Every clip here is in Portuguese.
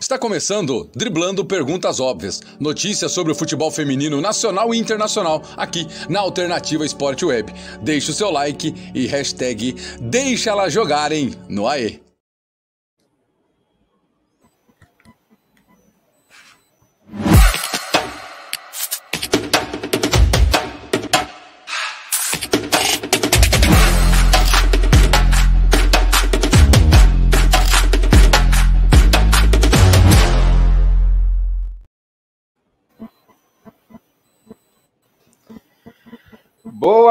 Está começando Driblando Perguntas Óbvias. Notícias sobre o futebol feminino nacional e internacional aqui na Alternativa Esporte Web. Deixe o seu like e hashtag Deixa elas jogarem no AE.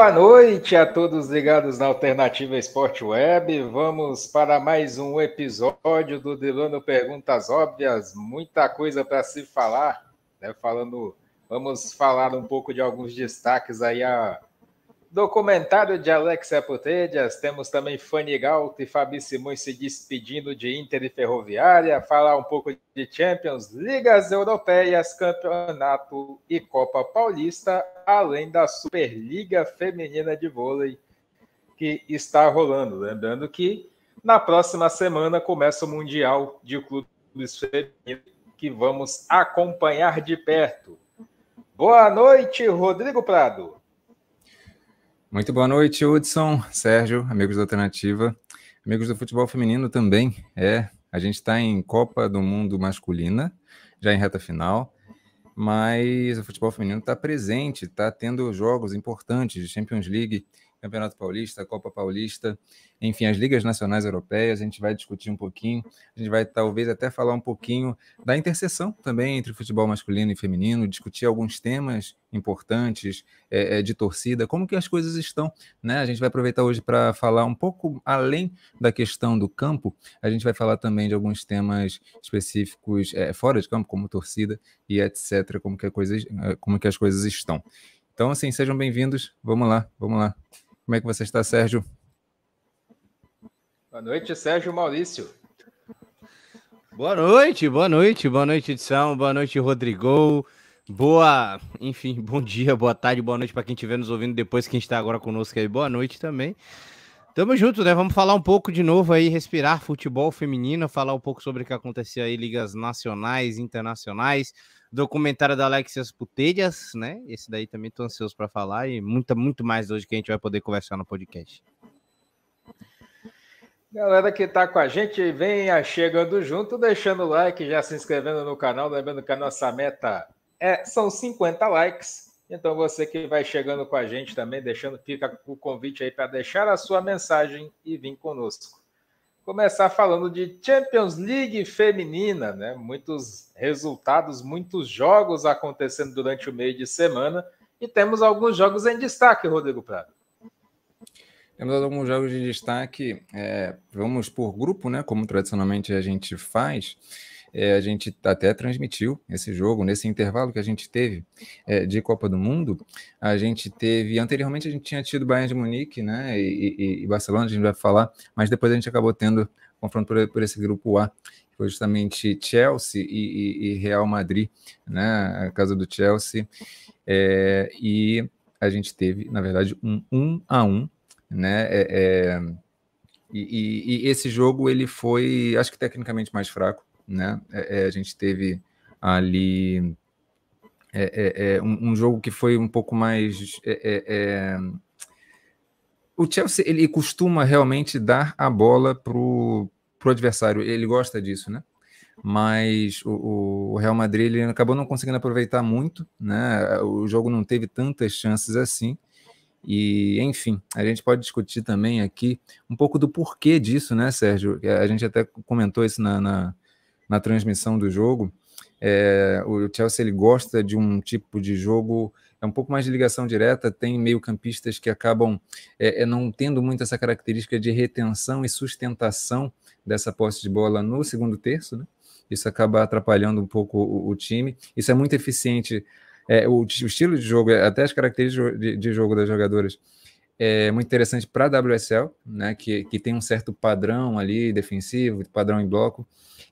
Boa noite a todos ligados na Alternativa Esporte Web. Vamos para mais um episódio do Delano Perguntas Óbvias. Muita coisa para se falar, né? Falando, vamos falar um pouco de alguns destaques aí a Documentário de Alexia Putellas, temos também Fanny Galt e Fabi Simões se despedindo de Inter e Ferroviária, falar um pouco de Champions, Ligas Europeias, Campeonato e Copa Paulista, além da Superliga Feminina de Vôlei que está rolando. Lembrando que na próxima semana começa o Mundial de Clubes Femininos, que vamos acompanhar de perto. Boa noite, Rodrigo Prado. Muito boa noite, Hudson, Sérgio, amigos da Alternativa, amigos do futebol feminino também. É, a gente está em Copa do Mundo masculina, já em reta final, mas o futebol feminino está presente, está tendo jogos importantes de Champions League, Campeonato Paulista, Copa Paulista, enfim, as ligas nacionais europeias. A gente vai discutir um pouquinho, a gente vai talvez até falar um pouquinho da interseção também entre futebol masculino e feminino, discutir alguns temas importantes é, de torcida, como que as coisas estão, né? A gente vai aproveitar hoje para falar um pouco além da questão do campo, a gente vai falar também de alguns temas específicos é, fora de campo, como torcida e etc, como que, coisa, como que as coisas estão. Então, assim, sejam bem-vindos. Vamos lá, vamos lá. Como é que você está, Sérgio? Boa noite, Sérgio Maurício. Boa noite, boa noite, boa noite, edição, boa noite, Rodrigo. Boa, enfim, bom dia, boa tarde, boa noite para quem estiver nos ouvindo depois, quem está agora conosco aí, boa noite também. Tamo junto, né? Vamos falar um pouco de novo aí, respirar futebol feminino, falar um pouco sobre o que acontecia aí, ligas nacionais, internacionais, documentário da Alexias Putelhas, né? Esse daí também tô ansioso para falar e muita, muito mais hoje que a gente vai poder conversar no podcast. Galera que está com a gente, venha chegando junto, deixando o like, já se inscrevendo no canal, lembrando que a nossa meta é, são 50 likes. Então você que vai chegando com a gente também, deixando, fica o convite aí para deixar a sua mensagem e vir conosco começar falando de Champions League feminina, né? Muitos resultados, muitos jogos acontecendo durante o meio de semana e temos alguns jogos em destaque, Rodrigo Prado. Temos alguns jogos de destaque. É, vamos por grupo, né? Como tradicionalmente a gente faz. É, a gente até transmitiu esse jogo nesse intervalo que a gente teve é, de Copa do Mundo. A gente teve anteriormente a gente tinha tido Bayern de Munique, né? E, e, e Barcelona, a gente vai falar, mas depois a gente acabou tendo confronto por, por esse grupo A, foi justamente Chelsea e, e, Real Madrid, né? A casa do Chelsea. É, e a gente teve, na verdade, um 1 a 1 né? É, é, e, e, esse jogo ele foi, acho que tecnicamente mais fraco, né? É, é, a gente teve ali é, é, um, um, jogo que foi um pouco mais. O Chelsea ele costuma realmente dar a bola pro, pro adversário, ele gosta disso, né? Mas o, o, Real Madrid ele acabou não conseguindo aproveitar muito, né? O jogo não teve tantas chances assim. E, enfim, a gente pode discutir também aqui um pouco do porquê disso, né, Sérgio? A gente até comentou isso na, na na transmissão do jogo. É, o Chelsea ele gosta de um tipo de jogo é um pouco mais de ligação direta, tem meio-campistas que acabam é, é, não tendo muito essa característica de retenção e sustentação dessa posse de bola no segundo terço, né? Isso acaba atrapalhando um pouco o, o time. Isso é muito eficiente. É, o, o, estilo de jogo, até as características de, de jogo das jogadoras, é muito interessante para a WSL, né? Que, que tem um certo padrão ali defensivo, padrão em bloco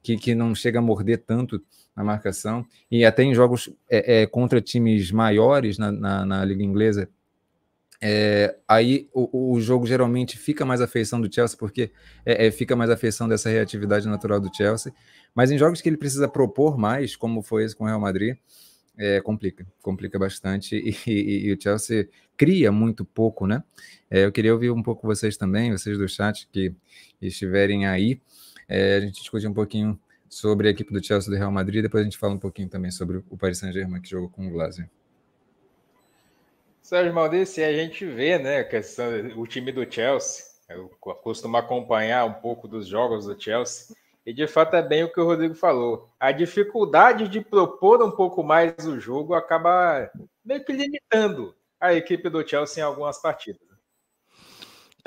que, que não chega a morder tanto na marcação, e até em jogos é, é, contra times maiores na, na, na, Liga Inglesa, é, aí o, o, jogo geralmente fica mais a feição do Chelsea, porque é, é, fica mais a feição dessa reatividade natural do Chelsea. Mas em jogos que ele precisa propor mais, como foi esse com o Real Madrid, é, complica, complica bastante. E, e, e, o Chelsea cria muito pouco, né? É, eu queria ouvir um pouco vocês também, vocês do chat que estiverem aí. É, a gente discutir um pouquinho sobre a equipe do Chelsea do Real Madrid, depois a gente fala um pouquinho também sobre o Paris Saint-Germain que jogou com o Glazer. Sérgio Maldini, a gente vê, né, questão, o time do Chelsea, eu costumo acompanhar um pouco dos jogos do Chelsea, e de fato é bem o que o Rodrigo falou. A dificuldade de propor um pouco mais o jogo acaba meio que limitando a equipe do Chelsea em algumas partidas.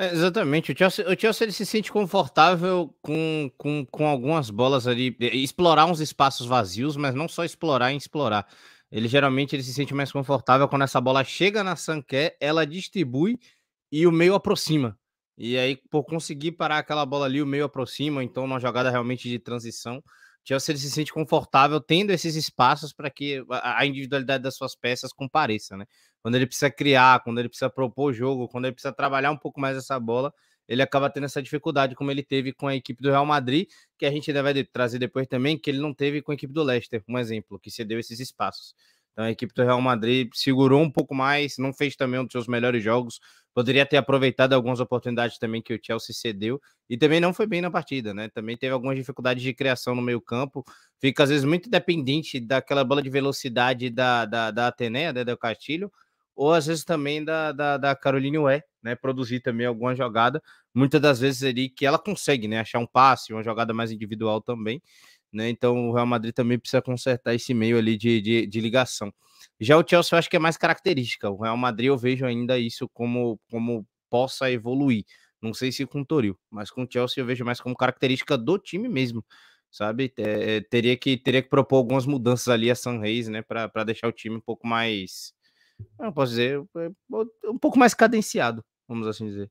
É, exatamente. O Chelsea, o Chelsea ele se sente confortável com, com, com algumas bolas ali, explorar uns espaços vazios, mas não só explorar em explorar. Ele geralmente ele se sente mais confortável quando essa bola chega na Sanquer, ela distribui e o meio aproxima. E aí, por conseguir parar aquela bola ali, o meio aproxima, então uma jogada realmente de transição. Chelsea ele se sente confortável tendo esses espaços para que a individualidade das suas peças compareça, né? Quando ele precisa criar, quando ele precisa propor o jogo, quando ele precisa trabalhar um pouco mais essa bola, ele acaba tendo essa dificuldade, como ele teve com a equipe do Real Madrid, que a gente ainda vai trazer depois também, que ele não teve com a equipe do Leicester, um exemplo, que cedeu esses espaços. Então a equipe do Real Madrid segurou um pouco mais, não fez também um dos seus melhores jogos, poderia ter aproveitado algumas oportunidades também que o Chelsea cedeu e também não foi bem na partida, né? Também teve algumas dificuldades de criação no meio-campo, fica às vezes muito dependente daquela bola de velocidade da, da, da Atenea, né, do Castilho, ou às vezes também da, da, da Caroline Ué, né? Produzir também alguma jogada, muitas das vezes ali que ela consegue, né? Achar um passe, uma jogada mais individual também, né? Então o Real Madrid também precisa consertar esse meio ali de, de, de ligação. Já o Chelsea eu acho que é mais característica. O Real Madrid eu vejo ainda isso como, como possa evoluir. Não sei se com o Toril, mas com o Chelsea eu vejo mais como característica do time mesmo, sabe? É, teria, que, teria que propor algumas mudanças ali a San Reis, né? Para deixar o time um pouco mais eu posso dizer, é, um pouco mais cadenciado, vamos assim dizer.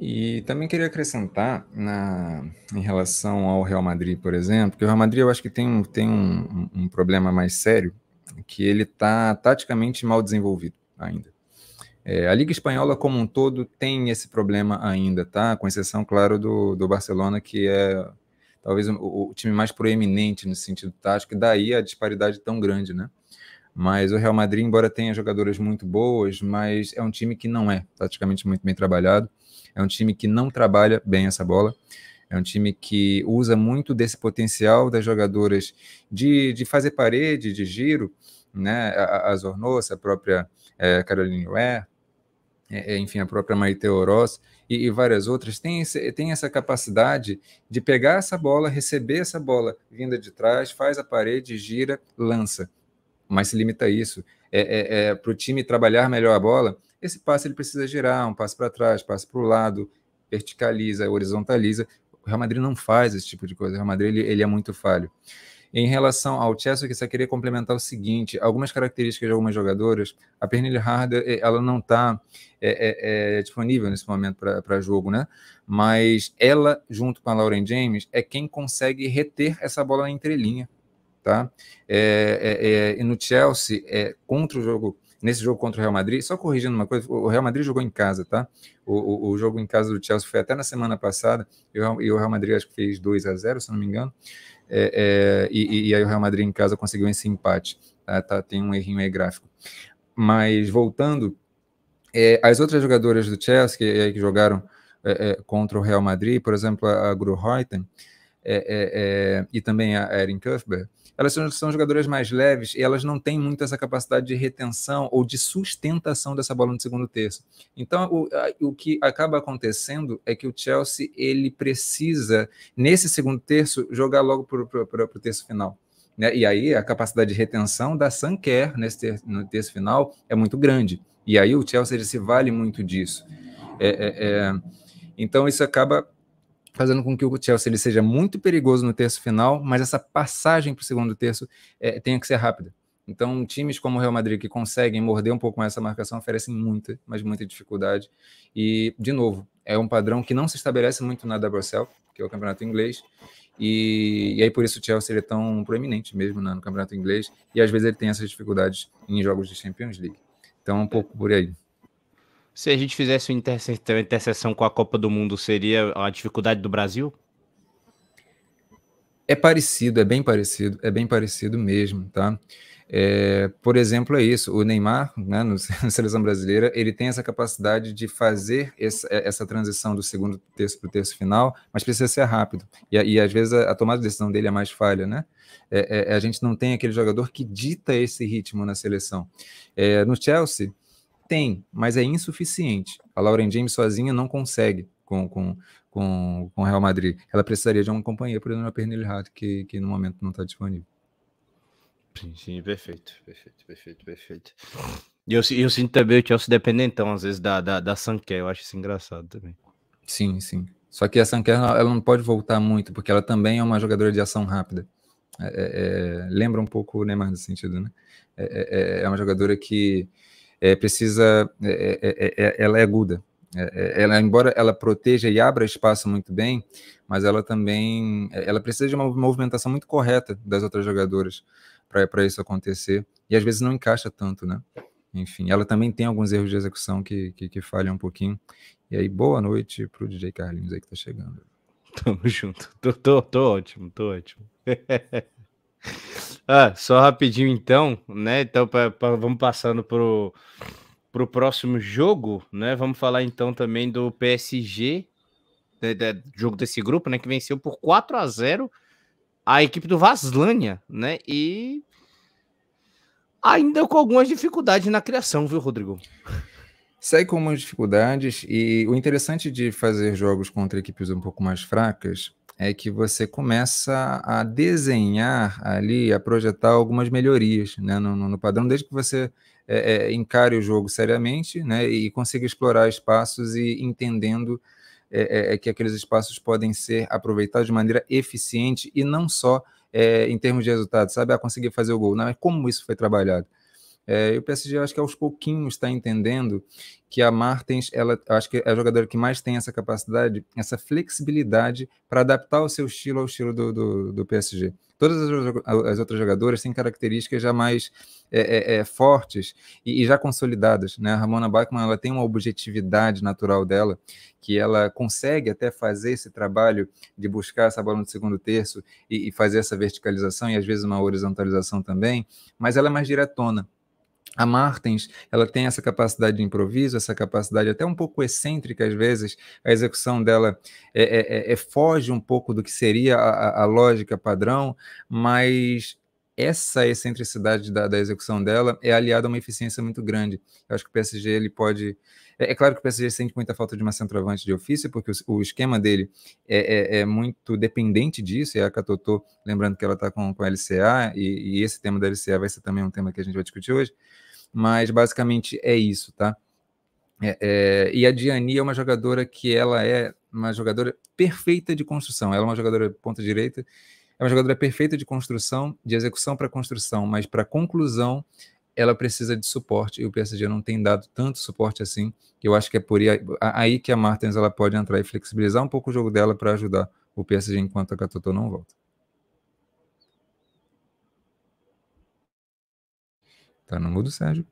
E também queria acrescentar na, em relação ao Real Madrid, por exemplo, que o Real Madrid eu acho que tem tem um, um problema mais sério, que ele está taticamente mal desenvolvido ainda. É, a Liga Espanhola como um todo tem esse problema ainda, tá? Com exceção, claro, do, do Barcelona, que é talvez o, o time mais proeminente no sentido tático, e daí a disparidade tão grande, né? Mas o Real Madrid, embora tenha jogadoras muito boas, mas é um time que não é praticamente muito bem trabalhado. É um time que não trabalha bem essa bola. É um time que usa muito desse potencial das jogadoras de, de fazer parede, de giro, né? A, a Zornosa, a própria é, Caroline Ware, é, é, enfim, a própria Maite Oroz e, e, várias outras, tem, esse, tem essa capacidade de pegar essa bola, receber essa bola vinda de trás, faz a parede, gira, lança mas se limita a isso. É, é, é para o time trabalhar melhor a bola, esse passe ele precisa girar, um passe para trás, passe para o lado, verticaliza, horizontaliza. O Real Madrid não faz esse tipo de coisa. O Real Madrid ele, ele é muito falho. Em relação ao Chelsea, eu só queria complementar o seguinte: algumas características de algumas jogadoras, a Pernille Harder eh, ela não está é, é, é, disponível nesse momento para jogo, né? Mas ela, junto com a Lauren James, é quem consegue reter essa bola na entrelinha tá? É, é, é, no Chelsea, é, contra o jogo, nesse jogo contra o Real Madrid, só corrigindo uma coisa, o Real Madrid jogou em casa, tá? O, o, o jogo em casa do Chelsea foi até na semana passada, e o, e Real Madrid acho que fez 2 a 0 se não me engano, é, é, e, e, aí o Real Madrid em casa conseguiu esse empate, tá? tá tem um errinho aí gráfico. Mas voltando, é, as outras jogadoras do Chelsea que, que jogaram contra o Real Madrid, por exemplo, a, a Gru Reuten, e também a Erin Cuthbert, elas são, são jogadoras mais leves e elas não têm muito essa capacidade de retenção ou de sustentação dessa bola no segundo terço. Então, o, a, o que acaba acontecendo é que o Chelsea ele precisa, nesse segundo terço, jogar logo para o terço final. Né? E aí a capacidade de retenção da Sanquer nesse ter, no terço final é muito grande. E aí o Chelsea se vale muito disso. É, é, é, então isso acaba fazendo com que o Chelsea ele seja muito perigoso no terço final, mas essa passagem para o segundo terço é, tenha que ser rápida. Então, times como o Real Madrid que conseguem morder um pouco mais essa marcação oferecem muita, mas muita dificuldade. E, de novo, é um padrão que não se estabelece muito na WSL, que é o campeonato inglês, e, e aí por isso o Chelsea é tão proeminente mesmo né, no campeonato inglês, e às vezes ele tem essas dificuldades em jogos de Champions League. Então, um pouco por aí. Se a gente fizesse uma interseção com a Copa do Mundo, seria a dificuldade do Brasil? É parecido, é bem parecido, é bem parecido mesmo, tá? É, por exemplo, é isso. O Neymar, né, no, na seleção brasileira, ele tem essa capacidade de fazer essa, é, essa transição do segundo terço para o terço final, mas precisa ser rápido. E, e às vezes a, a, tomada de decisão dele é mais falha, né? É, é, a gente não tem aquele jogador que dita esse ritmo na seleção. É, no Chelsea, tem, mas é insuficiente. A Lauren James sozinha não consegue com, com, com, com o Real Madrid. Ela precisaria de uma companhia, por exemplo, a Pernille Hart, que, que no momento não está disponível. Sim, sim, perfeito, perfeito, perfeito, perfeito. E eu, eu sinto também o Chelsea dependentão, às vezes, da, da, da Sanquer, eu acho isso engraçado também. Sim, sim. Só que a Sanquer, ela não pode voltar muito, porque ela também é uma jogadora de ação rápida. É, é, é lembra um pouco o Neymar nesse sentido, né? É, é, é uma jogadora que precisa, ela é aguda. ela, embora ela proteja e abra espaço muito bem, mas ela também, ela precisa de uma movimentação muito correta das outras jogadoras para isso acontecer, e às vezes não encaixa tanto, né? Enfim, ela também tem alguns erros de execução que, que, que falham um pouquinho. E aí, boa noite para o DJ Carlinhos aí que tá chegando. Tamo junto. Tô, tô, tô ótimo, tô ótimo. ah, só rapidinho então, né? Então, pra, pra, vamos passando pro, pro próximo jogo, né? Vamos falar então também do PSG, né, jogo desse grupo, né? Que venceu por 4 a 0 a equipe do Vaslânia, né? E ainda com algumas dificuldades na criação, viu, Rodrigo? Segue com algumas dificuldades, e o interessante de fazer jogos contra equipes um pouco mais fracas é que você começa a desenhar ali, a projetar algumas melhorias né, no, no padrão, desde que você é, é, encare o jogo seriamente né, e consiga explorar espaços e entendendo é, é, é, que aqueles espaços podem ser aproveitados de maneira eficiente e não só é, em termos de resultado, sabe? Ah, conseguir fazer o gol. Não, é como isso foi trabalhado. É, e o PSG, acho que aos pouquinhos está entendendo que a Martens, ela, acho que é a jogadora que mais tem essa capacidade, essa flexibilidade para adaptar o seu estilo ao estilo do, do, do PSG. Todas as, as, outras jogadoras têm características já mais é, é, é, fortes e, e, já consolidadas. Né? A Ramona Bachmann ela tem uma objetividade natural dela, que ela consegue até fazer esse trabalho de buscar essa bola no segundo terço e, e fazer essa verticalização e às vezes uma horizontalização também, mas ela é mais diretona. A Martens, ela tem essa capacidade de improviso, essa capacidade até um pouco excêntrica às vezes, a execução dela é, é, é, é foge um pouco do que seria a, a, lógica padrão, mas essa excentricidade da, da, execução dela é aliada a uma eficiência muito grande. Eu acho que o PSG ele pode. É, é claro que o PSG sente muita falta de uma centroavante de ofício, porque o, o esquema dele é, é, é, muito dependente disso, e a Catotô, lembrando que ela está com, com a LCA, e, e esse tema da LCA vai ser também um tema que a gente vai discutir hoje mas basicamente é isso, tá? É, é, e a Diani é uma jogadora que ela é uma jogadora perfeita de construção. Ela é uma jogadora ponta direita, é uma jogadora perfeita de construção, de execução para construção, mas para conclusão ela precisa de suporte e o PSG não tem dado tanto suporte assim. Eu acho que é por aí, aí que a Martins ela pode entrar e flexibilizar um pouco o jogo dela para ajudar o PSG enquanto a Catotô não volta. Tá no mudo, Sérgio.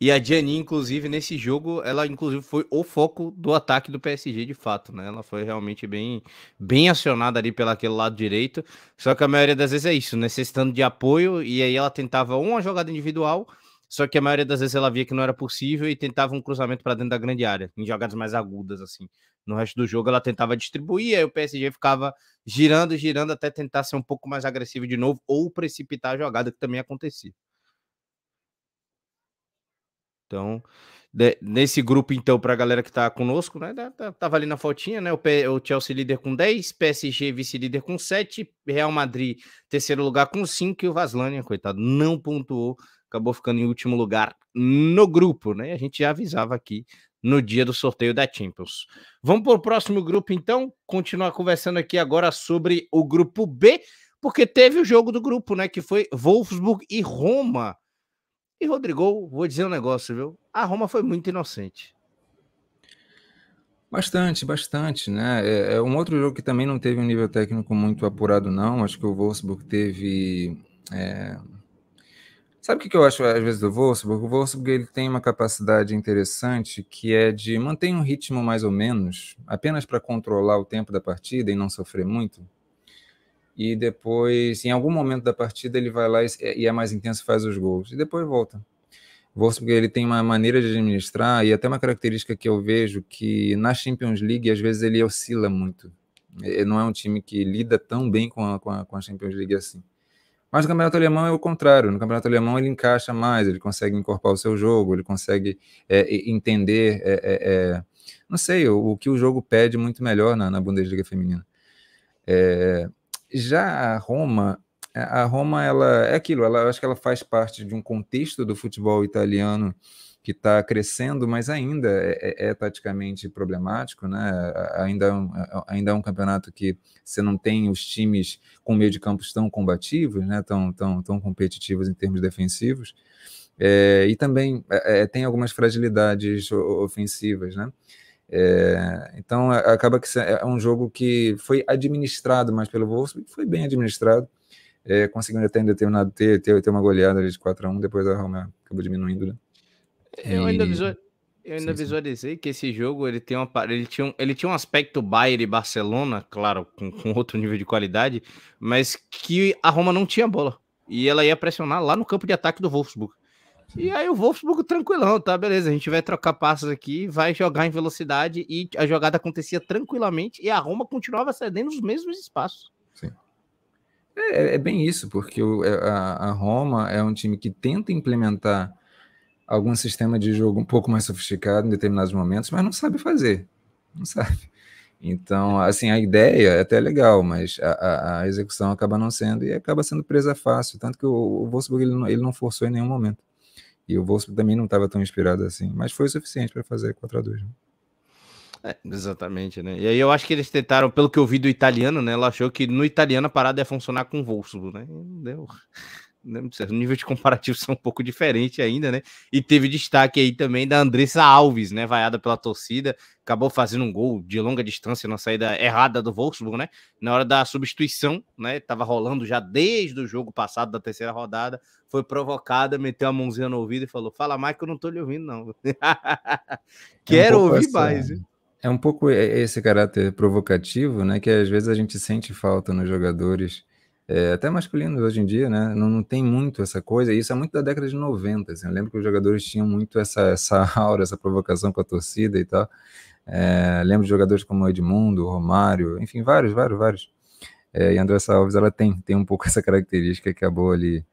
E a Gianni, inclusive, nesse jogo, ela inclusive foi o foco do ataque do PSG, de fato, né? Ela foi realmente bem, bem acionada ali pelo aquele lado direito. Só que a maioria das vezes é isso, necessitando de apoio, e aí ela tentava uma jogada individual, só que a maioria das vezes ela via que não era possível e tentava um cruzamento para dentro da grande área, em jogadas mais agudas, assim. No resto do jogo ela tentava distribuir, aí o PSG ficava girando, girando até tentar ser um pouco mais agressivo de novo ou precipitar a jogada, que também acontecia. Então, de, nesse grupo, então, para a galera que tá conosco, né? Tava ali na fotinha, né? O, P, o Chelsea líder com 10, PSG vice-líder com 7, Real Madrid terceiro lugar com 5 e o Vaslânia, coitado, não pontuou, acabou ficando em último lugar no grupo, né? A gente já avisava aqui no dia do sorteio da Champions. Vamos para o próximo grupo, então, continuar conversando aqui agora sobre o grupo B, porque teve o jogo do grupo, né? Que foi Wolfsburg e Roma. E Rodrigo, vou dizer um negócio, viu? A Roma foi muito inocente. Bastante, bastante, né? É, é, um outro jogo que também não teve um nível técnico muito apurado, não. Acho que o Wolfsburg teve é, Sabe o que eu acho às vezes do Wolfsburg? O Wolfsburg ele tem uma capacidade interessante que é de manter um ritmo mais ou menos, apenas para controlar o tempo da partida e não sofrer muito. E depois, em algum momento da partida, ele vai lá e é mais intenso, faz os gols e depois volta. Wolfsburg ele tem uma maneira de administrar e até uma característica que eu vejo que na Champions League às vezes ele oscila muito. Ele não é um time que lida tão bem com a, com a, com a Champions League assim. Mas no campeonato alemão é o contrário. No campeonato alemão ele encaixa mais, ele consegue incorporar o seu jogo, ele consegue é, entender, é, é, é, não sei, o, o, que o jogo pede muito melhor na, na Bundesliga feminina. É, já a Roma, a Roma ela é aquilo, ela acho que ela faz parte de um contexto do futebol italiano que está crescendo, mas ainda é, é, é, taticamente problemático, né? Ainda é, um, ainda é um campeonato que você não tem os times com meio de campos tão combativos, né? Tão, tão, tão competitivos em termos defensivos. É, e também é, é tem algumas fragilidades ofensivas, né? É, então acaba que é um jogo que foi administrado mais pelo Wolfsburg, foi bem administrado, é, conseguindo até em determinado ter, ter, ter uma goleada de 4 a 1 depois a Roma acabou diminuindo, né? Eu ainda, visual... eu ainda sim, visualizei sim. que esse jogo ele tem uma ele tinha um, ele tinha um aspecto Bayern e Barcelona, claro, com, com outro nível de qualidade, mas que a Roma não tinha bola. E ela ia pressionar lá no campo de ataque do Wolfsburg. E aí o Wolfsburg tranquilão, tá? Beleza, a gente vai trocar passos aqui, vai jogar em velocidade e a jogada acontecia tranquilamente e a Roma continuava cedendo os mesmos espaços. Sim. É, é bem isso, porque o, é, a, a Roma é um time que tenta implementar algum sistema de jogo um pouco mais sofisticado em determinados momentos, mas não sabe fazer. Não sabe. Então, assim, a ideia é até legal, mas a, a, a execução acaba não sendo e acaba sendo presa fácil. Tanto que o, o Wolfsburg ele não, ele não forçou em nenhum momento. E o Wolfsburg também não estava tão inspirado assim, mas foi o suficiente para fazer 4 a 2 né? É, exatamente, né? E aí eu acho que eles tentaram, pelo que eu vi do italiano, né? Ela achou que no italiano a parada ia funcionar com o Wolfsburg, né? Não deu. Né, o nível de comparativo são um pouco diferente ainda, né? E teve destaque aí também da Andressa Alves, né? Vaiada pela torcida, acabou fazendo um gol de longa distância na saída errada do Wolfsburg, né? Na hora da substituição, né? Tava rolando já desde o jogo passado da terceira rodada, foi provocada, meteu a mãozinha no ouvido e falou: Fala mais que eu não tô lhe ouvindo, não. Quero é um ouvir essa... mais. Viu? É um pouco esse caráter provocativo, né? Que às vezes a gente sente falta nos jogadores é, até masculinos hoje em dia, né? Não, não, tem muito essa coisa, e isso é muito da década de 90. Assim, eu lembro que os jogadores tinham muito essa, essa aura, essa provocação com a torcida e tal. É, lembro de jogadores como Edmundo, Romário, enfim, vários, vários, vários. É, e Andressa Alves, ela tem, tem um pouco essa característica que acabou ali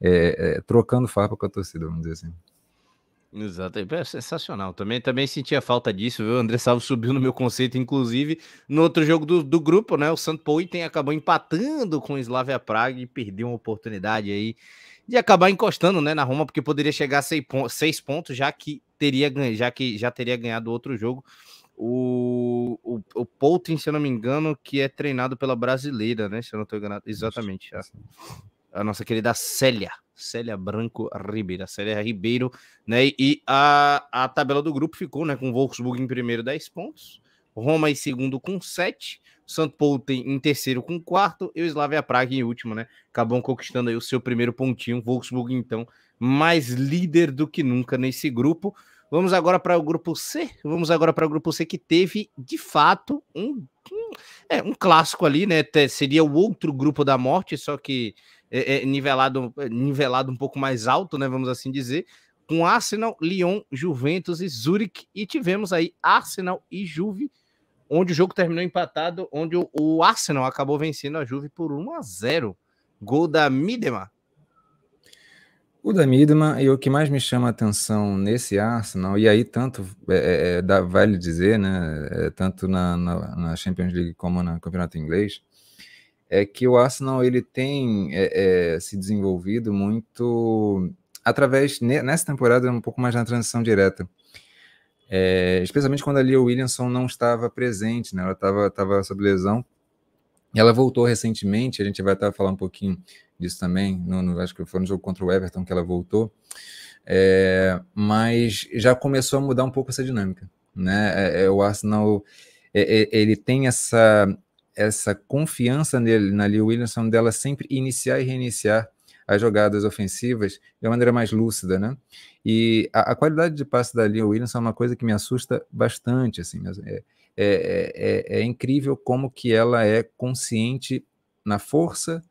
é, é, trocando farpa com a torcida, vamos dizer assim. Exato, é sensacional. Também, também sentia falta disso, viu? O André Salvo subiu no meu conceito, inclusive, no outro jogo do, do grupo, né? O Santo Poitem acabou empatando com o Slavia Praga e perdeu uma oportunidade aí de acabar encostando, né, na Roma, porque poderia chegar a seis, seis pontos, já que teria já que já teria ganhado outro jogo. O, o, o Poultin, se eu não me engano, que é treinado pela brasileira, né? Se eu não estou enganado. Exatamente. A, a nossa querida Célia. Célia Branco Ribeiro, Célia Ribeiro, né? E a, a tabela do grupo ficou, né? Com Wolfsburg em primeiro, 10 pontos, Roma em segundo com 7, Santo Paulo tem em terceiro com quarto e o Slavia Praga em último, né? Acabam conquistando aí o seu primeiro pontinho, Wolfsburg então mais líder do que nunca nesse grupo. Vamos agora para o grupo C. Vamos agora para o grupo C que teve de fato um, um, é, um clássico ali, né? Seria o outro grupo da morte, só que é, é, nivelado, é, nivelado um pouco mais alto, né? Vamos assim dizer, com Arsenal, Lyon, Juventus e Zurich. E tivemos aí Arsenal e Juve, onde o jogo terminou empatado, onde o, o Arsenal acabou vencendo a Juve por 1 a 0 Gol da Midema. O da Midema, e o que mais me chama a atenção nesse Arsenal, e aí tanto, é, é, dá, vale dizer, né, é, tanto na, na, na, Champions League como no Campeonato Inglês, é que o Arsenal ele tem é, é, se desenvolvido muito através nessa temporada um pouco mais na transição direta, é, especialmente quando a Lia Williamson não estava presente, né? Ela estava estava sob lesão. E ela voltou recentemente. A gente vai estar falando um pouquinho disso também. No, no, acho que foi no jogo contra o Everton que ela voltou. É, mas já começou a mudar um pouco essa dinâmica, né? É, é o Arsenal ele tem essa essa confiança nele, na Lee Williamson, dela sempre iniciar e reiniciar as jogadas ofensivas de uma maneira mais lúcida, né? E a, a qualidade de passe da Lia Williams é uma coisa que me assusta bastante, assim, é, é, é, é incrível como que ela é consciente na força,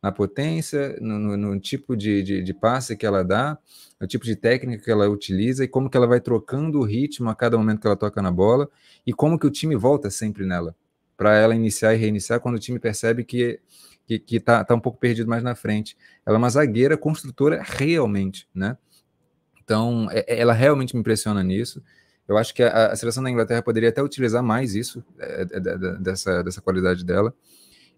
na potência, no, no, no tipo de, de, de, passe que ela dá, o tipo de técnica que ela utiliza e como que ela vai trocando o ritmo a cada momento que ela toca na bola e como que o time volta sempre nela para ela iniciar e reiniciar quando o time percebe que que, que tá, tá um pouco perdido mais na frente. Ela é uma zagueira construtora realmente, né? Então, é, é ela realmente me impressiona nisso. Eu acho que a, a seleção da Inglaterra poderia até utilizar mais isso, é, é, dessa, dessa qualidade dela.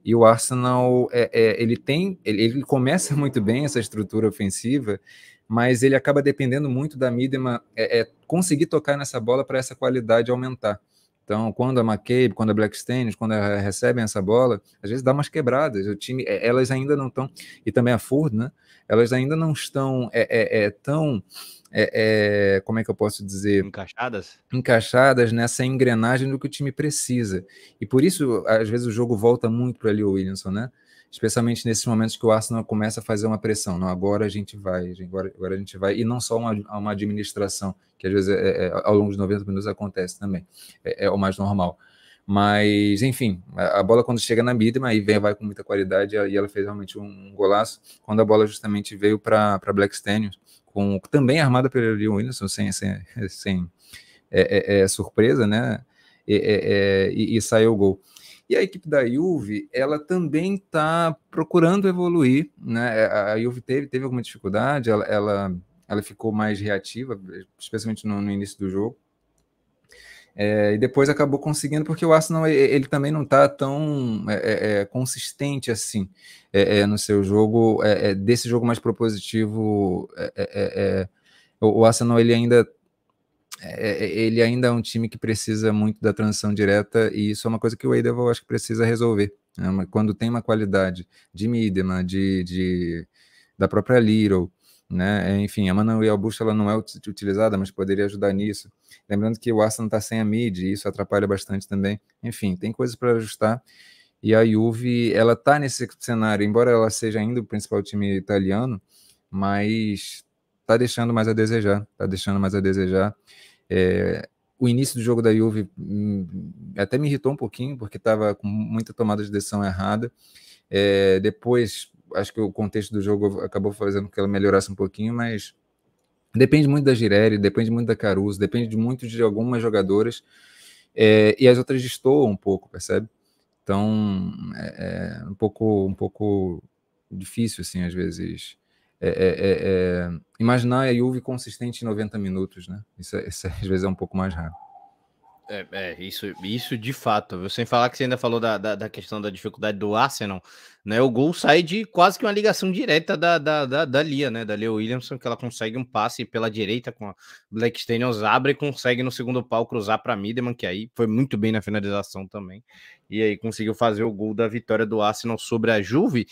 E o Arsenal, é, é, ele tem, ele, ele, começa muito bem essa estrutura ofensiva, mas ele acaba dependendo muito da Midema é, é conseguir tocar nessa bola para essa qualidade aumentar. Então, quando a McCabe, quando a Blackstone, quando recebem essa bola, às vezes dá umas quebradas. O time, é, elas ainda não estão, e também a Ford, né? Elas ainda não estão é, é, é tão, é, é, como é que eu posso dizer? Encaixadas? Encaixadas nessa engrenagem do que o time precisa. E por isso, às vezes, o jogo volta muito para ali o Williamson, né? Especialmente nesses momentos que o Arsenal começa a fazer uma pressão. Não, agora a gente vai, agora, agora a gente vai, e não só uma, uma administração, que às vezes é, é, ao longo dos 90 minutos acontece também, é, é o mais normal. Mas, enfim, a, bola quando chega na Bidma, aí vem, vai com muita qualidade, e ela fez realmente um, golaço, quando a bola justamente veio para Black Stanions, com, também armada pelo Leon Williamson, sem, sem, sem é, é, é surpresa, né? E, e, e saiu o gol. E a equipe da Juve, ela também está procurando evoluir, né? A Juve teve, teve alguma dificuldade, ela, ela, ela ficou mais reativa, especialmente no, no início do jogo. É, e depois acabou conseguindo, porque o Arsenal ele também não está tão é, é, é, consistente assim é, é, no seu jogo, desse jogo mais propositivo. o Arsenal ele ainda é, é, ele ainda é um time que precisa muito da transição direta e isso é uma coisa que o Eidevall acho que precisa resolver. Né? Quando tem uma qualidade de Midema, de, de, da própria Little, né? enfim, a Manuel Bush ela não é utilizada, mas poderia ajudar nisso. Lembrando que o Arsenal está sem a mid e isso atrapalha bastante também. Enfim, tem coisas para ajustar. E a Juve, ela está nesse cenário, embora ela seja ainda o principal time italiano, mas está deixando mais a desejar, está deixando mais a desejar. É, o início do jogo da Juve hum, até me irritou um pouquinho, porque estava com muita tomada de decisão errada. É, depois, acho que o contexto do jogo acabou fazendo com que ela melhorasse um pouquinho, mas depende muito da Girelli, depende muito da Caruso, depende muito de algumas jogadoras, é, e as outras destoam um pouco, percebe? Então, é, é um pouco, um pouco difícil, assim, às vezes, é, é, é, é, imaginar a Juve consistente em 90 minutos, né? Isso, isso, às vezes é um pouco mais raro. É, é, isso, isso de fato. Sem falar que você ainda falou da, da, da, questão da dificuldade do Arsenal, né? O gol sai de quase que uma ligação direta da, da, da, da Lia, né? Da Lia Williamson, que ela consegue um passe pela direita com a Black Staniels, abre e consegue no segundo pau cruzar para Mideman, que aí foi muito bem na finalização também. E aí conseguiu fazer o gol da vitória do Arsenal sobre a Juve.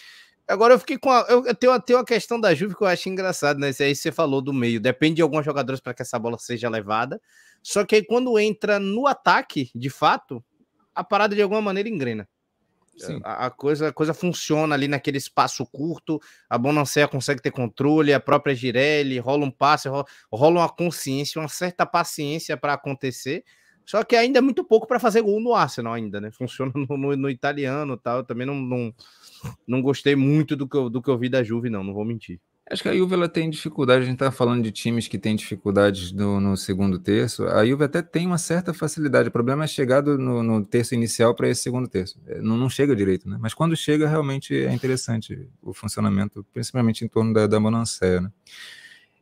Agora eu fiquei com a. Eu tenho, tenho a questão da Juve que eu acho engraçado, né? Aí você falou do meio. Depende de alguns jogadores para que essa bola seja levada. Só que aí quando entra no ataque, de fato, a parada de alguma maneira engrena. Sim. A, a, coisa, a coisa funciona ali naquele espaço curto, a Bonancea consegue ter controle, a própria Girelli, rola um passe, rola, rola uma consciência, uma certa paciência para acontecer. Só que ainda é muito pouco para fazer gol no Arsenal ainda, né? Funciona no, no, no italiano tal. Eu também não, não, não gostei muito do que, eu, do que eu vi da Juve, não, não vou mentir. Acho que a Juve ela tem dificuldade, a gente está falando de times que têm dificuldades no, no, segundo terço. A Juve até tem uma certa facilidade. O problema é chegar no, no terço inicial para esse segundo terço. É, não, não, chega direito, né? Mas quando chega, realmente é interessante o funcionamento, principalmente em torno da, da né?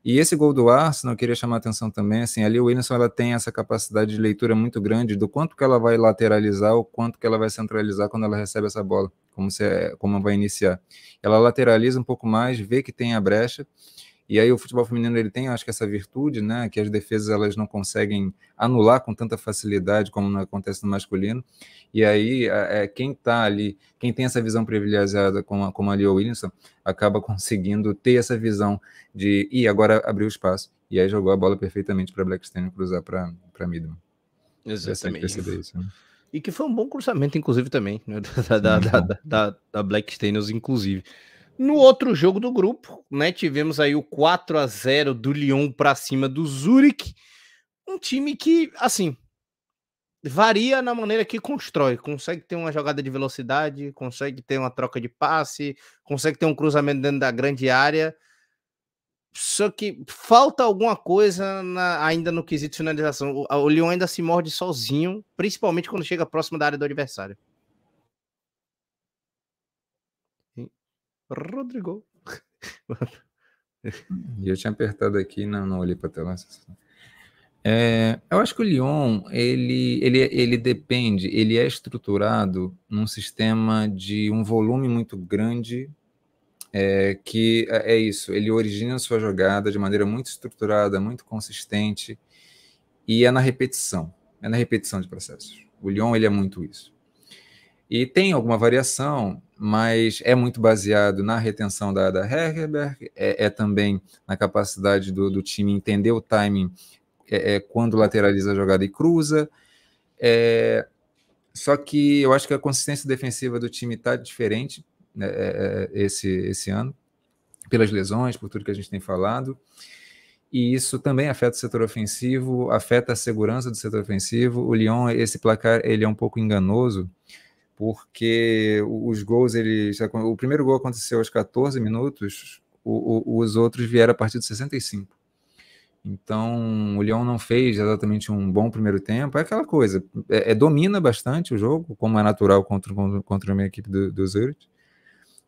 E esse gol do Arsenal, eu queria chamar a atenção também, assim, ali o Williamson ela tem essa capacidade de leitura muito grande do quanto que ela vai lateralizar, o quanto que ela vai centralizar quando ela recebe essa bola, como, se, é, como vai iniciar. Ela lateraliza um pouco mais, vê que tem a brecha, e aí o futebol feminino ele tem, acho que essa virtude, né, que as defesas elas não conseguem anular com tanta facilidade como acontece no masculino. E aí é, quem está ali, quem tem essa visão privilegiada como, como a Leo Williamson, acaba conseguindo ter essa visão de e agora abriu espaço. E aí jogou a bola perfeitamente para Blackstone cruzar para para Midman. Exatamente. Isso, né? E que foi um bom cruzamento, inclusive, também, né? da, da, da, da, da Black inclusive. No outro jogo do grupo, né, tivemos aí o 4 a 0 do Lyon para cima do Zurich, um time que, assim, varia na maneira que constrói, consegue ter uma jogada de velocidade, consegue ter uma troca de passe, consegue ter um cruzamento dentro da grande área. Só que falta alguma coisa na, ainda no quesito finalização. O, o Lyon ainda se morde sozinho, principalmente quando chega próximo da área do adversário. Rodrigo. Eu tinha apertado aqui, não, não olhei para a tela. É, eu acho que o Lyon, ele, ele, ele depende, ele é estruturado num sistema de um volume muito grande, é, que é, é isso, ele origina sua jogada de maneira muito estruturada, muito consistente, e é na repetição, é na repetição de processos. O Lyon, ele é muito isso. E tem alguma variação, mas é muito baseado na retenção da, da Herberg, é, é também na capacidade do, do time entender o timing é, é, quando lateraliza a jogada e cruza. É, só que eu acho que a consistência defensiva do time está diferente né, é, é, esse, esse ano, pelas lesões, por tudo que a gente tem falado. E isso também afeta o setor ofensivo, afeta a segurança do setor ofensivo. O Lyon, esse placar, ele é um pouco enganoso, porque os gols, ele, o primeiro gol aconteceu aos 14 minutos, o, o, os outros vieram a partir de 65. Então, o Lyon não fez exatamente um bom primeiro tempo. É aquela coisa, é, é domina bastante o jogo, como é natural contra, contra, contra a minha equipe do, do Zurich,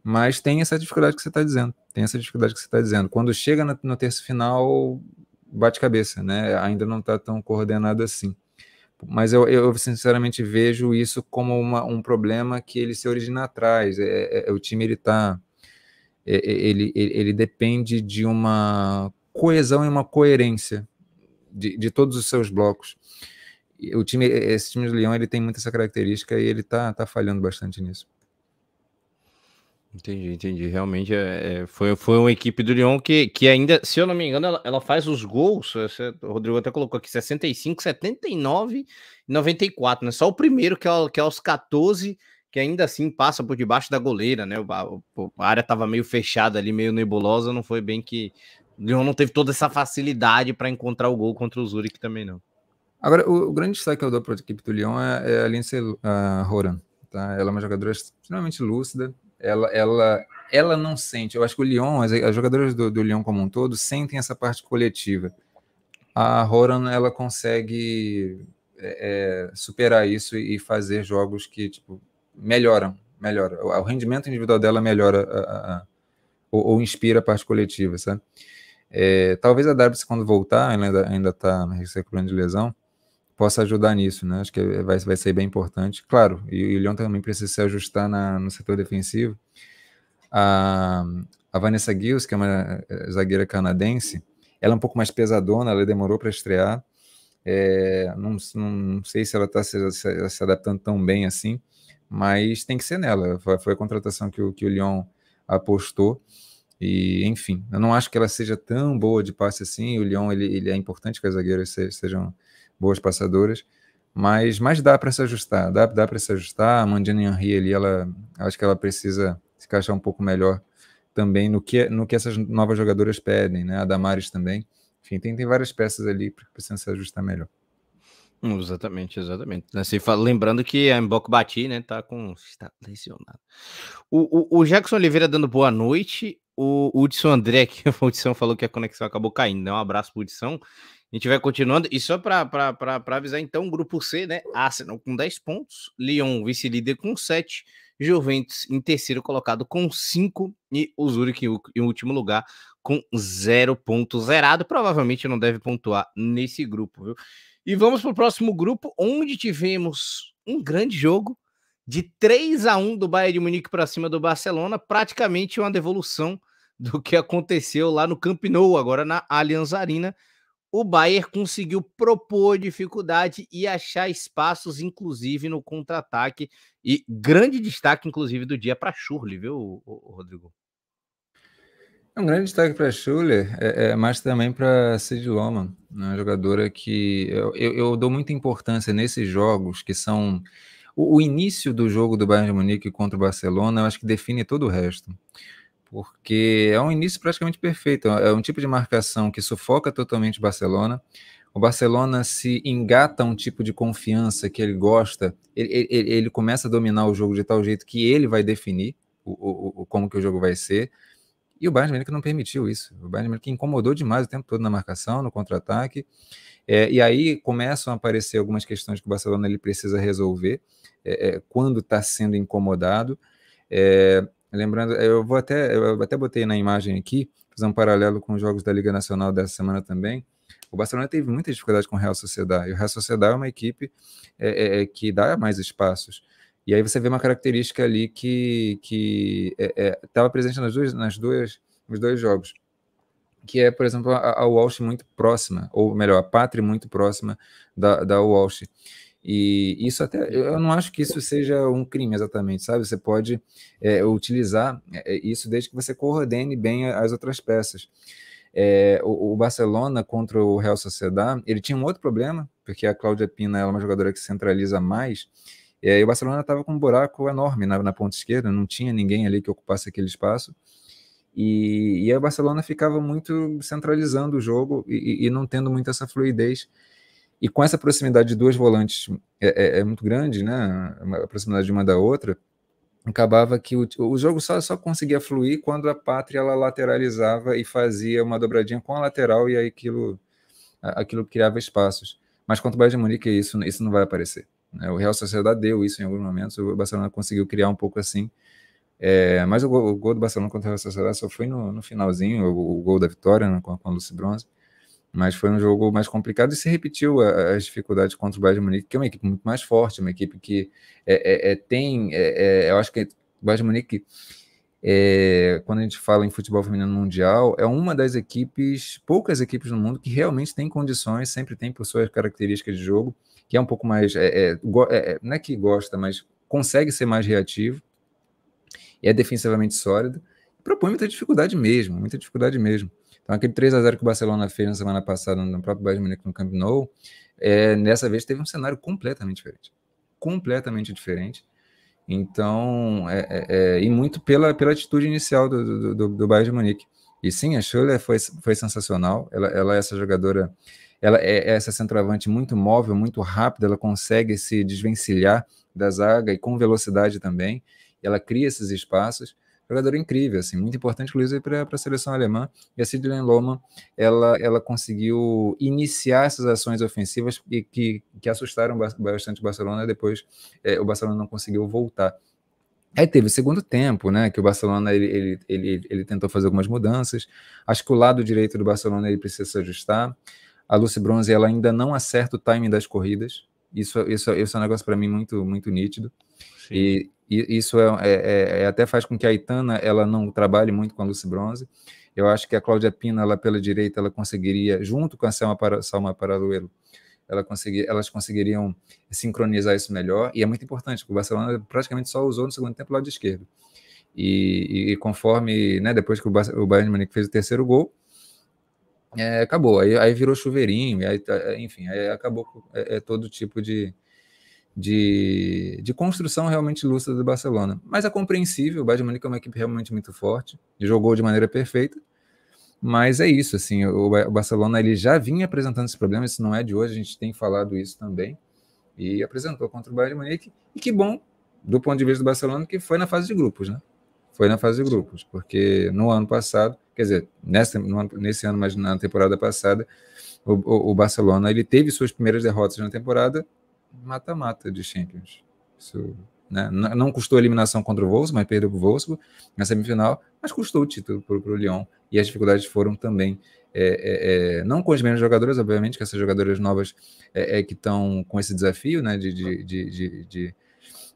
mas tem essa dificuldade que você está dizendo. Tem essa dificuldade que você está dizendo. Quando chega no, no terço final, bate cabeça, né? Ainda não está tão coordenado assim. Mas eu, eu sinceramente vejo isso como uma, um problema que ele se origina atrás. É, é, é o time ele está é, é, ele, ele, ele, depende de uma coesão e uma coerência de, de todos os seus blocos. O time, esse time do Leão ele tem muita essa característica e ele está tá falhando bastante nisso. Entendi, entendi. Realmente é, é, foi, foi uma equipe do Lyon que, que ainda, se eu não me engano, ela, ela faz os gols. Você, o Rodrigo até colocou aqui 65, 79 e 94, né? Só o primeiro, que é, que é aos 14, que ainda assim passa por debaixo da goleira, né? A, a área estava meio fechada ali, meio nebulosa, não foi bem que. O Lyon não teve toda essa facilidade para encontrar o gol contra o Zurich também, não. Agora, o, o grande destaque que eu dou para a equipe do Lyon é, é a Lindsay uh, Horan. Tá? Ela é uma jogadora extremamente lúcida, ela, ela, ela não sente. Eu acho que o Lyon, as, as jogadoras do, do Lyon como um todo, sentem essa parte coletiva. A Horan, ela consegue é, é, superar isso e fazer jogos que tipo, melhoram, melhora. O, rendimento individual dela melhora a, a, a, ou, ou, inspira a parte coletiva, sabe? É, talvez a Darby, quando voltar, ela ainda está recuperando de lesão, possa ajudar nisso, né? Acho que vai, vai ser bem importante. Claro, e o Lyon também precisa se ajustar na, no setor defensivo. A, a Vanessa Gills, que é uma é, zagueira canadense, ela é um pouco mais pesadona, ela demorou para estrear. É, não, não, sei se ela está se, se, se, adaptando tão bem assim, mas tem que ser nela. Foi, foi a contratação que o, que o Lyon apostou. E, enfim, eu não acho que ela seja tão boa de passe assim. O Lyon ele, ele é importante que as zagueiras sejam boas passadoras, mas, mas dá para se ajustar, dá, dá para se ajustar. A Mandina Henry ali, ela, acho que ela precisa se encaixar um pouco melhor também no que, no que essas novas jogadoras pedem, né? A Damares também. Enfim, tem, tem várias peças ali que precisam se ajustar melhor. Exatamente, exatamente. Assim, lembrando que a Mbok Bati, né, tá com. está lesionado. O, o, o, Jackson Oliveira dando boa noite. O Hudson André, que o Hudson falou que a conexão acabou caindo. Né? Um abraço pro Hudson. A gente vai continuando. E só para avisar, então, grupo C, né? Arsenal com 10 pontos, Lyon vice-líder com 7, Juventus em terceiro colocado com 5 e o Zurich em último lugar com 0 ponto zerado. Provavelmente não deve pontuar nesse grupo, viu? E vamos para o próximo grupo, onde tivemos um grande jogo de 3 a 1 do Bayern de Munique para cima do Barcelona, praticamente uma devolução do que aconteceu lá no Camp Nou, agora na Allianz Arena o Bayern conseguiu propor dificuldade e achar espaços, inclusive no contra-ataque. E grande destaque, inclusive, do dia para Schurrle, viu, Rodrigo? É um grande destaque para Schuller, é, é, mas também para Sid Loman, né, uma jogadora que eu, eu, eu, dou muita importância nesses jogos que são o, o, início do jogo do Bayern de Munique contra o Barcelona, eu acho que define todo o resto porque é um início praticamente perfeito. É um tipo de marcação que sufoca totalmente o Barcelona. O Barcelona se engata um tipo de confiança que ele gosta, ele, ele, ele começa a dominar o jogo de tal jeito que ele vai definir o, o, o como que o jogo vai ser. E o Bayern Munique não permitiu isso. O Bayern Munique incomodou demais o tempo todo na marcação, no contra-ataque. É, e aí começam a aparecer algumas questões que o Barcelona ele precisa resolver é, é quando está sendo incomodado. É, lembrando, eu vou até, eu até botei na imagem aqui, fazer um paralelo com os jogos da Liga Nacional dessa semana também. O Barcelona teve muita dificuldade com o Real Sociedade. E o Real Sociedade é uma equipe é, é, que dá mais espaços. E aí você vê uma característica ali que estava é, é presente nas duas, nas duas, nos dois jogos, que é, por exemplo, a, a Walsh muito próxima, ou melhor, a Pátria muito próxima da, da Walsh. E isso até, eu não acho que isso seja um crime exatamente, sabe? Você pode é, utilizar é, isso desde que você coordene bem as outras peças. É, o, o, Barcelona contra o Real Sociedad, ele tinha um outro problema, porque a Cláudia Pina é uma jogadora que centraliza mais, e aí o Barcelona estava com um buraco enorme na, na, ponta esquerda, não tinha ninguém ali que ocupasse aquele espaço. E, e o Barcelona ficava muito centralizando o jogo e, e, não tendo muito essa fluidez. E com essa proximidade de duas volantes é, é, é muito grande, né? A proximidade de uma da outra, acabava que o, o jogo só, só conseguia fluir quando a pátria ela lateralizava e fazia uma dobradinha com a lateral e aí aquilo, aquilo criava espaços. Mas contra o Bayern de Munique isso, isso não vai aparecer. Né? O Real Sociedade deu isso em alguns momentos, o Barcelona conseguiu criar um pouco assim. É, mas o gol, o gol, do Barcelona contra o Real Sociedade só foi no, no finalzinho, o, o, gol da vitória né, com, com Lucy Bronze. Mas foi um jogo mais complicado e se repetiu as dificuldades contra o Bayern de Munique, que é uma equipe muito mais forte, uma equipe que é, é, é tem. É, eu acho que o Bayern de Munique quando a gente fala em futebol feminino mundial, é uma das equipes, poucas equipes no mundo que realmente tem condições, sempre tem por suas características de jogo, que é um pouco mais, não é que gosta, mas consegue ser mais reativo, é defensivamente sólido, propõe muita dificuldade mesmo, muita dificuldade mesmo. Então, aquele 3 a 0 que o Barcelona fez na semana passada no próprio Bayern Munique no Camp Nou, é, nessa vez teve um cenário completamente diferente. Completamente diferente. Então, é, é, é, e muito pela, pela atitude inicial do, do, do Bayern de Munique. E sim, a Schuller foi, foi sensacional. Ela, ela é essa jogadora ela é, é essa centroavante muito móvel, muito rápida, ela consegue se desvencilhar da zaga e com velocidade também. Ela cria esses espaços. Jogadora incrível, assim, muito importante, inclusive, para a seleção alemã. E a Sidney Lohmann, ela, ela conseguiu iniciar essas ações ofensivas que, que, que assustaram bastante o Barcelona. Depois, é, o Barcelona não conseguiu voltar. Aí teve o segundo tempo, né? Que o Barcelona ele, ele, ele, ele tentou fazer algumas mudanças. Acho que o lado direito do Barcelona ele precisa se ajustar. A Lucy Bronze ela ainda não acerta o timing das corridas. Isso, isso, isso é um negócio para mim muito, muito nítido. E, e, isso é, é, é, é, até faz com que a Itana ela não trabalhe muito com a Lucy Bronze. Eu acho que a Cláudia Pina, ela pela direita, ela conseguiria, junto com a Selma, para, Salma Paraluelo, ela conseguir, elas conseguiriam sincronizar isso melhor. E é muito importante, porque o Barcelona praticamente só usou no segundo tempo o lado esquerdo. E, e, conforme, né, depois que o, o Bayern de Munique fez o terceiro gol, é, acabou. Aí, aí virou chuveirinho, aí, tá, enfim, aí acabou é, é todo tipo de, de, de, construção realmente lúcida do Barcelona. Mas é compreensível, o Bayern de Munique é uma equipe realmente muito forte, jogou de maneira perfeita, mas é isso, assim, o, o Barcelona ele já vinha apresentando esse problema, isso não é de hoje, a gente tem falado isso também, e apresentou contra o Bayern de Munique, e que bom, do ponto de vista do Barcelona, que foi na fase de grupos, né? Foi na fase de grupos, porque no ano passado quer dizer, nessa, nesse ano, mas na temporada passada, o, o, o Barcelona ele teve suas primeiras derrotas na temporada mata-mata de Champions. Isso, né? Não custou a eliminação contra o Wolfsburg, mas perdeu para o Wolfsburg na semifinal, mas custou o título para o Lyon. E as dificuldades foram também, é, é, é, não com os mesmos jogadores, obviamente, que essas jogadoras novas é, é que estão com esse desafio né, de, de, de, de,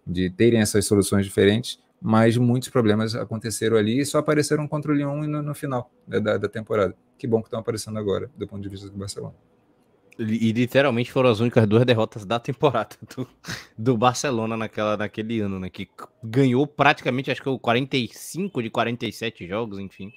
de terem essas soluções diferentes, mas muitos problemas aconteceram ali e só apareceram contra o Lyon no, no final né, da, da, temporada. Que bom que estão aparecendo agora, do ponto de vista do Barcelona. E literalmente foram as únicas duas derrotas da temporada do, do Barcelona naquela, naquele ano, né? Que ganhou praticamente, acho que o 45 de 47 jogos, enfim.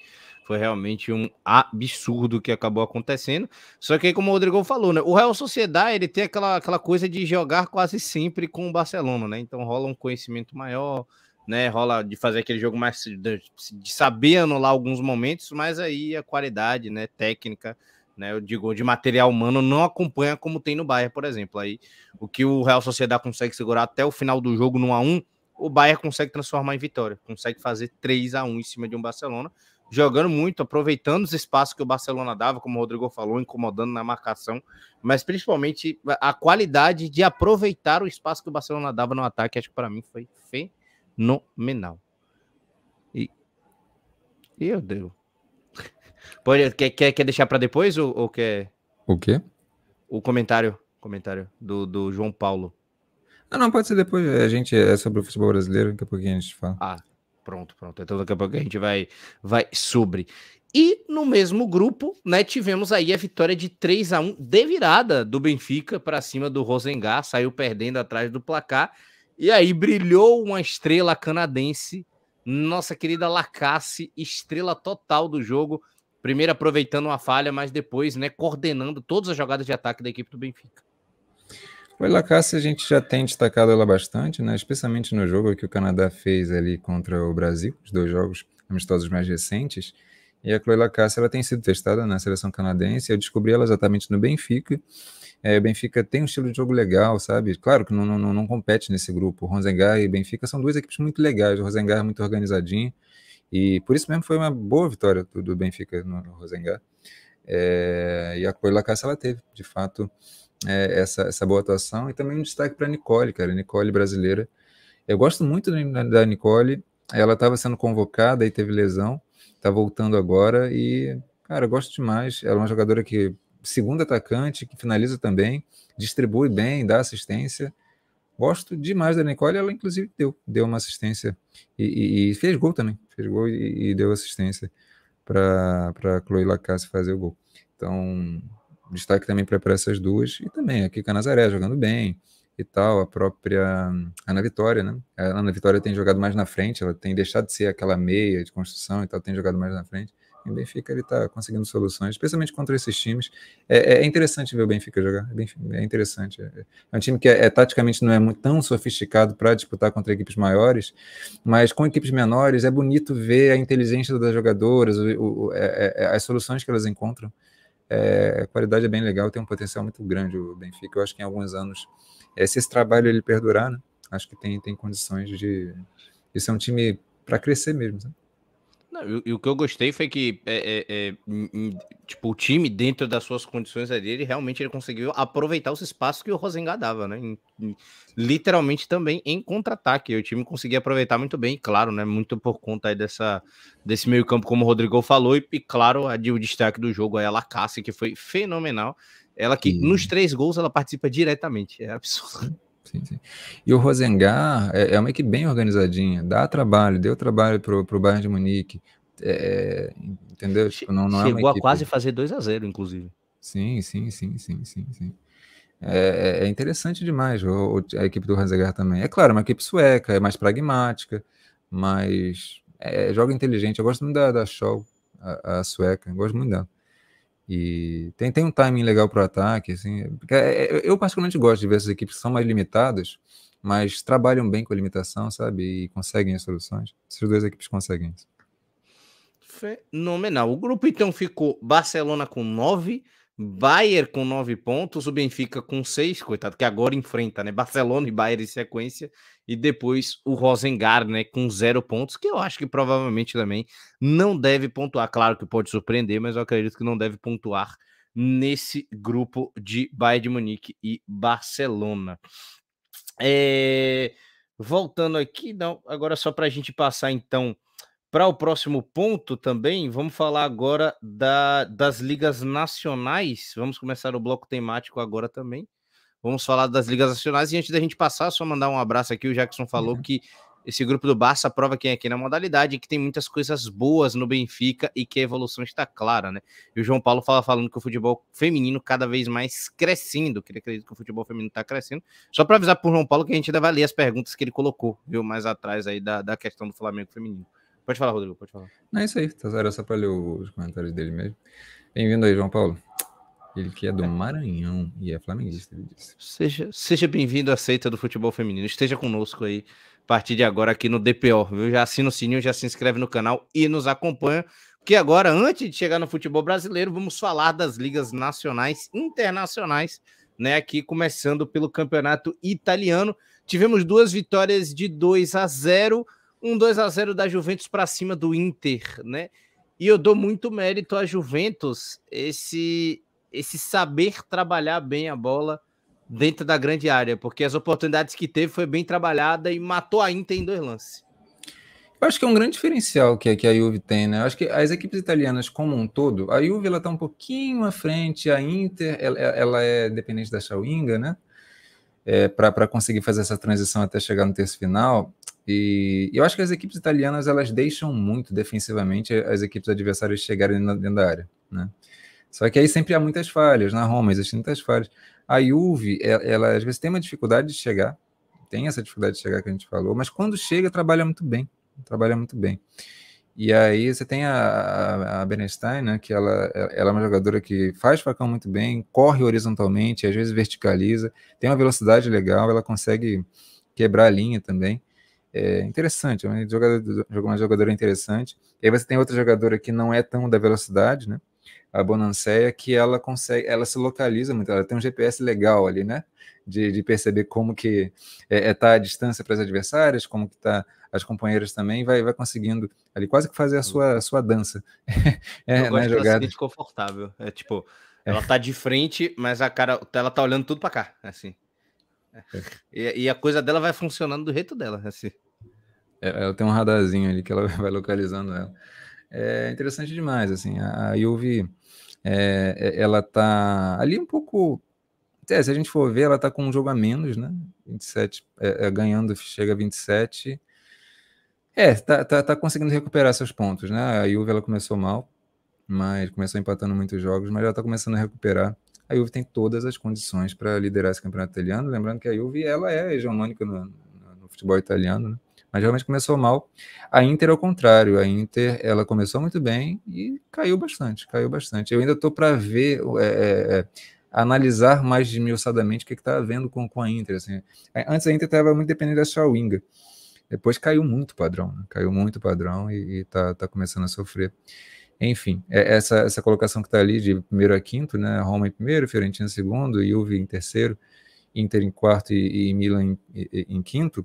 Foi realmente um absurdo que acabou acontecendo. Só que aí, como o Rodrigo falou, né? O Real Sociedade ele tem aquela, aquela coisa de jogar quase sempre com o Barcelona, né? Então rola um conhecimento maior, né? Rola de fazer aquele jogo mais de saber anular alguns momentos, mas aí a qualidade, né, técnica, né, eu digo, de material humano não acompanha como tem no Bayern, por exemplo. Aí o que o Real Sociedade consegue segurar até o final do jogo no 1 a 1, o Bayern consegue transformar em vitória, consegue fazer 3 a 1 em cima de um Barcelona, jogando muito, aproveitando os espaços que o Barcelona dava, como o Rodrigo falou, incomodando na marcação, mas principalmente a qualidade de aproveitar o espaço que o Barcelona dava no ataque, acho que para mim foi fenomenal. E meu Deus. Pode, quer, quer, quer deixar para depois ou, ou, quer? O quê? O comentário, comentário do, do João Paulo. Ah, não, pode ser depois. A gente é sobre o futebol brasileiro, daqui a pouquinho a gente fala. Ah, pronto, pronto. Então daqui a pouco a gente vai, vai sobre. E no mesmo grupo, né, tivemos aí a vitória de 3 a 1 de virada do Benfica para cima do Rosengar, saiu perdendo atrás do placar. E aí brilhou uma estrela canadense, nossa querida Lacasse, estrela total do jogo. Primeiro aproveitando uma falha, mas depois, né, coordenando todas as jogadas de ataque da equipe do Benfica. O Lacasse a gente já tem destacado ela bastante, né? especialmente no jogo que o Canadá fez ali contra o Brasil, os dois jogos amistosos mais recentes. E a Chloe Lacasse ela tem sido testada na seleção canadense. Eu descobri ela exatamente no Benfica. É, Benfica tem um estilo de jogo legal, sabe? Claro que não, não, não compete nesse grupo. Rosengar e Benfica são duas equipes muito legais. O Rosengar é muito organizadinho. E por isso mesmo foi uma boa vitória do, do Benfica no, no Rosengar. É, e a Chloe Lacasse ela teve, de fato, é, essa, essa boa atuação. E também um destaque para a Nicole, cara. Nicole brasileira. Eu gosto muito da Nicole. Ela estava sendo convocada e teve lesão tá voltando agora e, cara, eu gosto demais. Ela é uma jogadora que, segundo atacante, que finaliza também, distribui bem, dá assistência. Gosto demais da Nicole, ela inclusive deu, deu uma assistência e, e, e fez gol também, fez gol e, e deu assistência para Chloe Lacasse fazer o gol. Então, destaque também para essas duas e também a Nazaré jogando bem, e tal, a própria Ana Vitória, né? A Ana Vitória tem jogado mais na frente, ela tem deixado de ser aquela meia de construção e tal, tem jogado mais na frente. E o Benfica ele está conseguindo soluções, especialmente contra esses times. É, é, interessante ver o Benfica jogar, é, bem, é interessante. É, é, um time que é, é taticamente não é muito, tão sofisticado para disputar contra equipes maiores, mas com equipes menores é bonito ver a inteligência das jogadoras, o, o, é, as soluções que elas encontram. a qualidade é bem legal, tem um potencial muito grande o Benfica. Eu acho que em alguns anos é, se esse trabalho ele perdurar, né, acho que tem, tem condições de, de ser um time para crescer mesmo. Né? Não, e, o que eu gostei foi que é, é, é, tipo, o time, dentro das suas condições ali, ele realmente ele conseguiu aproveitar os espaços que o Rosengar dava, né? Em, em, literalmente também em contra-ataque. O time conseguia aproveitar muito bem, claro, né? Muito por conta dessa, desse meio-campo, como o Rodrigo falou, e, e claro, a, o destaque do jogo aí, a Lacasse, que foi fenomenal. Ela que, nos três gols, ela participa diretamente. É absurdo. Sim, sim. E o Rosengar é, é, uma equipe bem organizadinha, dá trabalho, deu trabalho pro, pro Bayern de Munique. É, entendeu? Tipo, não, não Chegou é a equipe... quase fazer 2 a 0 inclusive. Sim, sim, sim, sim, sim, sim. É, é, é interessante demais o, a equipe do Rosengar também. É claro, é uma equipe sueca, é mais pragmática, mas é, joga inteligente. Eu gosto muito da, da Show, a, a sueca, eu gosto muito dela. E tem, tem um timing legal para o ataque. Assim, é, é, eu, particularmente, gosto de ver essas equipes que são mais limitadas, mas trabalham bem com a limitação, sabe? E conseguem as soluções. Essas duas equipes conseguem isso. Fenomenal. O grupo então ficou Barcelona com 9, Bayern com 9 pontos, o Benfica com 6, coitado, que agora enfrenta, né? Barcelona e Bayern em sequência, e depois o Rosengar, né, com 0 pontos, que eu acho que provavelmente também não deve pontuar. Claro que pode surpreender, mas eu acredito que não deve pontuar nesse grupo de Bayern de Munique e Barcelona. É... Voltando aqui, não, agora só para a gente passar então para o próximo ponto também, vamos falar agora da, das ligas nacionais. Vamos começar o bloco temático agora também. Vamos falar das ligas nacionais e antes da gente passar, só mandar um abraço aqui. O Jackson falou uhum. que esse grupo do Barça prova quem é aqui na modalidade, que tem muitas coisas boas no Benfica e que a evolução está clara, né? E o João Paulo fala falando que o futebol feminino cada vez mais crescendo, que ele acredita que o futebol feminino está crescendo. Só para avisar para o João Paulo que a gente ainda vai ler as perguntas que ele colocou, viu, mais atrás aí da, da questão do Flamengo feminino. Pode falar, Rodrigo, pode falar. Não é isso aí, tá, era só para ler os comentários dele mesmo. Bem-vindo aí, João Paulo. Ele que é do Maranhão e é flamenguista, ele disse. Seja, seja bem-vindo à seita do futebol feminino. Esteja conosco aí partir de agora aqui no DPO, viu? Já assina o sininho, já se inscreve no canal e nos acompanha. Porque agora, antes de chegar no futebol brasileiro, vamos falar das ligas nacionais, internacionais, né? Aqui começando pelo campeonato italiano. Tivemos duas vitórias de 2 a 0, um 2 a 0 da Juventus para cima do Inter, né? E eu dou muito mérito à Juventus, esse esse saber trabalhar bem a bola dentro da grande área, porque as oportunidades que teve foi bem trabalhada e matou a Inter em dois lances. Eu acho que é um grande diferencial que, que a Juve tem, né? Eu acho que as equipes italianas como um todo, a Juve ela tá um pouquinho à frente, a Inter ela, ela é dependente da Chauinga, né? É, para conseguir fazer essa transição até chegar no terço final. E eu acho que as equipes italianas elas deixam muito defensivamente as equipes adversárias chegarem dentro da área, né? Só que aí sempre há muitas falhas na Roma, existem muitas falhas. A Juve, ela, ela às vezes tem uma dificuldade de chegar, tem essa dificuldade de chegar que a gente falou, mas quando chega, trabalha muito bem, trabalha muito bem. E aí você tem a, a, Benestein, né, que ela, ela é uma jogadora que faz facão muito bem, corre horizontalmente, às vezes verticaliza, tem uma velocidade legal, ela consegue quebrar a linha também. É interessante, é uma jogadora, uma jogadora interessante. E aí você tem outra jogadora que não é tão da velocidade, né? a Bonanceia, que ela consegue, ela se localiza muito, ela tem um GPS legal ali, né? De, de perceber como que é, é tá a distância para as adversárias, como que tá as companheiras também, vai, vai conseguindo ali quase que fazer a sua, a sua dança. é, Eu gosto né, jogada. se confortável. É tipo, é. ela tá de frente, mas a cara, ela tá olhando tudo para cá, assim. É. E, e, a coisa dela vai funcionando do jeito dela, assim. É, ela tem um radarzinho ali que ela vai localizando ela. É interessante demais, assim. A, Yuvi, é, é, ela tá ali um pouco. É, se a gente for ver, ela tá com um jogo a menos, né? 27, é, é, ganhando, chega a 27. É, tá, tá, tá conseguindo recuperar seus pontos, né? A Juve ela começou mal, mas começou empatando muitos jogos, mas ela tá começando a recuperar. A Juve tem todas as condições para liderar esse campeonato italiano. Lembrando que a Juve ela é hegemônica no, no, futebol italiano, né? mas realmente começou mal. A Inter, ao contrário, a Inter ela começou muito bem e caiu bastante, caiu bastante. Eu ainda estou para ver, é, é, é, analisar mais desmiuçadamente o que está havendo com, com a Inter. Assim. Antes a Inter estava muito dependente da Schawinga, depois caiu muito o padrão, né? caiu muito o padrão e está tá começando a sofrer. Enfim, é, essa, essa colocação que está ali de primeiro a quinto, né? Roma em primeiro, Fiorentina em segundo, Juve em terceiro, Inter em quarto e, e Milan em, em, em quinto.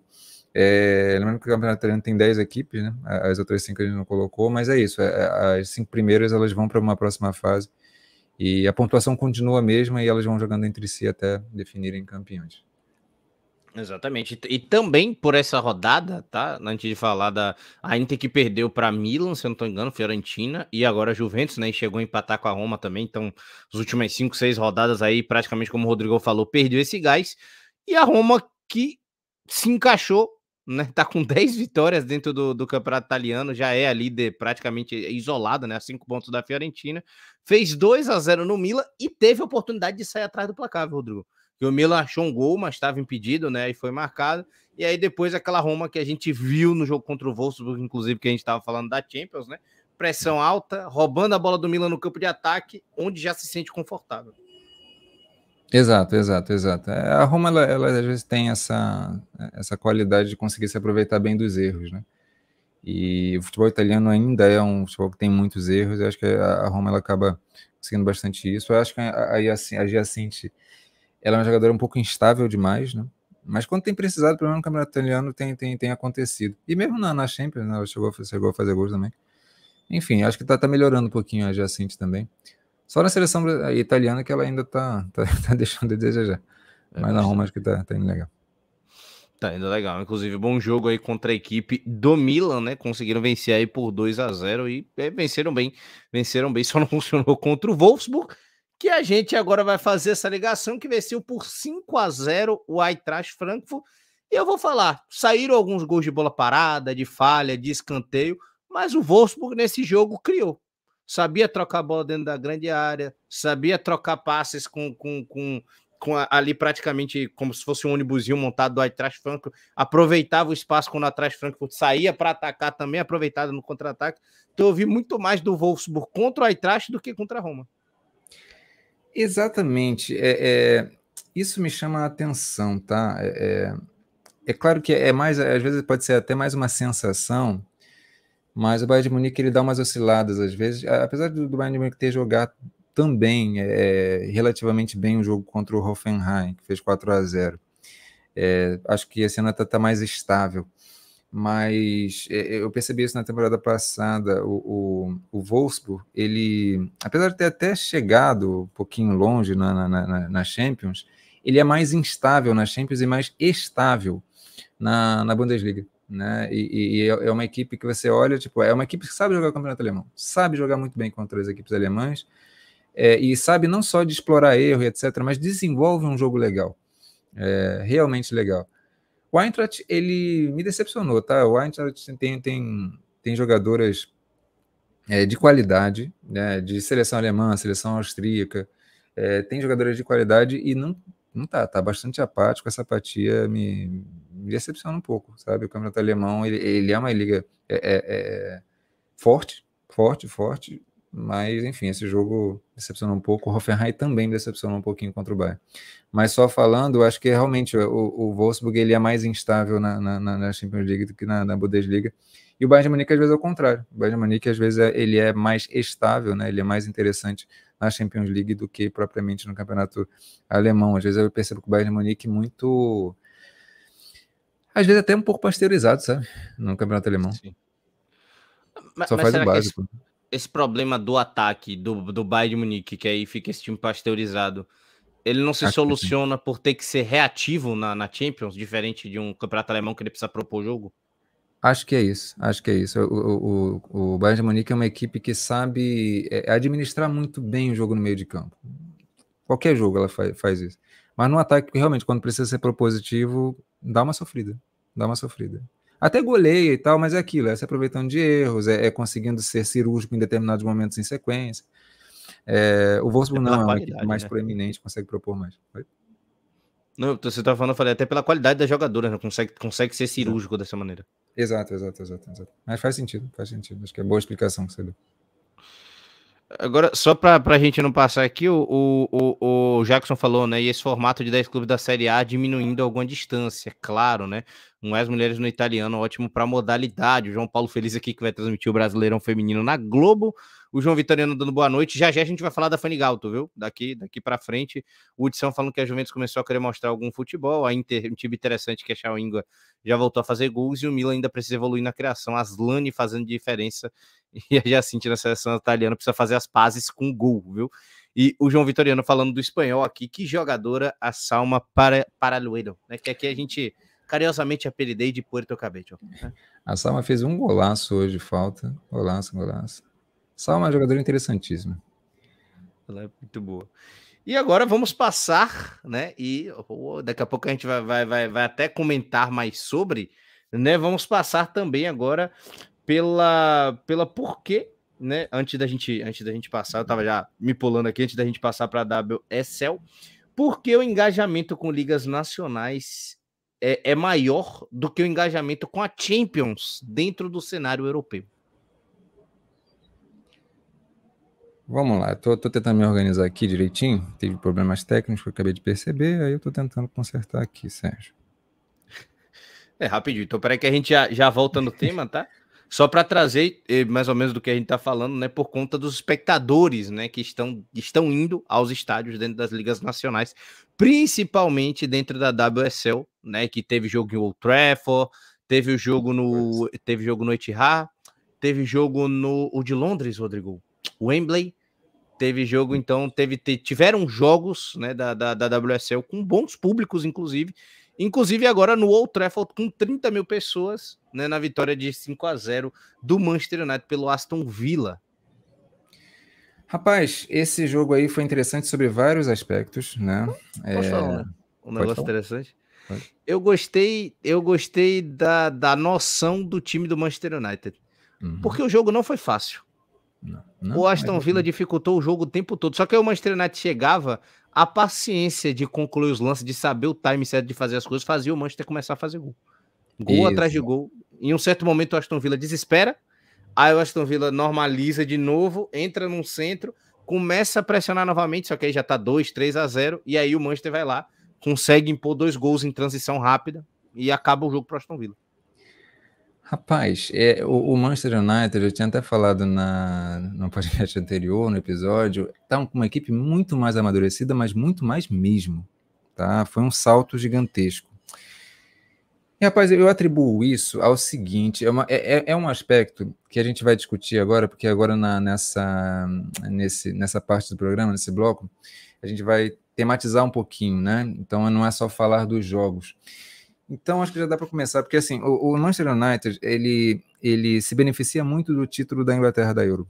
É, lembrando que o campeonato italiano tem 10 equipes, né? As outras cinco a gente não colocou, mas é isso. É, é, as cinco primeiras elas vão para uma próxima fase e a pontuação continua a mesma e elas vão jogando entre si até definirem campeões. Exatamente. E também por essa rodada, tá? Antes de falar da. A Inter que perdeu para Milan, se eu não estou engano, Fiorentina, e agora Juventus, né? E chegou a empatar com a Roma também. Então, as últimas cinco, seis rodadas aí, praticamente, como o Rodrigo falou, perdeu esse gás. E a Roma que se encaixou né? Tá com 10 vitórias dentro do, do campeonato italiano, já é a líder praticamente isolada, né? A 5 pontos da Fiorentina. Fez 2 a 0 no Milan e teve a oportunidade de sair atrás do placar, Rodrigo. Que o Milan achou um gol, mas estava impedido, né? E foi marcado. E aí depois aquela Roma que a gente viu no jogo contra o Wolfsburg, inclusive que a gente estava falando da Champions, né? Pressão alta, roubando a bola do Milan no campo de ataque, onde já se sente confortável. Exato, exato, exato. É, a Roma, ela, ela, às vezes tem essa, essa qualidade de conseguir se aproveitar bem dos erros, né? E o futebol italiano ainda é um futebol que tem muitos erros, eu acho que a Roma ela acaba conseguindo bastante isso. Eu acho que a, a, a Giacinte, ela é uma jogadora um pouco instável demais, né? Mas quando tem precisado, pelo menos no campeonato italiano, tem, tem, tem acontecido. E mesmo na, na Champions, né, ela chegou, chegou a fazer gols também. Enfim, acho que tá, tá melhorando um pouquinho a Giacinte também. Só na seleção italiana que ela ainda tá, tá, tá deixando de desejar. É Mas na Roma acho que tá, tá indo legal. Tá indo legal. Inclusive, bom jogo aí contra a equipe do Milan, né? Conseguiram vencer aí por 2 a 0 e é, venceram bem. Venceram bem, só não funcionou contra o Wolfsburg, que a gente agora vai fazer essa ligação que venceu por 5 a 0 o Eintracht Frankfurt. E eu vou falar, saíram alguns gols de bola parada, de falha, de escanteio, mas o Wolfsburg nesse jogo criou sabia trocar bola dentro da grande área, sabia trocar passes com, com, com, com a, ali praticamente como se fosse um ônibusinho montado do Eintracht Frankfurt, aproveitava o espaço quando Eintracht Frankfurt saía para atacar também, aproveitado no contra-ataque. Então eu vi muito mais do Wolfsburg contra o Eintracht do que contra a Roma. Exatamente. É, é, isso me chama a atenção, tá? É, é é claro que é mais, às vezes pode ser até mais uma sensação, mas o Bayern de Munique ele dá umas osciladas às vezes, apesar do, do Bayern de Munique ter jogado também é, relativamente bem o jogo contra o Hoffenheim, que fez 4 a 0 é, acho que esse ano está tá mais estável. Mas é, eu percebi isso na temporada passada. O, o, o, Wolfsburg, ele, apesar de ter até chegado um pouquinho longe na, na, na, na Champions, ele é mais instável na Champions e mais estável na, na Bundesliga. Né? E, e, é, é uma equipe que você olha, tipo, é uma equipe que sabe jogar o campeonato alemão, sabe jogar muito bem contra as equipes alemãs, é, e sabe não só de explorar erro etc., mas desenvolve um jogo legal é, realmente legal. O Eintracht, ele me decepcionou, tá? O Eintracht tem, tem, tem jogadoras é, de qualidade, né? de seleção alemã, seleção austríaca, é, tem jogadoras de qualidade e não, não tá, tá bastante apático, essa apatia me, me decepciona um pouco, sabe? O campeonato alemão, ele, ele é uma liga é, é, é forte, forte, forte, mas, enfim, esse jogo decepcionou um pouco. O Hoffenheim também decepcionou um pouquinho contra o Bayern. Mas só falando, acho que realmente o, o Wolfsburg ele é mais instável na, na, na Champions League do que na, na, Bundesliga. E o Bayern de Munique, às vezes, é o contrário. O Bayern de Munique, às vezes, é, ele é mais estável, né? ele é mais interessante na Champions League do que propriamente no campeonato alemão. Às vezes eu percebo que o Bayern de Munique muito... Às vezes até um pouco pasteurizado, sabe? No campeonato alemão. Sim. Mas, Só mas faz o básico. Esse esse problema do ataque do, do Bayern de Munique, que aí fica esse time pasteurizado, ele não se Acho soluciona por ter que ser reativo na, na, Champions, diferente de um campeonato alemão que ele precisa propor jogo? Acho que é isso, acho que é isso. O, o, o Bayern de Munique é uma equipe que sabe é, administrar muito bem o jogo no meio de campo. Qualquer jogo ela faz, faz isso. Mas no ataque, realmente, quando precisa ser propositivo, dá uma sofrida. Dá uma sofrida. Até goleia e tal, mas é aquilo, é se aproveitando de erros, é, é conseguindo ser cirúrgico em determinados momentos em sequência. É, o Wolfsburg é não é uma equipe mais né? proeminente, consegue propor mais. Não, você tá falando, eu falei, até pela qualidade da jogadora, né? consegue, consegue ser cirúrgico dessa maneira. Exato, exato, exato, exato. Mas faz sentido, faz sentido. Acho que é boa explicação que você deu. Agora, só para a gente não passar aqui, o, o, o Jackson falou, né? E esse formato de 10 clubes da Série A diminuindo alguma distância, claro, né? As mulheres no italiano, ótimo para modalidade. O João Paulo Feliz aqui que vai transmitir o Brasileirão Feminino na Globo o João Vitoriano dando boa noite. Já já a gente vai falar da Fanigalto, viu? Daqui, daqui para frente. O Hudson falando que a Juventus começou a querer mostrar algum futebol. A Inter, um time interessante que é Chauinga, já voltou a fazer gols. E o Milan ainda precisa evoluir na criação. As Lani fazendo diferença. E a Jacinte na seleção italiana precisa fazer as pazes com gol, viu? E o João Vitoriano falando do espanhol aqui. Que jogadora a Salma para, Paralueiro, né? Que aqui a gente carinhosamente apelidei de Puerto Cabello. Né? A Salma fez um golaço hoje, falta. Golaço, golaço. Só uma jogadora interessantíssima. Ela é muito boa. E agora vamos passar, né? E daqui a pouco a gente vai, vai, vai, vai até comentar mais sobre, né? Vamos passar também agora pela, pela porquê, né? Antes da gente, antes da gente passar, eu tava já me pulando aqui antes da gente passar para a WSL, porque o engajamento com ligas nacionais é, é maior do que o engajamento com a Champions dentro do cenário europeu. Vamos lá, tô tentando me organizar aqui direitinho. Teve problemas técnicos que eu acabei de perceber, aí eu tô tentando consertar aqui, Sérgio. É rapidinho, então peraí que a gente já, já volta no tema, tá? Só para trazer eh, mais ou menos do que a gente está falando, né? Por conta dos espectadores, né? Que estão, estão indo aos estádios dentro das ligas nacionais, principalmente dentro da WSL, né? Que teve jogo em Old Trafford, teve o jogo no, teve jogo no Etihad, teve jogo no o de Londres, Rodrigo, Wembley, Teve jogo, então, teve, tiveram jogos né, da, da, da WSL com bons públicos, inclusive. Inclusive agora no Old Trafford com 30 mil pessoas né, na vitória de 5 a 0 do Manchester United pelo Aston Villa. Rapaz, esse jogo aí foi interessante sobre vários aspectos, né? Posso é... falar um negócio interessante? Pode. Eu gostei, eu gostei da, da noção do time do Manchester United. Uhum. Porque o jogo não foi fácil. Não, não, o Aston Villa dificultou o jogo o tempo todo. Só que o Manchester United chegava, a paciência de concluir os lances, de saber o time certo de fazer as coisas, fazia o Manchester começar a fazer gol. Gol Isso. atrás de gol. Em um certo momento o Aston Villa desespera, aí o Aston Villa normaliza de novo, entra no centro, começa a pressionar novamente, só que aí já tá 2, 3 a 0, e aí o Manchester vai lá, consegue impor dois gols em transição rápida, e acaba o jogo para Aston Villa. Rapaz, é, o, o, Manchester United, eu tinha até falado na, no podcast anterior, no episódio, tá com uma equipe muito mais amadurecida, mas muito mais mesmo. Tá? Foi um salto gigantesco. E, rapaz, eu atribuo isso ao seguinte: é, uma, é, é, é um aspecto que a gente vai discutir agora, porque agora na, nessa, nesse, nessa parte do programa, nesse bloco, a gente vai tematizar um pouquinho, né? Então não é só falar dos jogos. Então acho que já dá para começar, porque assim, o, o, Manchester United, ele, ele se beneficia muito do título da Inglaterra da Euro,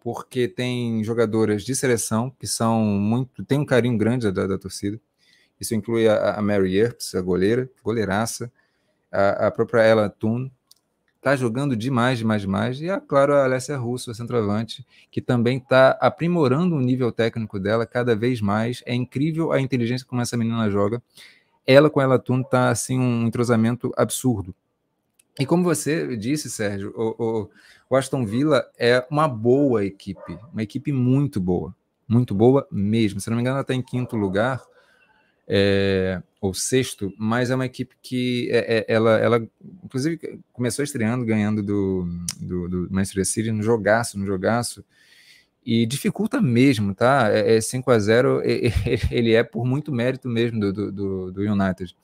porque tem jogadoras de seleção que são muito, tem um carinho grande da, da torcida. Isso inclui a, a Mary Earps, a goleira, goleiraça, a, a própria Ella Thun, tá jogando demais, demais, demais. E, a, claro, a Alessia Russo, a centroavante, que também está aprimorando o nível técnico dela cada vez mais. É incrível a inteligência como essa menina joga ela com ela Tun tá assim um entrosamento absurdo. E como você disse, Sérgio, o, o, o, Aston Villa é uma boa equipe, uma equipe muito boa, muito boa mesmo. Se não me engano, ela está em quinto lugar, é, ou sexto, mas é uma equipe que é, é, ela, ela, inclusive, começou estreando, ganhando do, do, do Manchester City no jogaço, no jogaço e dificulta mesmo, tá? É, é 5 a 0 ele é por muito mérito mesmo do, do, do United.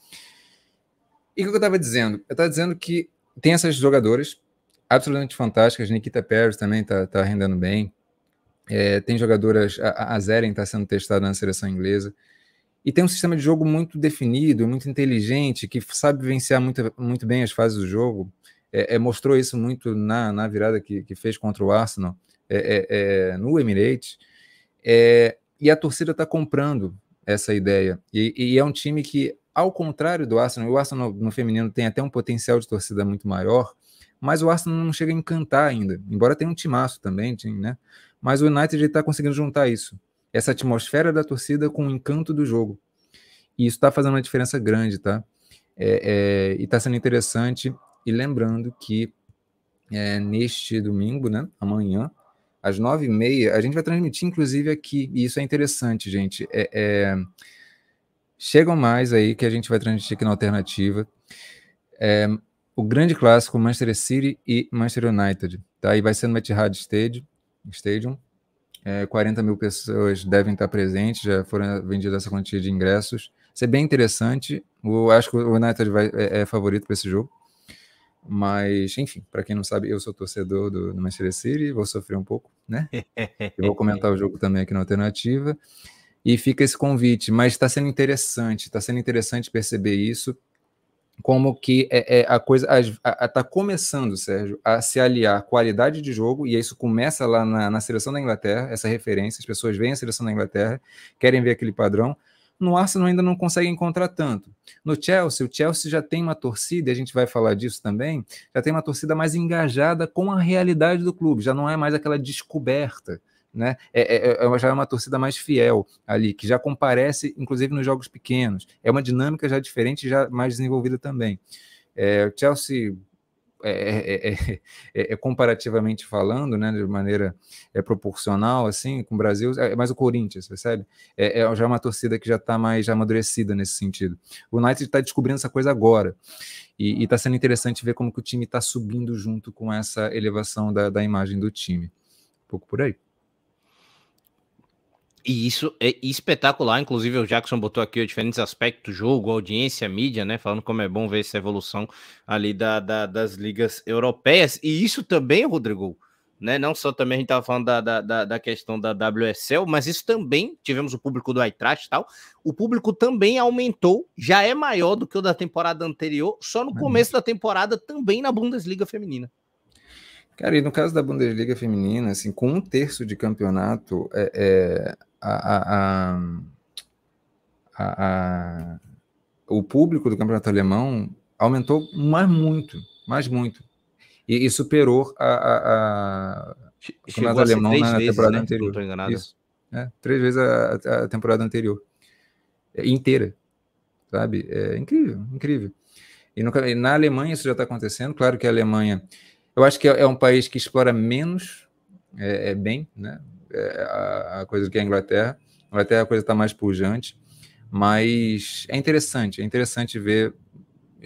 E o que eu estava dizendo? Eu estava dizendo que tem essas jogadoras absolutamente fantásticas, Nikita Pérez também está tá rendendo bem, é, tem jogadoras, a, a Zeren está sendo testada na seleção inglesa, e tem um sistema de jogo muito definido, muito inteligente, que sabe vivenciar muito, muito bem as fases do jogo, é, é, mostrou isso muito na, na virada que, que fez contra o Arsenal, é, é, é, no Emirates, é, e a torcida está comprando essa ideia. E, e, é um time que, ao contrário do Arsenal, o Arsenal no feminino tem até um potencial de torcida muito maior, mas o Arsenal não chega a encantar ainda, embora tenha um timaço também, né? Mas o United está conseguindo juntar isso, essa atmosfera da torcida com o encanto do jogo. E isso está fazendo uma diferença grande, tá? É, é, e está sendo interessante. E lembrando que é, neste domingo, né, amanhã, às nove e meia, a gente vai transmitir, inclusive, aqui, e isso é interessante, gente. É, é... Chegam mais aí que a gente vai transmitir aqui na alternativa. É, o grande clássico Manchester City e Manchester United. Tá? E vai ser no Etihad Stadium. É, 40 mil pessoas devem estar presentes, já foram vendidas essa quantia de ingressos. Isso é bem interessante. Eu acho que o United vai, é, é favorito para esse jogo. Mas, enfim, para quem não sabe, eu sou torcedor do, do Manchester City, vou sofrer um pouco, né? Eu vou comentar o jogo também aqui na alternativa. E fica esse convite, mas está sendo interessante, está sendo interessante perceber isso, como que é, é a coisa está começando, Sérgio, a se aliar qualidade de jogo, e isso começa lá na, na seleção da Inglaterra, essa referência, as pessoas veem a seleção da Inglaterra, querem ver aquele padrão, no Arsenal ainda não consegue encontrar tanto. No Chelsea, o Chelsea já tem uma torcida, e a gente vai falar disso também, já tem uma torcida mais engajada com a realidade do clube, já não é mais aquela descoberta. Né? É, é, é, já é uma torcida mais fiel ali, que já comparece, inclusive, nos jogos pequenos. É uma dinâmica já diferente, já mais desenvolvida também. É, o Chelsea é é, é, é, é, comparativamente falando, né, de maneira é, proporcional, assim, com o Brasil, é mais o Corinthians, percebe? É, já uma torcida que já está mais amadurecida nesse sentido. O United está descobrindo essa coisa agora, e está sendo interessante ver como que o time está subindo junto com essa elevação da, da imagem do time. Um pouco por aí. E isso é espetacular, inclusive o Jackson botou aqui os diferentes aspectos, jogo, audiência, mídia, né? Falando como é bom ver essa evolução ali da, da, das ligas europeias. E isso também, Rodrigo, né? Não só também a gente estava falando da, da, da, questão da WSL, mas isso também, tivemos o público do Eintracht e tal, o público também aumentou, já é maior do que o da temporada anterior, só no começo da temporada também na Bundesliga feminina. Cara, e no caso da Bundesliga feminina, assim, com um terço de campeonato, é, é a, a, a, o público do campeonato alemão aumentou mais muito, mais muito. E, e superou a, o campeonato alemão na vezes, temporada né? anterior. Isso. É, três vezes a, temporada anterior. É, inteira. Sabe? É incrível, incrível. E, no, e na Alemanha isso já está acontecendo. Claro que a Alemanha, eu acho que é, é um país que explora menos é, é bem, né? É, a, a, coisa do que a Inglaterra. A Inglaterra a coisa está mais pujante, mas é interessante, é interessante ver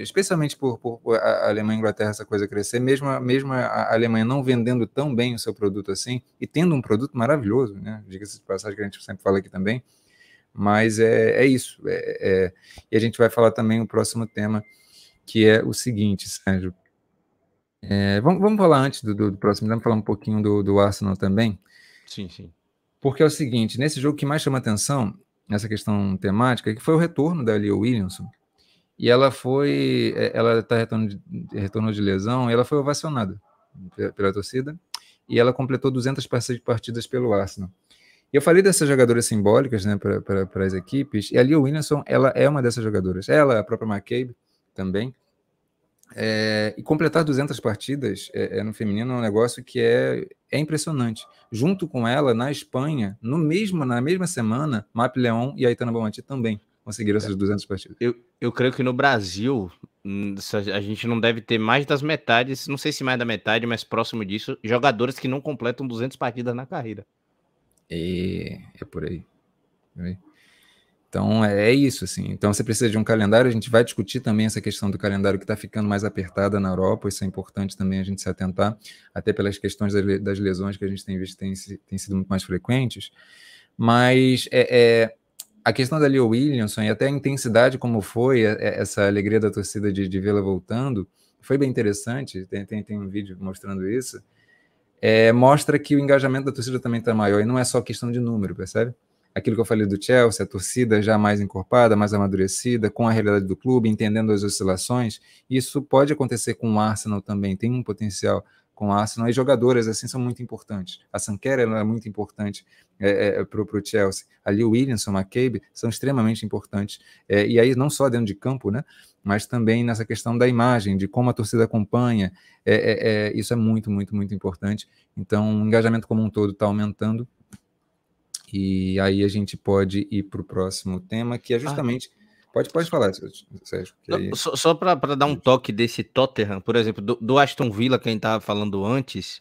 especialmente por, por a Alemanha e a Inglaterra essa coisa crescer, mesmo, mesmo a Alemanha não vendendo tão bem o seu produto assim, e tendo um produto maravilhoso, né? Diga-se de passagem que a gente sempre fala aqui também, mas é, é isso. É, é, e a gente vai falar também o próximo tema, que é o seguinte, Sérgio. É, vamos, vamos falar antes do, do, do próximo, vamos falar um pouquinho do, do Arsenal também. Sim, sim. Porque é o seguinte, nesse jogo que mais chama atenção, nessa questão temática, que foi o retorno da Leo Williamson, e ela foi, é, ela está retorno de, retorno de lesão, e ela foi ovacionada pela torcida, e ela completou 200 partidas pelo Arsenal. E eu falei dessas jogadoras simbólicas né, para as equipes, e a Leo Williamson ela é uma dessas jogadoras. Ela, a própria McCabe também. É, e completar 200 partidas é, é, no feminino é um negócio que é, é impressionante. Junto com ela, na Espanha, no mesmo, na mesma semana, Map Leon e Aitana Bonmati também conseguiram essas 200 partidas. Eu, eu creio que no Brasil hum, a gente não deve ter mais das metades, não sei se mais da metade, mas próximo disso, jogadores que não completam 200 partidas na carreira. E é por aí. Então é, é isso, assim. Então você precisa de um calendário. A gente vai discutir também essa questão do calendário que está ficando mais apertada na Europa. Isso é importante também a gente se atentar, até pelas questões das lesões que a gente tem visto têm, sido muito mais frequentes. Mas é, é, a questão da Leo Williamson e até a intensidade como foi é, é, essa alegria da torcida de, de vê-la voltando foi bem interessante. Tem, tem, tem um vídeo mostrando isso é, mostra que o engajamento da torcida também está maior, e não é só questão de número, percebe? Aquilo que eu falei do Chelsea, a torcida já mais encorpada, mais amadurecida, com a realidade do clube, entendendo as oscilações, isso pode acontecer com o Arsenal também, tem um potencial com o Arsenal, e jogadoras assim são muito importantes. A Sanquera é muito importante é, é, para o Chelsea. Ali o Williamson, a McCabe são extremamente importantes. É, e aí não só dentro de campo, né? Mas também nessa questão da imagem, de como a torcida acompanha. É, é, é isso é muito, muito, muito importante. Então o engajamento como um todo está aumentando. E aí a gente pode ir para o próximo tema, que é ah, justamente. Ah Pode, pode falar, Sérgio. Aí... Só, só para dar um toque desse Tottenham, por exemplo, do, do Aston Villa, quem estava falando antes,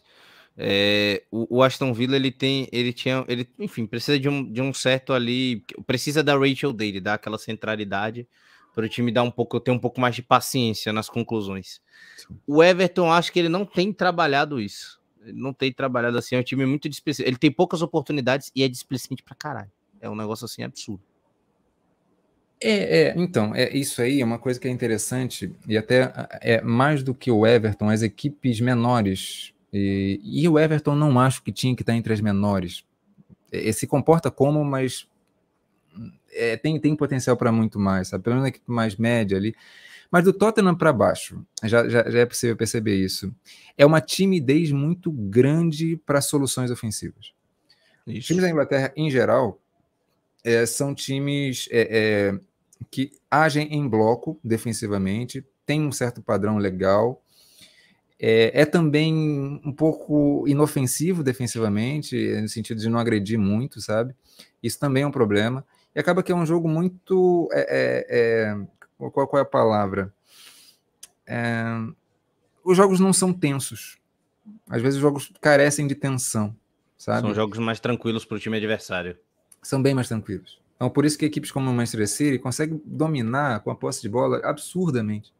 é, o, o, Aston Villa ele tem, ele tinha, ele, enfim, precisa de um, de um certo ali, precisa da Rachel dele, dar aquela centralidade para o time dar um pouco, ter um pouco mais de paciência nas conclusões. O Everton acho que ele não tem trabalhado isso. Não tem trabalhado assim, é um time muito displicente. Ele tem poucas oportunidades e é displicente para caralho. É um negócio assim absurdo. É, é, então, é, isso aí é uma coisa que é interessante, e até é mais do que o Everton, as equipes menores. E, e o Everton não acho que tinha que estar entre as menores. É, se comporta como, mas é, tem, tem potencial para muito mais, sabe? Pelo menos a equipe mais média ali. Mas do Tottenham para baixo, já, já, já, é possível perceber isso. É uma timidez muito grande para soluções ofensivas. Os times da Inglaterra, em geral, é, são times é, é que agem em bloco defensivamente, tem um certo padrão legal, é, é, também um pouco inofensivo defensivamente, no sentido de não agredir muito, sabe? Isso também é um problema. E acaba que é um jogo muito. É, é, é qual, qual, é a palavra? É, os jogos não são tensos. Às vezes os jogos carecem de tensão, sabe? São jogos mais tranquilos para o time adversário. São bem mais tranquilos. Então, por isso que equipes como o Manchester City conseguem dominar com a posse de bola absurdamente.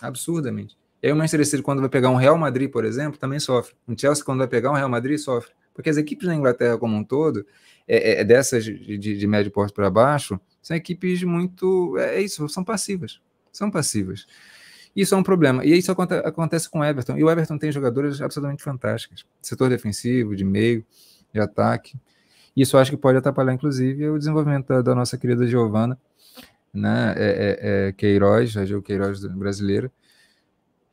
Absurdamente. E aí o Manchester City, quando vai pegar um Real Madrid, por exemplo, também sofre. O Chelsea, quando vai pegar um Real Madrid, sofre. Porque as equipes na Inglaterra como um todo, é, é, é dessas de, de, de médio porte para baixo, são equipes muito. É, é, isso, são passivas. São passivas. Isso é um problema. E isso acontece com o Everton. E o Everton tem jogadores absolutamente fantásticos. Setor defensivo, de meio, de ataque. Isso acho que pode atrapalhar, inclusive, o desenvolvimento da, da nossa querida Giovana, né? É, é, é Queiroz, a Gil Queiroz brasileira,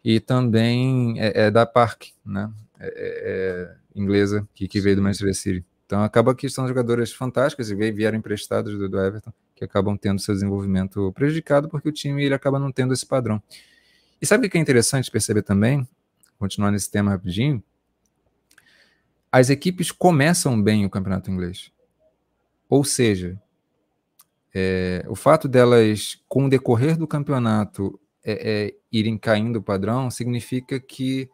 e também é, é da Park, né? É, inglesa, que, que veio do Manchester City. Então acaba que são jogadoras fantásticas e vieram emprestados do, do, Everton, que acabam tendo seu desenvolvimento prejudicado porque o time ele acaba não tendo esse padrão. E sabe o que é interessante perceber também, continuando nesse tema rapidinho, as equipes começam bem o campeonato inglês. Ou seja, é, o fato delas, com o decorrer do campeonato, é, é, irem caindo o padrão, significa que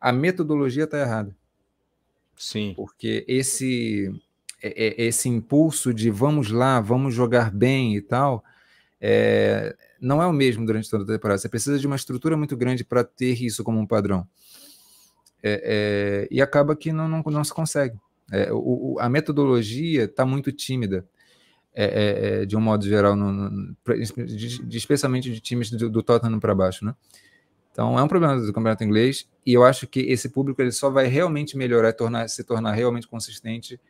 a metodologia está errada. Sim. Porque esse, é, é, esse impulso de vamos lá, vamos jogar bem e tal, é, não é o mesmo durante toda a temporada. Você precisa de uma estrutura muito grande para ter isso como um padrão. É, é, e acaba que não, não, não se consegue. É, o, a metodologia está muito tímida, de um modo geral, no, no, de, especialmente de times do, do Tottenham para baixo. Né? Então é um problema do campeonato inglês e eu acho que esse público ele só vai realmente melhorar, tornar, se tornar realmente consistente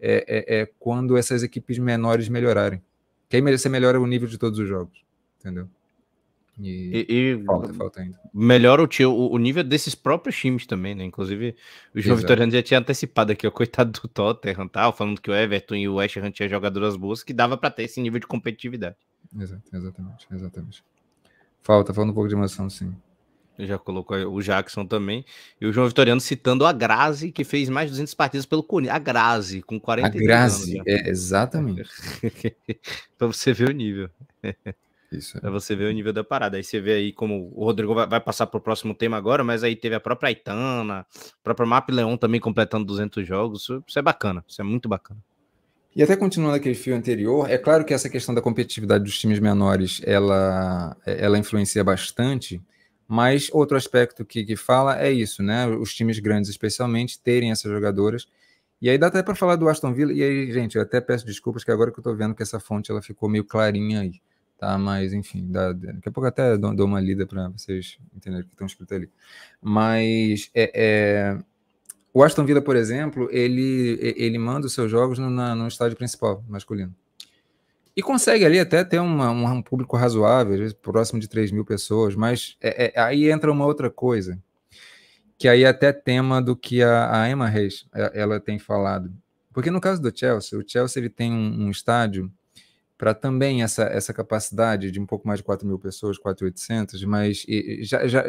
é, quando essas equipes menores melhorarem. Que aí você melhora o nível de todos os jogos, entendeu? E, e, e falta, falta ainda. Melhora o, o, nível desses próprios times também, né? Inclusive, o João Vitoriano já tinha antecipado aqui, o coitado do Tottenham, tal, falando que o Everton e o West Ham tinham jogadoras boas, que dava para ter esse nível de competitividade. Exato, exatamente, exatamente. Falta, falta um pouco de emoção, sim. Já colocou o Jackson também. E o João Vitoriano citando a Grazi, que fez mais de 200 partidas pelo Corinthians. A Grazi, com 40 anos. A Grazi, é, exatamente. para você ver o nível. Isso. Pra você ver o nível da parada. Aí você vê aí como o Rodrigo vai, vai passar pro próximo tema agora, mas aí teve a própria Aitana, a própria Map Leon também completando 200 jogos. Isso, isso é bacana, isso é muito bacana. E até continuando aquele fio anterior, é claro que essa questão da competitividade dos times menores, ela, ela influencia bastante, mas outro aspecto que, que fala é isso, né? Os times grandes, especialmente, terem essas jogadoras. E aí dá até para falar do Aston Villa, e aí, gente, eu até peço desculpas que agora que eu tô vendo que essa fonte ela ficou meio clarinha aí tá? Mas enfim, dá, daqui a pouco até dou, dou uma lida para vocês entenderem o que estão escrito ali. Mas é, é, o Aston Villa, por exemplo, ele, ele manda os seus jogos no, na, no estádio principal masculino. E consegue ali até ter uma, um público razoável, próximo de 3 mil pessoas, mas é, é, aí entra uma outra coisa, que aí é até tema do que a, a Emma Reis ela tem falado. Porque no caso do Chelsea, o Chelsea ele tem um, um estádio para também essa, essa capacidade de um pouco mais de 4 mil pessoas, 4.800, mas e, já, já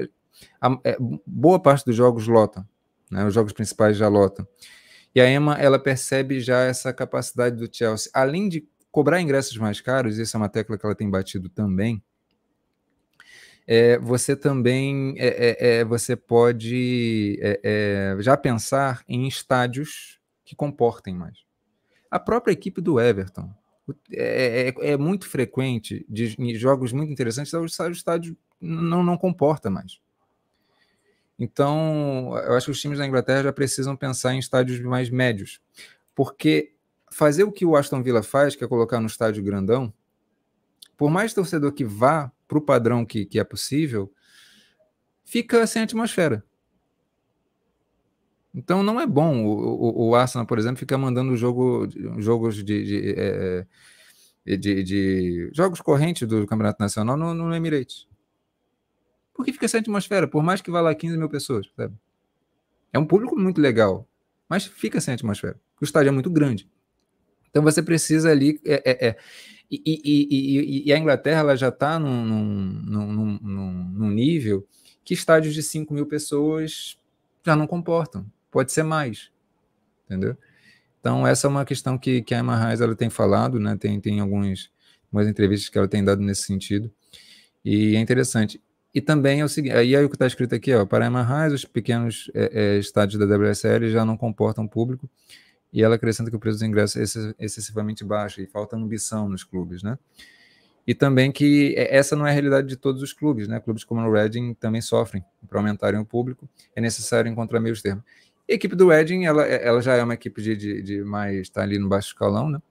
a, é, boa parte dos jogos lotam, né? os jogos principais já lotam. E a Emma, ela percebe já essa capacidade do Chelsea, além de cobrar ingressos mais caros, isso é uma tecla que ela tem batido também, é, você também é, é, é você pode é, é, já pensar em estádios que comportem mais. A própria equipe do Everton, é, muito frequente de, jogos muito interessantes, o estádio não, não comporta mais. Então, eu acho que os times da Inglaterra já precisam pensar em estádios mais médios, porque fazer o que o Aston Villa faz, que é colocar no estádio grandão, por mais torcedor que vá para o padrão que, que é possível, fica sem atmosfera. Então não é bom o, o, o Arsenal, por exemplo, ficar mandando jogo, jogos de, de, é, de, de, jogos correntes do Campeonato Nacional no, no Emirates. Porque fica sem atmosfera, por mais que vá lá 15 mil pessoas. Sabe? É um público muito legal, mas fica sem atmosfera. O estádio é muito grande. Então você precisa ali. É, é, é e, e, e, e, a Inglaterra ela já está num, num, num, num, nível que estádios de 5 mil pessoas já não comportam pode ser mais, entendeu? Então, essa é uma questão que, que a Emma Reis ela tem falado, né? tem, tem alguns, algumas entrevistas que ela tem dado nesse sentido, e é interessante. E também é o seguinte, aí é o que está escrito aqui, ó, para a Emma Reis, os pequenos é, é, estádios da WSL já não comportam público, e ela acrescenta que o preço dos ingressos é excessivamente baixo, e falta ambição nos clubes, né? E também que é, essa não é a realidade de todos os clubes, né? Clubes como o Reading também sofrem para aumentarem o público, é necessário encontrar meios termos. A equipe do Reading, ela, ela já é uma equipe de, de, de mais, está ali no baixo escalão, né?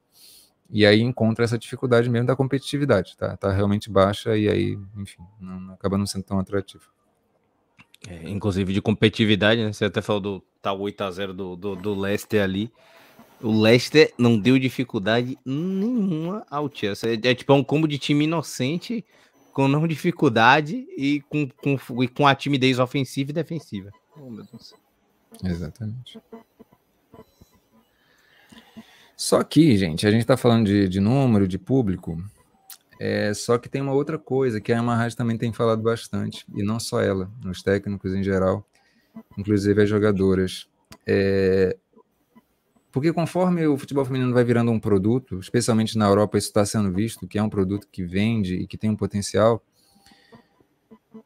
E aí encontra essa dificuldade mesmo da competitividade, tá? Tá realmente baixa e aí, enfim, não, acaba não sendo tão atrativo. É, inclusive de competitividade, né? Você até falou do tal tá 8x0 do, do, do Leicester ali. O Leicester não deu dificuldade nenhuma ao Chelsea. É, é tipo é um combo de time inocente, com não dificuldade e com, com, e com a timidez ofensiva e defensiva. Oh, meu Deus. Exatamente. Só que, gente, a gente está falando de, de, número, de público, é, só que tem uma outra coisa que a Amarrad também tem falado bastante, e não só ela, os técnicos em geral, inclusive as jogadoras. É, porque conforme o futebol feminino vai virando um produto, especialmente na Europa isso está sendo visto, que é um produto que vende e que tem um potencial,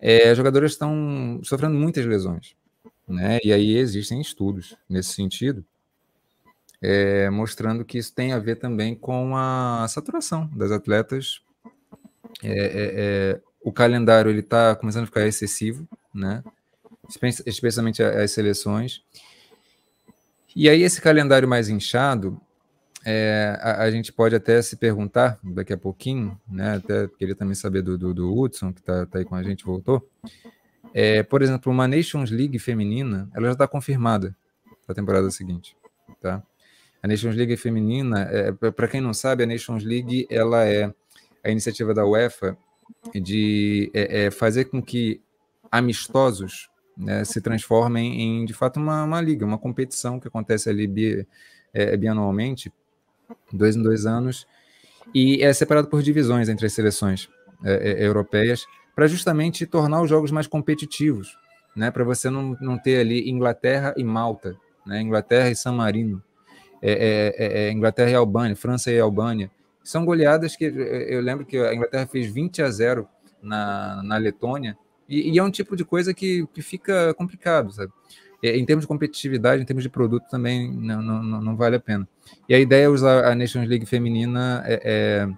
é, as jogadoras estão sofrendo muitas lesões né? E aí existem estudos nesse sentido, é, mostrando que isso tem a ver também com a saturação das atletas é, é, é o calendário ele está começando a ficar excessivo, né? especialmente as seleções. E aí esse calendário mais inchado, é, a, a, gente pode até se perguntar daqui a pouquinho, né? Até queria também saber do, do, do Hudson, que está tá aí com a gente, voltou. É, por exemplo, uma Nations League feminina, ela já está confirmada para a temporada seguinte, tá? A Nations League feminina, é, para quem não sabe, a Nations League ela é a iniciativa da UEFA de é, é, fazer com que amistosos né, se transformem em, de fato, uma, uma, liga, uma competição que acontece ali bi, é, bianualmente, dois em dois anos, e é separado por divisões entre as seleções é, é, europeias, para justamente tornar os jogos mais competitivos, né, para você não, não ter ali Inglaterra e Malta, né, Inglaterra e San Marino, é, Inglaterra e Albânia, França e Albânia, são goleadas que eu lembro que a Inglaterra fez 20 a 0 na, na Letônia, e, e é um tipo de coisa que, que fica complicado, sabe? Em termos de competitividade, em termos de produto, também não, não, não vale a pena. E a ideia é usar a Nations League feminina é, é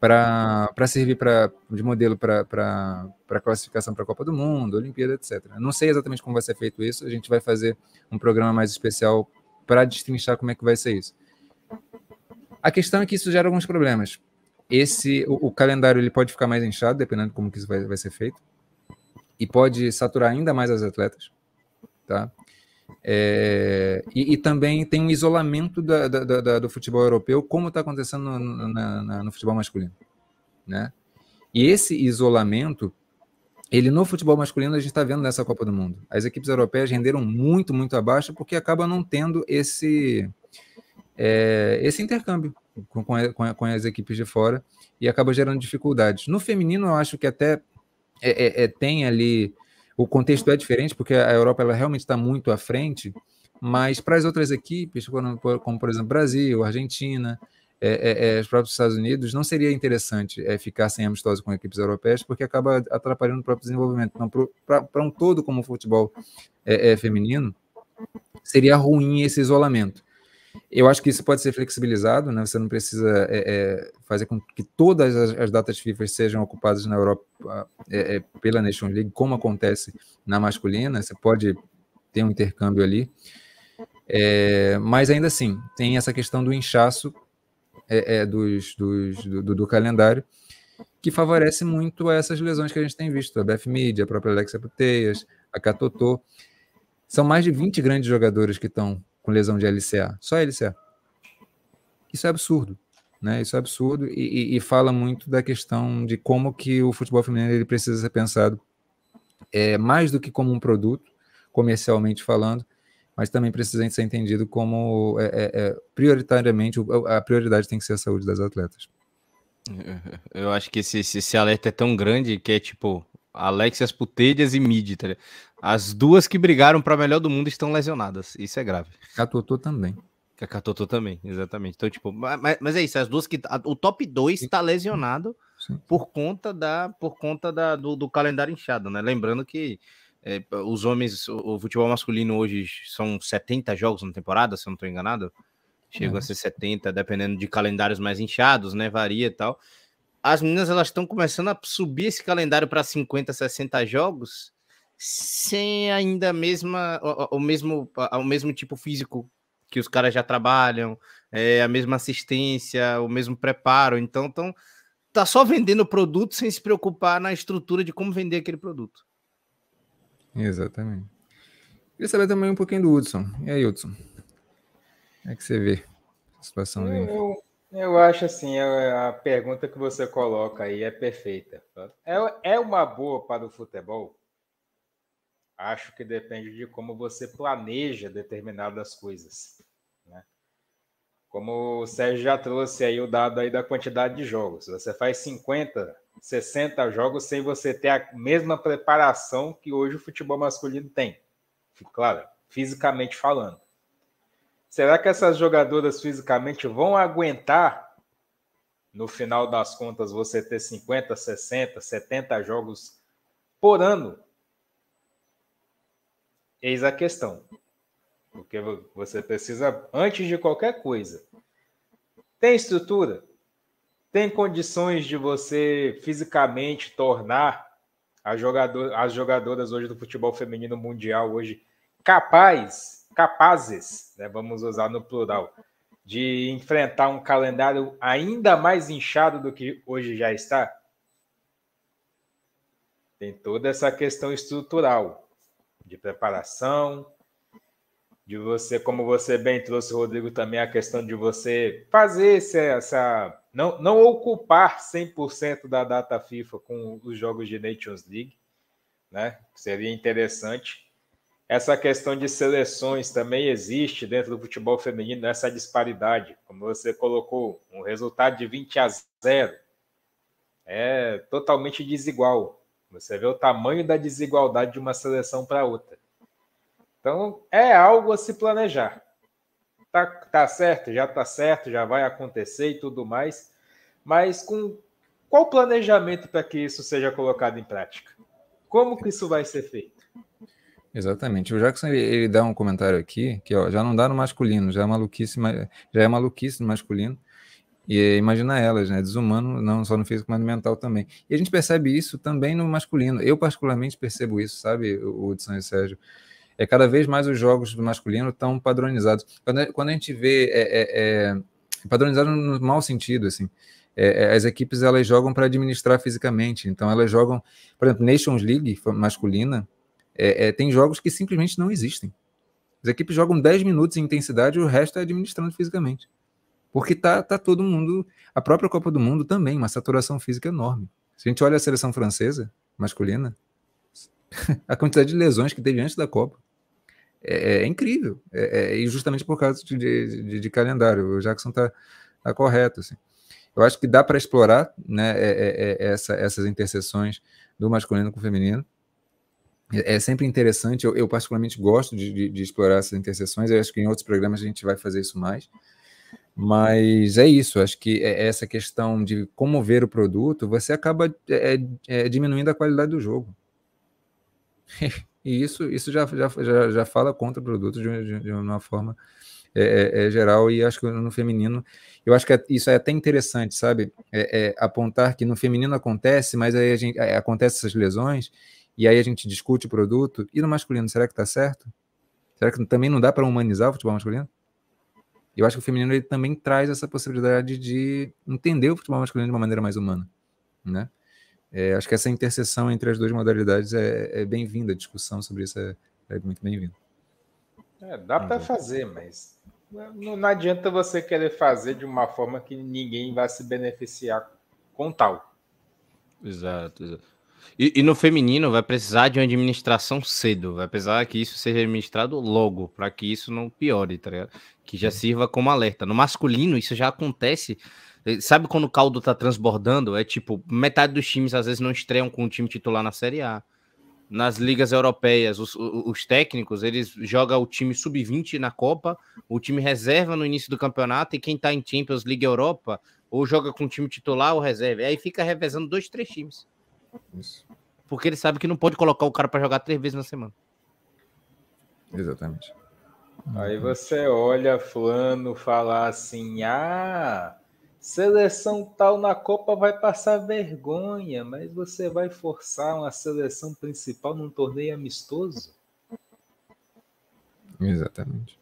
para servir pra, de modelo para classificação para a Copa do Mundo, Olimpíada, etc. Não sei exatamente como vai ser feito isso, a gente vai fazer um programa mais especial para destrinchar como é que vai ser isso. A questão é que isso gera alguns problemas. Esse, o, o, calendário ele pode ficar mais inchado, dependendo de como que isso vai, vai ser feito, e pode saturar ainda mais as atletas, tá? É, e, e, também tem um isolamento da, da, da, do futebol europeu, como está acontecendo no, na, no futebol masculino, né? E esse isolamento, ele no futebol masculino a gente está vendo nessa Copa do Mundo. As equipes europeias renderam muito, muito abaixo porque acaba não tendo esse é, esse intercâmbio com, com, com, as equipes de fora e acaba gerando dificuldades. No feminino, eu acho que até é, é, é tem ali. O contexto é diferente, porque a Europa ela realmente está muito à frente, mas para as outras equipes, como, como por exemplo Brasil, Argentina, é, é, é, os próprios Estados Unidos, não seria interessante é, ficar sem amistoso com equipes europeias, porque acaba atrapalhando o próprio desenvolvimento. Então, para um todo como o futebol é, feminino, seria ruim esse isolamento. Eu acho que isso pode ser flexibilizado, né? Você não precisa é, é, fazer com que todas as, as, datas FIFA sejam ocupadas na Europa é, é, pela Nations League, como acontece na masculina. Você pode ter um intercâmbio ali, é, mas ainda assim tem essa questão do inchaço é, dos, dos, do, do, calendário que favorece muito essas lesões que a gente tem visto, a Beth Media, a própria Alexia Puteias, a Catotô. São mais de 20 grandes jogadores que estão com lesão de LCA, só LCA. Isso é absurdo, né? Isso é absurdo e, e, e, fala muito da questão de como que o futebol feminino ele precisa ser pensado é, mais do que como um produto, comercialmente falando, mas também precisa ser entendido como é, é, é prioritariamente a prioridade tem que ser a saúde das atletas. Eu acho que esse, esse alerta é tão grande que é tipo Alexias Putelhas e Mid, tá as duas que brigaram para melhor do mundo estão lesionadas. Isso é grave. Catotô também. Catotô também, exatamente. Então, tipo, mas, mas é isso, as duas que. O top 2 está lesionado Sim. por conta da por conta da, do, do calendário inchado, né? Lembrando que é, os homens, o, o, futebol masculino hoje são 70 jogos na temporada, se eu não estou enganado. Chegam é. a ser 70, dependendo de calendários mais inchados, né? Varia e tal. As meninas elas estão começando a subir esse calendário para 50, 60 jogos sem ainda a mesma, o, o, mesmo, o mesmo tipo físico que os caras já trabalham, é, a mesma assistência, o mesmo preparo. Então, tão, tá só vendendo produto sem se preocupar na estrutura de como vender aquele produto. Exatamente. Queria saber também um pouquinho do Hudson. E aí, Hudson? Como é que você vê a situação eu, eu, eu, acho assim, a, a pergunta que você coloca aí é perfeita. É, é uma boa para o futebol? Acho que depende de como você planeja determinadas coisas. Né? Como o Sérgio já trouxe aí o dado aí da quantidade de jogos. Você faz 50, 60 jogos sem você ter a mesma preparação que hoje o futebol masculino tem. Claro, fisicamente falando. Será que essas jogadoras fisicamente vão aguentar, no final das contas, você ter 50, 60, 70 jogos por ano Eis a questão. Porque você precisa, antes de qualquer coisa, tem estrutura? tem condições de você fisicamente tornar jogador, as jogadoras hoje do futebol feminino mundial hoje capaz, capazes, né, vamos usar no plural, de enfrentar um calendário ainda mais inchado do que hoje já está? Tem toda essa questão estrutural de preparação, de você, como você bem trouxe, Rodrigo, também a questão de você fazer esse, essa. Não, não ocupar 100% da data FIFA com os jogos de Nations League, né? Seria interessante. Essa questão de seleções também existe dentro do futebol feminino, essa disparidade. Como você colocou, um resultado de 20 a 0 é totalmente desigual. Você vê o tamanho da desigualdade de uma seleção para outra. Então, é algo a se planejar. Tá, tá certo, já tá certo, já vai acontecer e tudo mais, mas com qual planejamento para que isso seja colocado em prática? Como que isso vai ser feito? Exatamente. O Jackson ele, ele dá um comentário aqui que ó, já não dá no masculino, já é maluquice, já é maluquice no masculino. E imagina elas, né? Desumano, não só no físico, mas no mental também. E a gente percebe isso também no masculino. Eu, particularmente, percebo isso, sabe, o Hudson e Sérgio é, cada vez mais os jogos do masculino estão padronizados. Quando, a gente vê é, é, é padronizado no mau sentido, assim, é, é, as equipes elas jogam para administrar fisicamente. Então elas jogam, por exemplo, Nations League masculina, tem jogos que simplesmente não existem. As equipes jogam 10 minutos em intensidade e o resto é administrando fisicamente. Porque tá, tá todo mundo. A própria Copa do Mundo também, uma saturação física enorme. Se a gente olha a seleção francesa masculina, a quantidade de lesões que teve antes da Copa. É, é incrível. É, é, e justamente por causa de, de, de, calendário. O Jackson está tá correto. Assim. Eu acho que dá para explorar né, é, é, é, essa, essas interseções do masculino com o feminino. É, sempre interessante. Eu, eu particularmente gosto de, de, explorar essas interseções. Eu acho que em outros programas a gente vai fazer isso mais. Mas é isso, acho que essa questão de como ver o produto, você acaba diminuindo a qualidade do jogo. E isso, isso já, já, já, já fala contra o produto de, de, uma forma é, é, é, geral, e acho que no feminino, eu acho que é, isso é até interessante, sabe? É, é, apontar que no feminino acontece, mas aí gente, acontece essas lesões, e aí a gente discute o produto, e no masculino, será que está certo? Será que também não dá para humanizar o futebol masculino? Eu acho que o feminino ele também traz essa possibilidade de entender o futebol masculino de uma maneira mais humana, né? É, acho que essa interseção entre as duas modalidades é, é bem-vinda, a discussão sobre isso é, é muito bem-vinda. É, dá para fazer, mas não, não, adianta você querer fazer de uma forma que ninguém vai se beneficiar com tal. Exato, exato. E, e, no feminino vai precisar de uma administração cedo, vai precisar que isso seja administrado logo, para que isso não piore, tá ligado? Que já sirva como alerta. No masculino, isso já acontece sabe quando o caldo tá transbordando? É tipo, metade dos times às vezes não estreiam com o time titular na Série A. Nas ligas europeias, os, os técnicos, eles jogam o time sub-20 na Copa, o time reserva no início do campeonato, e quem tá em Champions League Europa, ou joga com o time titular ou reserva. Aí fica revezando dois, três times. Isso. Porque ele sabe que não pode colocar o cara para jogar três vezes na semana. Exatamente. Aí você olha fulano falar assim: ah, Seleção tal na Copa vai passar vergonha, mas você vai forçar uma seleção principal num torneio amistoso? Exatamente.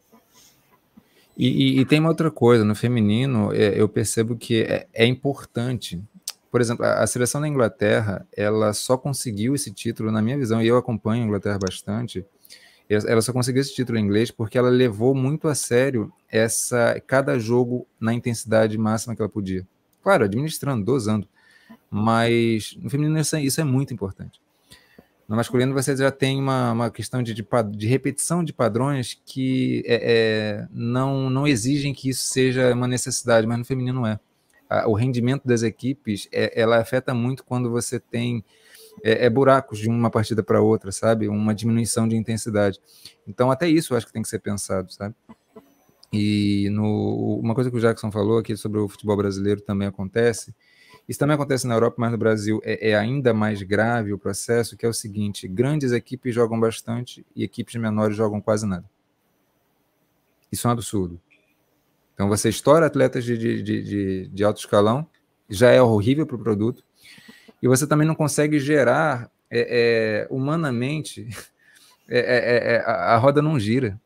E, e, e tem uma outra coisa, no feminino, é, eu percebo que é, é importante. Por exemplo, a, seleção da Inglaterra, ela só conseguiu esse título, na minha visão, e eu acompanho a Inglaterra bastante, ela só conseguiu esse título em inglês porque ela levou muito a sério essa cada jogo na intensidade máxima que ela podia. Claro, administrando, dosando. Mas no feminino isso é, isso é muito importante. No masculino você já tem uma, uma questão de, de, de repetição de padrões que é, é, não, não exigem que isso seja uma necessidade, mas no feminino é. O rendimento das equipes é, ela afeta muito quando você tem é, é buracos de uma partida para outra, sabe? Uma diminuição de intensidade. Então, até isso eu acho que tem que ser pensado, sabe? E no, uma coisa que o Jackson falou aqui sobre o futebol brasileiro também acontece. Isso também acontece na Europa, mas no Brasil é, é, ainda mais grave o processo, que é o seguinte: grandes equipes jogam bastante e equipes menores jogam quase nada. Isso é um absurdo. Então você estoura atletas de, de, de, de alto escalão já é horrível para o produto, e você também não consegue gerar é, é, humanamente, é, é, é, a, a roda não gira,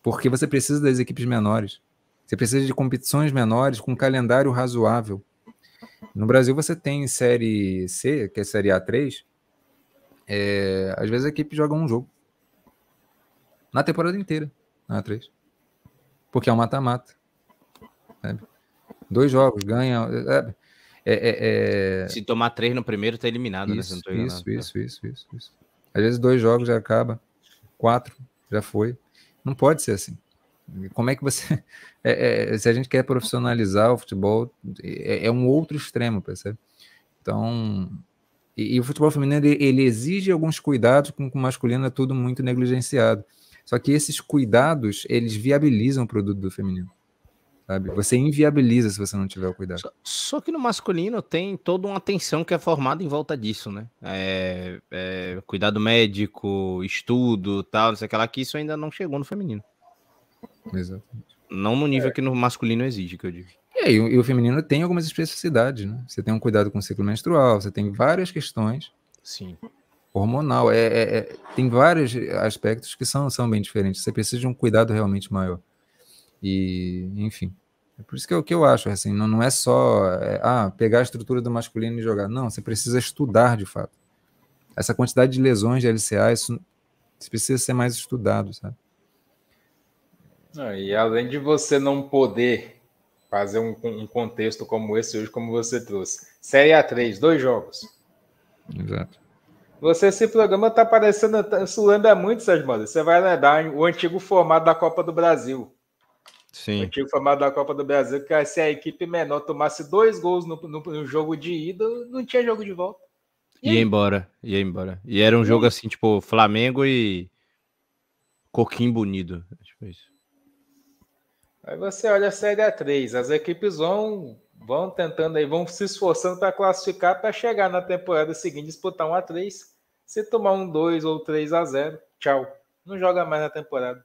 porque você precisa das equipes menores, você precisa de competições menores com um calendário razoável. No Brasil você tem série C, que é série A3, é, às vezes a equipe joga um jogo na temporada inteira, na A3, porque é um mata-mata. Dois jogos, ganha. É, é, é, Se tomar três no primeiro, tá eliminado, isso, né? Isso, isso, isso, isso, isso. Às vezes dois jogos já acaba, quatro já foi. Não pode ser assim. Como é que você. É, é, se a gente quer profissionalizar o futebol, é, é um outro extremo, percebe? Então. E, e, o futebol feminino ele, ele exige alguns cuidados, com, com o masculino é tudo muito negligenciado. Só que esses cuidados, eles viabilizam o produto do feminino sabe? Você inviabiliza se você não tiver o cuidado. Só, só, que no masculino tem toda uma atenção que é formada em volta disso, né? É, é, cuidado médico, estudo, tal, não sei o que lá, que isso ainda não chegou no feminino. Exatamente. Não no nível é. que no masculino exige, que eu digo. E, aí, e o feminino tem algumas especificidades, né? Você tem um cuidado com o ciclo menstrual, você tem várias questões. Sim. Hormonal, é, é, é, tem vários aspectos que são, são bem diferentes. Você precisa de um cuidado realmente maior. E, enfim. É por isso que, eu, que eu acho, assim, não, não é só é, ah, pegar a estrutura do masculino e jogar. Não, você precisa estudar de fato. Essa quantidade de lesões de LCA, isso, isso precisa ser mais estudado, sabe? Ah, e além de você não poder fazer um, um, contexto como esse hoje, como você trouxe, Série A3, dois jogos. Exato. Você, esse programa tá parecendo, isso lembra muito, Sérgio Moura. Você vai lembrar o antigo formato da Copa do Brasil. Sim. O antigo formato da Copa do Brasil, que se a equipe menor tomasse dois gols no, no, no jogo de ida, não tinha jogo de volta. E ia embora, ia embora. E era um jogo assim, tipo, Flamengo e Coquim Bonito. Tipo isso. Aí você olha a Série A3, as equipes vão, vão tentando aí, vão se esforçando para classificar para chegar na temporada seguinte disputar um A3. Se tomar um 2 ou 3 a 0, tchau. Não joga mais na temporada.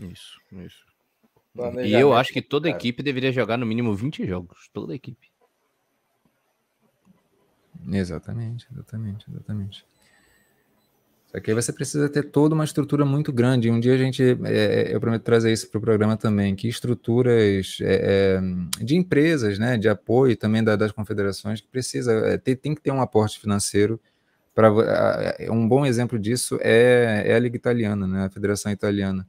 Isso, isso. E eu acho que toda equipe deveria jogar no mínimo 20 jogos. Toda equipe. Exatamente, exatamente, exatamente. Só que aí você precisa ter toda uma estrutura muito grande. Um dia a gente, é, eu prometo trazer isso para o programa também, que estruturas é, é, de empresas, né, de apoio também da, das confederações, que precisa é, ter, tem que ter um aporte financeiro. Para um bom exemplo disso é, é a Liga Italiana, né, a Federação Italiana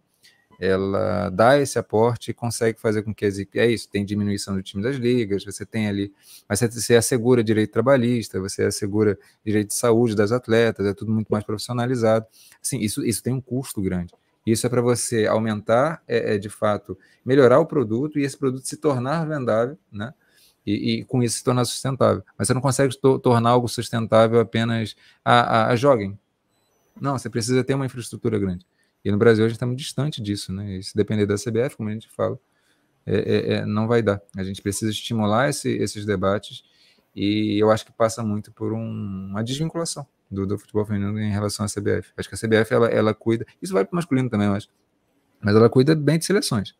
ela dá esse aporte e consegue fazer com que as é isso, tem diminuição do time das ligas, você tem ali, mas você assegura direito trabalhista, você assegura direito de saúde das atletas, é tudo muito mais profissionalizado. Assim, isso, isso tem um custo grande. Isso é para você aumentar, é, é, de fato, melhorar o produto e esse produto se tornar vendável, né? E, e com isso se tornar sustentável. Mas você não consegue to tornar algo sustentável apenas a, a, a joguem. Não, você precisa ter uma infraestrutura grande. E no Brasil a gente está muito distante disso, né? E se depender da CBF, como a gente fala, é, é, é, não vai dar. A gente precisa estimular esse, esses debates e eu acho que passa muito por um, uma desvinculação do, do, futebol feminino em relação à CBF. Acho que a CBF ela, ela cuida, isso vai para o masculino também, mas ela cuida bem de seleções.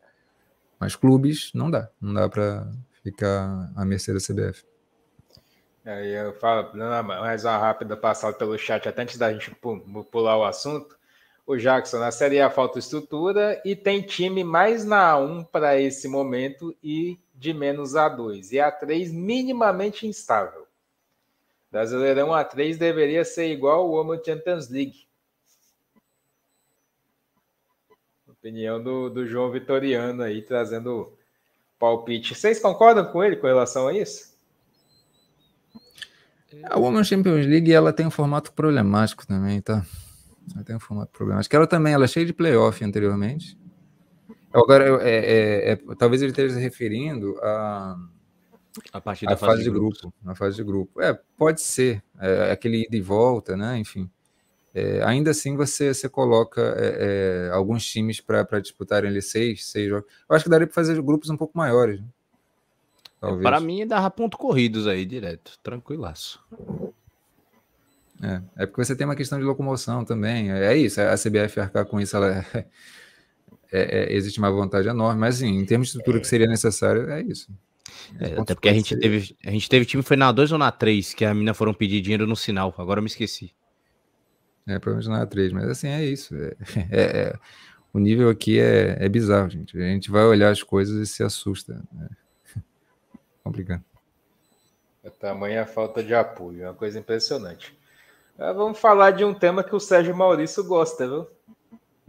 Mas clubes não dá, não dá para ficar à mercê da CBF. Aí eu falo, mais uma rápida passada pelo chat, até antes da gente pular o assunto o Jackson. Na Série A falta estrutura e tem time mais na A1 para esse momento e de menos A2. E A3 minimamente instável. Brasileirão A3 deveria ser igual o Women Champions League. Opinião do, do João Vitoriano aí, trazendo palpite. Vocês concordam com ele com relação a isso? A Women's Champions League ela tem um formato problemático também, tá? Ela tem um formato problemático. Ela também, ela é cheia de playoff anteriormente. Agora, é, é, é, talvez ele esteja se referindo a, a partir da a fase, fase, de grupo. Na fase de grupo. É, pode ser. É, aquele ida e volta, né? Enfim. É, ainda assim, você, você coloca é, é, alguns times para disputarem ali seis, seis jogos. Eu acho que daria para fazer grupos um pouco maiores. Né? Para mim, dava ponto corridos aí, direto. Tranquilaço. É, é porque você tem uma questão de locomoção também. É, é isso, a CBF arcar com isso, ela é, é, é, existe uma vontade enorme, mas assim, em termos de estrutura que seria necessário, é isso. É, até porque a gente, teve, a gente teve time foi na 2 ou na 3, que a mina foram pedir dinheiro no sinal. Agora eu me esqueci. É, provavelmente na 3, mas assim, é isso. É, é, é, o nível aqui é, é bizarro, gente. A gente vai olhar as coisas e se assusta. Né? Complicado. É tamanha falta de apoio, é uma coisa impressionante. Agora vamos falar de um tema que o Sérgio Maurício gosta, viu?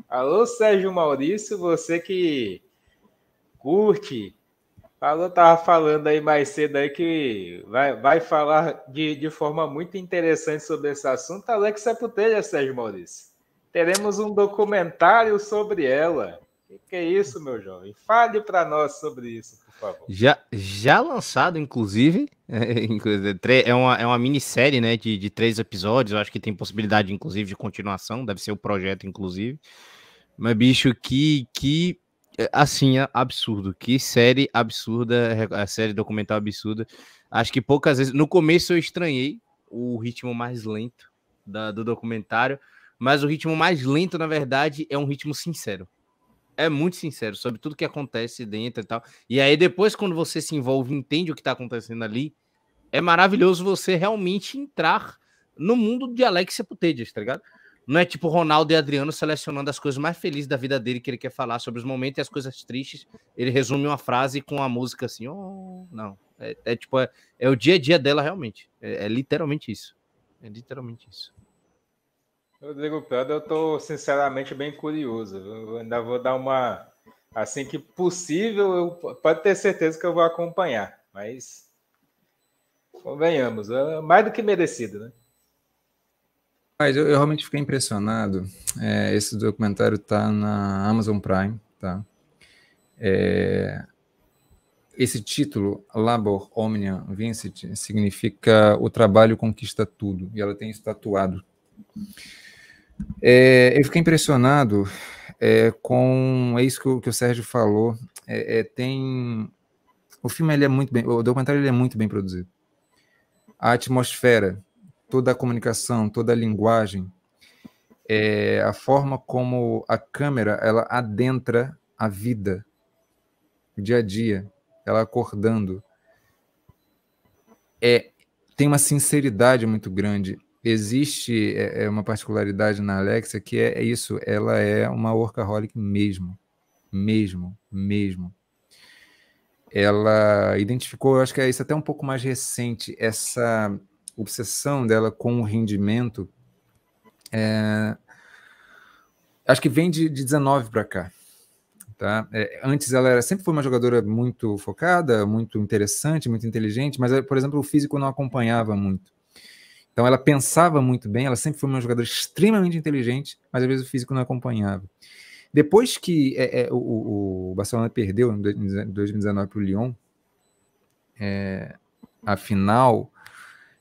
Alô, Sérgio Maurício, você que curte. Falou, tava falando aí mais cedo aí que vai, vai falar de, de forma muito interessante sobre esse assunto. Alex Sepulteira, Sérgio Maurício. Teremos um documentário sobre ela. O que, que é isso, meu jovem? Fale para nós sobre isso. Já, já lançado, inclusive. É, é, uma, é uma minissérie, né? De, de três episódios. Eu acho que tem possibilidade, inclusive, de continuação. Deve ser o projeto, inclusive. Mas, bicho, que. que é, assim, é absurdo. Que série absurda. A série documental absurda. Acho que poucas vezes. No começo eu estranhei o ritmo mais lento da, do documentário. Mas o ritmo mais lento, na verdade, é um ritmo sincero é muito sincero sobre tudo que acontece dentro e tal. E aí, depois, quando você se envolve entende o que tá acontecendo ali, é maravilhoso você realmente entrar no mundo de Alexia Putellas, tá ligado? Não é tipo Ronaldo e Adriano selecionando as coisas mais felizes da vida dele que ele quer falar sobre os momentos e as coisas tristes. Ele resume uma frase com a música assim, oh, não. É, é tipo, é, é, o dia a dia dela realmente. É, é literalmente isso. É literalmente isso. Rodrigo Prado, eu estou sinceramente bem curioso. Eu ainda vou dar uma. Assim que possível, eu, pode ter certeza que eu vou acompanhar. Mas convenhamos, é mais do que merecido, né? Mas eu, eu realmente fiquei impressionado. É, esse documentário está na Amazon Prime, tá? É, esse título, Labor Omnia Vincit, significa o trabalho conquista tudo. E ela tem isso tatuado. É, eu fiquei impressionado é, com é isso que o, que o Sérgio falou. É, é, tem o filme ele é muito bem, o documentário ele é muito bem produzido. A atmosfera, toda a comunicação, toda a linguagem, é, a forma como a câmera ela adentra a vida, o dia a dia, ela acordando, é tem uma sinceridade muito grande existe é, é, uma particularidade na Alexa que é, é isso, ela é uma workaholic mesmo, mesmo, mesmo. Ela identificou, eu acho que é isso até um pouco mais recente, essa obsessão dela com o rendimento. É, acho que vem de, de 19 para cá. Tá? É, antes ela era, sempre foi uma jogadora muito focada, muito interessante, muito inteligente, mas, por exemplo, o físico não acompanhava muito. Então ela pensava muito bem, ela sempre foi uma jogadora extremamente inteligente, mas às vezes o físico não acompanhava. Depois que é, é, o, o, Barcelona perdeu em 2019 para o Lyon, é, a final,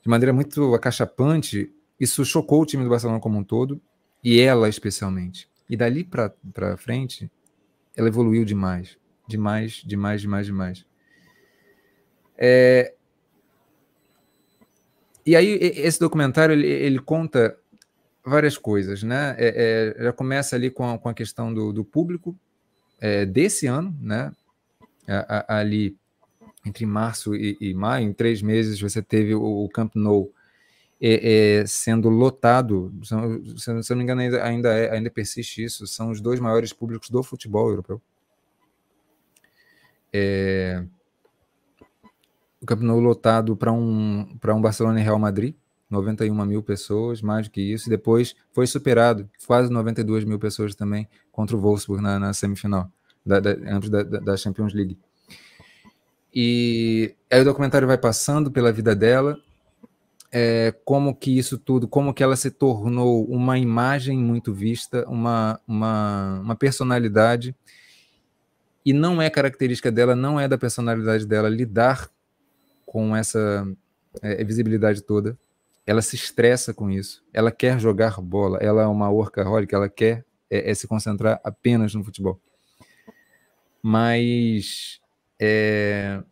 de maneira muito acachapante, isso chocou o time do Barcelona como um todo, e ela especialmente. E dali para frente, ela evoluiu demais. Demais, demais, demais, demais. É, e aí, esse documentário, ele, ele conta várias coisas, né? É, é, já começa ali com a, com a questão do, do público é, desse ano, né? A, a, ali entre março e, e, maio, em três meses, você teve o, o Camp Nou é, é, sendo lotado, são, se, eu não me engano, ainda, ainda, é, ainda persiste isso, são os dois maiores públicos do futebol europeu. É, o Camp Nou lotado para um, um Barcelona e Real Madrid, 91 mil pessoas, mais do que isso, e depois foi superado, quase 92 mil pessoas também, contra o Wolfsburg na, na semifinal, da, da, antes da, da Champions League. E aí o documentário vai passando pela vida dela, é, como que isso tudo, como que ela se tornou uma imagem muito vista, uma, uma, uma personalidade, e não é característica dela, não é da personalidade dela lidar com essa é, visibilidade toda, ela se estressa com isso, ela quer jogar bola, ela é uma workaholic, ela quer é, é se concentrar apenas no futebol. Mas é,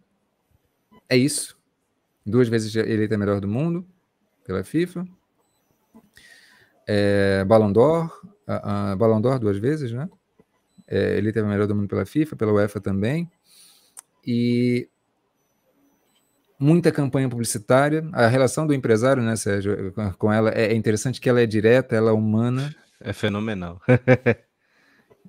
é isso. Duas vezes eleita melhor do mundo pela FIFA. É, Ballon d'Or, a, Ballon d'Or duas vezes, né? É, ele teve melhor do mundo pela FIFA, pela UEFA também. E muita campanha publicitária. A relação do empresário, né, Sérgio, com ela é interessante que ela é direta, ela é humana. É fenomenal.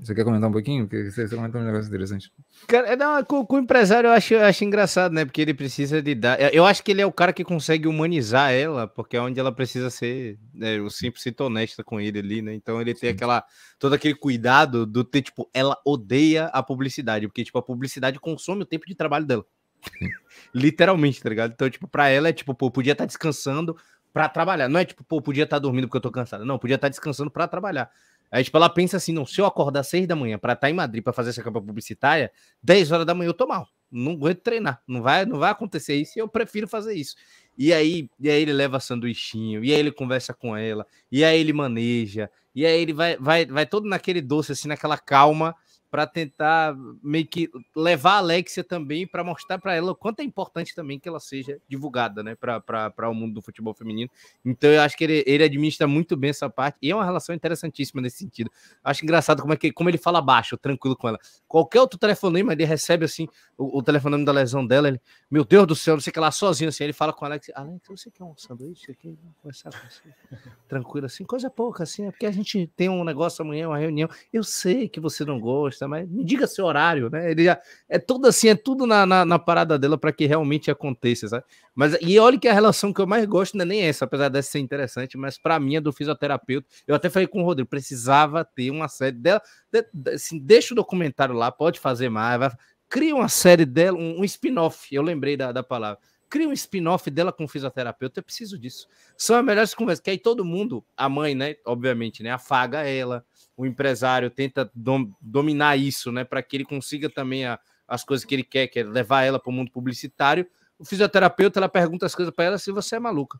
Você quer comentar um pouquinho? Porque você, comentou um negócio interessante. Cara, é, não, com, com, o empresário eu acho, eu acho engraçado, né? Porque ele precisa de dar. Eu acho que ele é o cara que consegue humanizar ela, porque é onde ela precisa ser né, o 100% honesta com ele ali, né? Então ele tem Sim. aquela. todo aquele cuidado do ter, tipo, ela odeia a publicidade, porque, tipo, a publicidade consome o tempo de trabalho dela. Literalmente, tá ligado? Então, tipo, pra ela é tipo, pô, podia estar tá descansando para trabalhar. Não é tipo, pô, podia estar tá dormindo porque eu tô cansado. Não, podia estar tá descansando para trabalhar. Aí, tipo, ela pensa assim: não, se eu acordar às seis da manhã para estar tá em Madrid para fazer essa campanha publicitária, 10 horas da manhã eu tô mal. Não aguento treinar. Não vai, não vai acontecer isso e eu prefiro fazer isso. E aí, e aí ele leva sanduichinho, e aí ele conversa com ela, e aí ele maneja, e aí ele vai, vai, vai todo naquele doce, assim, naquela calma para tentar meio que levar a Alexia também para mostrar para ela o quanto é importante também que ela seja divulgada, né, para o mundo do futebol feminino. Então eu acho que ele, ele administra muito bem essa parte e é uma relação interessantíssima nesse sentido. Acho engraçado como é que como ele fala baixo, tranquilo com ela. Qualquer outro telefonema ele recebe assim o, o telefonema da lesão dela, ele, meu Deus do céu, não sei o que lá sozinho assim, ele fala com a Alex, Alex, você quer um sanduíche aqui? Conversar com você. Tranquilo assim, coisa pouca assim, é porque a gente tem um negócio amanhã, uma reunião. Eu sei que você não gosta mas me diga seu horário, né? Ele já, é tudo assim, é tudo na, na, na parada dela para que realmente aconteça, sabe? Mas e olha que a relação que eu mais gosto não é nem essa, apesar dessa ser interessante, mas para mim é do fisioterapeuta. Eu até falei com o Rodrigo, precisava ter uma série dela, de, de, assim, deixa o documentário lá, pode fazer mais, vai, cria uma série dela, um, um spin-off, eu lembrei da, da palavra cria um spin-off dela com fisioterapeuta, eu preciso disso. São as melhores conversas, que aí todo mundo, a mãe, né, obviamente, né, afaga ela, o empresário tenta dom, dominar isso, né, para que ele consiga também a, as coisas que ele quer, que é levar ela para o mundo publicitário. O fisioterapeuta ela pergunta as coisas para ela se você é maluca.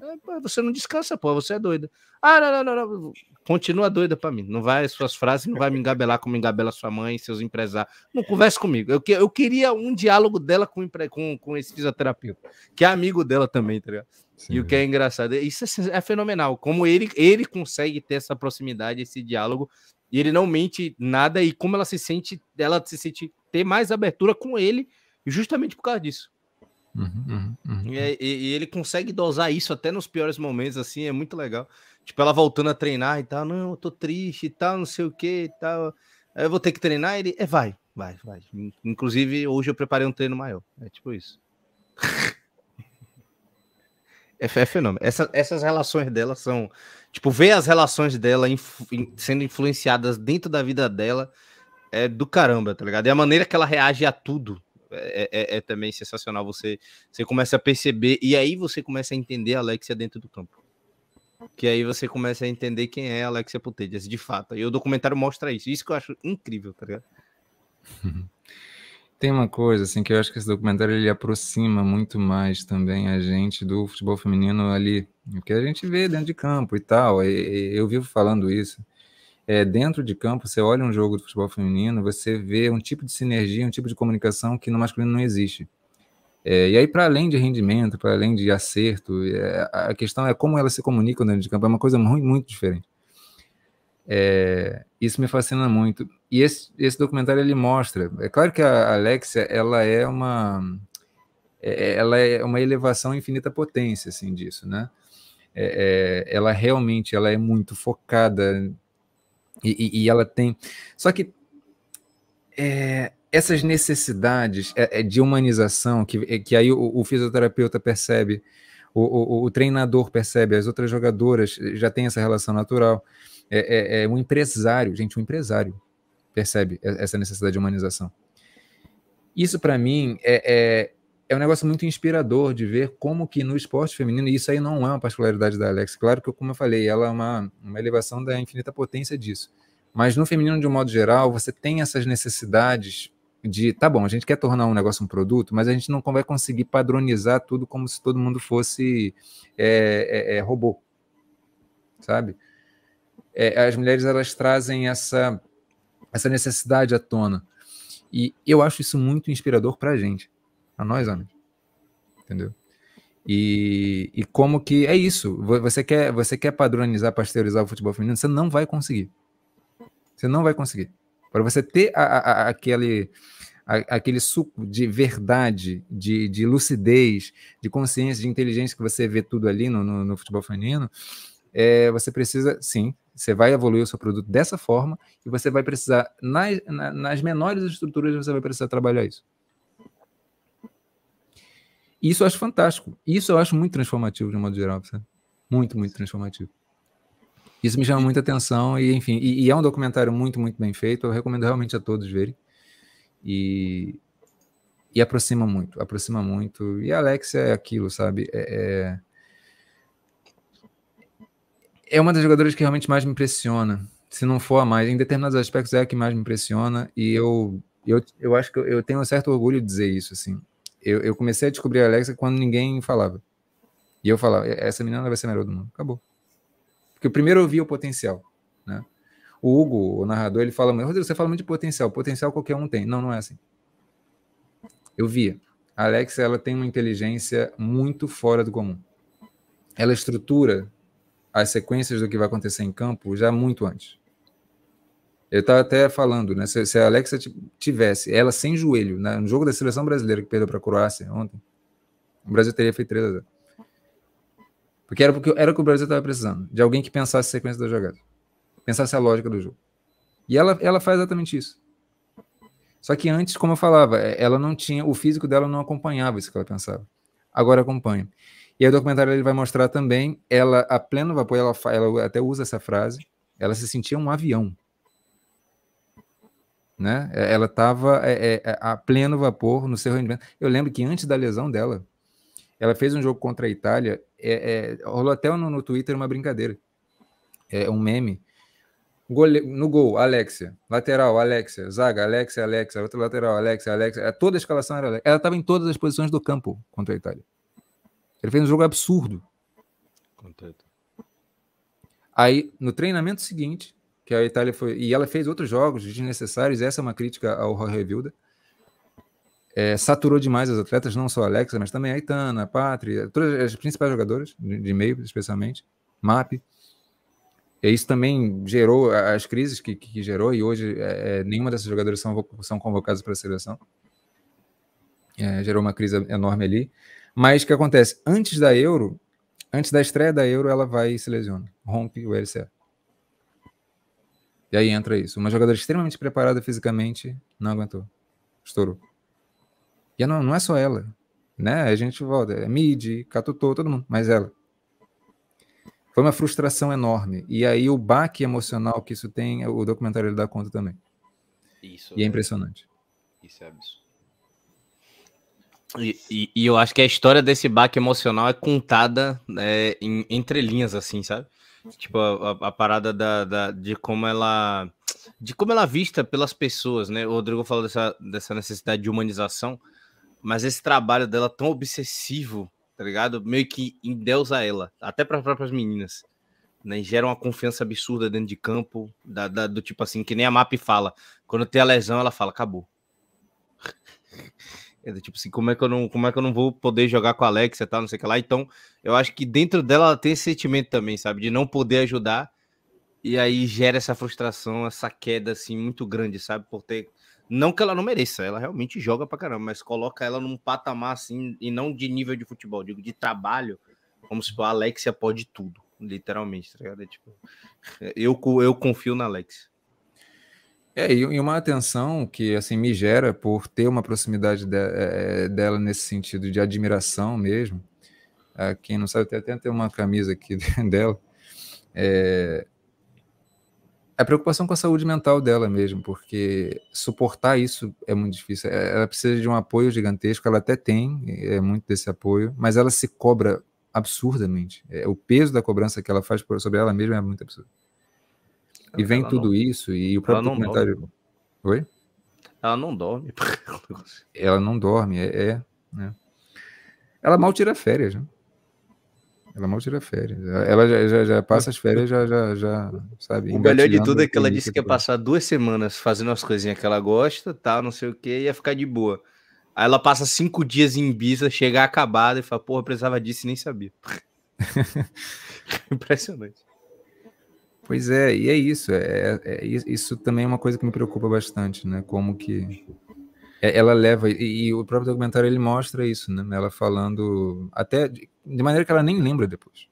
É, você não descansa, pô, você é doida. Ah, não, não, não, não. Continua doida para mim. Não vai, suas frases não vai me engabelar como engabela sua mãe, seus empresários. Não converse comigo. Eu, eu queria um diálogo dela com, com, com esse fisioterapeuta, que é amigo dela também, tá ligado? Sim. E o que é engraçado, isso é, é, fenomenal. Como ele, ele consegue ter essa proximidade, esse diálogo, e ele não mente nada, e como ela se sente, ela se sente ter mais abertura com ele, justamente por causa disso. Uhum, uhum, uhum. E, e, e, ele consegue dosar isso até nos piores momentos, assim, é muito legal. Tipo, ela voltando a treinar e tal, não, eu tô triste e tal, não sei o que e tal. Aí eu vou ter que treinar, ele, é, vai, vai, vai. Inclusive, hoje eu preparei um treino maior. É tipo isso. É, é fenômeno. Essa, essas relações dela são. Tipo, ver as relações dela inf, in, sendo influenciadas dentro da vida dela é do caramba, tá ligado? E a maneira que ela reage a tudo é, é, é, também sensacional. Você, você começa a perceber, e aí você começa a entender a Alexia dentro do campo. Que aí você começa a entender quem é a Alexia Putellas, de fato. E o documentário mostra isso. Isso que eu acho incrível, tá ligado? Tem uma coisa assim que eu acho que esse documentário ele aproxima muito mais também a gente do futebol feminino ali, o que a gente vê dentro de campo e tal. E, eu vivo falando isso. É, dentro de campo, você olha um jogo de futebol feminino, você vê um tipo de sinergia, um tipo de comunicação que no masculino não existe. É, e aí, para além de rendimento, para além de acerto, é, a questão é como elas se comunicam dentro de campo, é uma coisa muito, muito diferente. É, isso me fascina muito. E esse, esse documentário ele mostra. É claro que a Alexia ela é uma é, ela é uma elevação infinita potência assim disso, né? É, é, ela realmente ela é muito focada e, e, ela tem. Só que é, essas necessidades é, de humanização que, que aí o, o fisioterapeuta percebe, o, o, o treinador percebe, as outras jogadoras já têm essa relação natural é, é, é um empresário, gente, um empresário percebe essa necessidade de humanização. Isso, para mim, é, é, um negócio muito inspirador de ver como que no esporte feminino, e isso aí não é uma particularidade da Alex, claro que, como eu falei, ela é uma, uma elevação da infinita potência disso. Mas no feminino, de um modo geral, você tem essas necessidades de, tá bom, a gente quer tornar um negócio um produto, mas a gente não vai conseguir padronizar tudo como se todo mundo fosse é, é, é robô, sabe? é, as mulheres elas trazem essa, essa necessidade à tona. E eu acho isso muito inspirador para a gente, a nós homens. Entendeu? E, e como que é isso? Você quer, você quer padronizar, pasteurizar o futebol feminino? Você não vai conseguir. Você não vai conseguir. Para você ter a, a, aquele, aquele suco de verdade, de, de lucidez, de consciência, de inteligência que você vê tudo ali no, no, no futebol feminino, é, você precisa, sim, você vai evoluir o seu produto dessa forma e você vai precisar, nas, nas menores estruturas, você vai precisar trabalhar isso. Isso eu acho fantástico. Isso eu acho muito transformativo, de um modo geral. Sabe? Muito, muito transformativo. Isso me chama muita atenção e, enfim, e, e, é um documentário muito, muito bem feito. Eu recomendo realmente a todos verem. E, e aproxima muito, aproxima muito. E a Alexia é aquilo, sabe? É, é, é uma das jogadoras que realmente mais me impressiona. Se não for a mais, em determinados aspectos é a que mais me impressiona. E eu, eu, eu acho que eu, eu tenho um certo orgulho de dizer isso, assim. Eu, eu comecei a descobrir a Alexia quando ninguém falava. E eu falava, essa menina vai ser a melhor do mundo. Acabou. Porque primeiro eu vi o potencial, né? O Hugo, o narrador, ele fala, Rodrigo, você fala muito de potencial. Potencial qualquer um tem. Não, não é assim. Eu via. A Alexa, ela tem uma inteligência muito fora do comum. Ela estrutura as sequências do que vai acontecer em campo já muito antes. Eu estava até falando, né? Se, se, a Alexa tivesse ela sem joelho, né, no jogo da seleção brasileira que perdeu para a Croácia ontem, o Brasil teria feito 3 a 0. Porque era, porque era o que o Brasil estava precisando, de alguém que pensasse a sequência da jogada, pensasse a lógica do jogo. E ela, ela faz exatamente isso. Só que antes, como eu falava, é, ela não tinha, o físico dela não acompanhava isso que ela pensava. Agora acompanha. E aí o documentário ele vai mostrar também ela a pleno vapor, ela, ela até usa essa frase, ela se sentia um avião. Né? É, ela estava é, é, a pleno vapor no seu rendimento. Eu lembro que antes da lesão dela, ela fez um jogo contra a Itália é, é, rolou até no, no Twitter uma brincadeira. É um meme. Gole, no gol, Alexia. Lateral, Alexia. Zaga, Alexia, Alexia. Outro lateral, Alexia, Alexia. É, toda a escalação era Alexia. Ela estava em todas as posições do campo contra a Itália. Ele fez um jogo absurdo. Aí, no treinamento seguinte, que a Itália foi. E ela fez outros jogos desnecessários, essa é uma crítica ao Jorge Vilda é, saturou demais as atletas, não só a Alexa, mas também a Itana, a Pátria, todas as principais jogadoras de, meio, especialmente, MAP. E isso também gerou as crises que, que gerou, e hoje é, é nenhuma dessas jogadoras são, são convocadas para a seleção. É, gerou uma crise enorme ali. Mas o que acontece? Antes da Euro, antes da estreia da Euro, ela vai e se lesiona, rompe o LCA. E aí entra isso. Uma jogadora extremamente preparada fisicamente não aguentou, estourou. E não, não é só ela, né? A gente volta, é Mid, Catutô, todo mundo, mas ela. Foi uma frustração enorme. E aí o baque emocional que isso tem, o documentário ele dá conta também. Isso. E é, é impressionante. Isso é absurdo. E, e, e, eu acho que a história desse baque emocional é contada é, em entrelinhas, assim, sabe? Tipo, a, a parada da, da, de como ela. De como ela é vista pelas pessoas, né? O Rodrigo falou dessa, dessa necessidade de humanização mas esse trabalho dela tão obsessivo, tá ligado? Meio que endeusa ela, até para as próprias meninas. Né, gera uma confiança absurda dentro de campo, da, da, do tipo assim, que nem a MAP fala. Quando tem a lesão, ela fala, acabou. É tipo assim, como é que eu não, como é que eu não vou poder jogar com a Alexa e tal, não sei o que lá. Então, eu acho que dentro dela ela tem esse sentimento também, sabe? De não poder ajudar. E aí gera essa frustração, essa queda assim muito grande, sabe? Por ter não que ela não mereça, ela realmente joga pra caramba, mas coloca ela num patamar assim, e não de nível de futebol, digo de trabalho, como se a Alexia pode tudo, literalmente, tá ligado? É, tipo, eu, eu confio na Alexia. É, e uma atenção que assim me gera por ter uma proximidade de, é, dela nesse sentido de admiração mesmo. É, quem não sabe, tem até uma camisa aqui dela. É, a preocupação com a saúde mental dela mesmo, porque suportar isso é muito difícil. É, ela precisa de um apoio gigantesco, ela até tem é muito desse apoio, mas ela se cobra absurdamente. É, o peso da cobrança que ela faz sobre ela mesma é muito absurdo. E vem ela tudo não... isso, e o próprio documentário. Dorme. Oi? Ela não dorme. ela não dorme, é. é né? Ela mal tira férias, né? Ela mal tira férias. Ela já, já, já passa as férias, já, já, já sabe. O melhor de tudo é que ela disse que ia passar duas semanas fazendo as coisinhas que ela gosta, tal, não sei o que, ia ficar de boa. Aí ela passa cinco dias em Ibiza, chega acabada e fala, porra, precisava disso e nem sabia. Impressionante. Pois é, e é isso. É, é, é, isso também é uma coisa que me preocupa bastante, né? Como que ela leva, e, e, o próprio documentário ele mostra isso, né? Ela falando, até de, de maneira que ela nem lembra depois.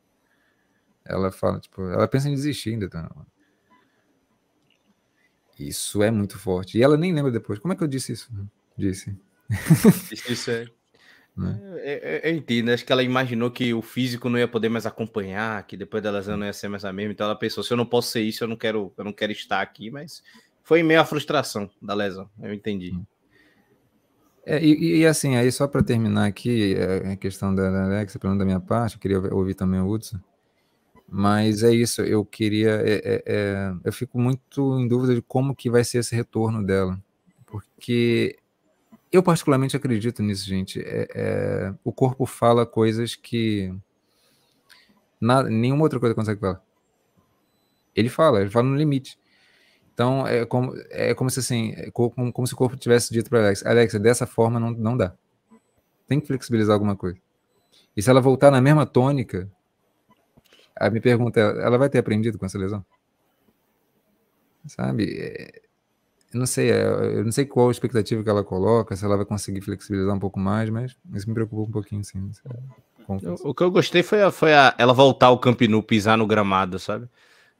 Ela fala, tipo, ela pensa em desistir ainda. Tá? Isso é muito forte. E ela nem lembra depois. Como é que eu disse isso? Disse. Isso é. Né? Eu, eu, entendo, acho que ela imaginou que o físico não ia poder mais acompanhar, que depois da lesão não ia ser mais a mesma, então ela pensou, se eu não posso ser isso, eu não quero, eu não quero estar aqui, mas foi meio a frustração da lesão, eu entendi. Hum. É, e, e, assim, aí só para terminar aqui, é, a questão da, Alexa, pelo menos da minha parte, eu queria ouvir também o Hudson, mas é isso, eu queria, é, é, é, eu fico muito em dúvida de como que vai ser esse retorno dela, porque eu particularmente acredito nisso, gente, é, o corpo fala coisas que nada, nenhuma outra coisa consegue falar. Ele fala, ele fala no limite. Então, é como, é como se assim, é como, como se o corpo tivesse dito para Alex, Alexa, dessa forma não, não dá. Tem que flexibilizar alguma coisa. E se ela voltar na mesma tônica, a me pergunta, ela vai ter aprendido com essa lesão? Sabe? É, eu não sei, é, eu não sei qual a expectativa que ela coloca, se ela vai conseguir flexibilizar um pouco mais, mas isso me preocupa um pouquinho, sim. O que eu gostei foi, a, foi a, ela voltar ao Camp Nou, pisar no gramado, sabe?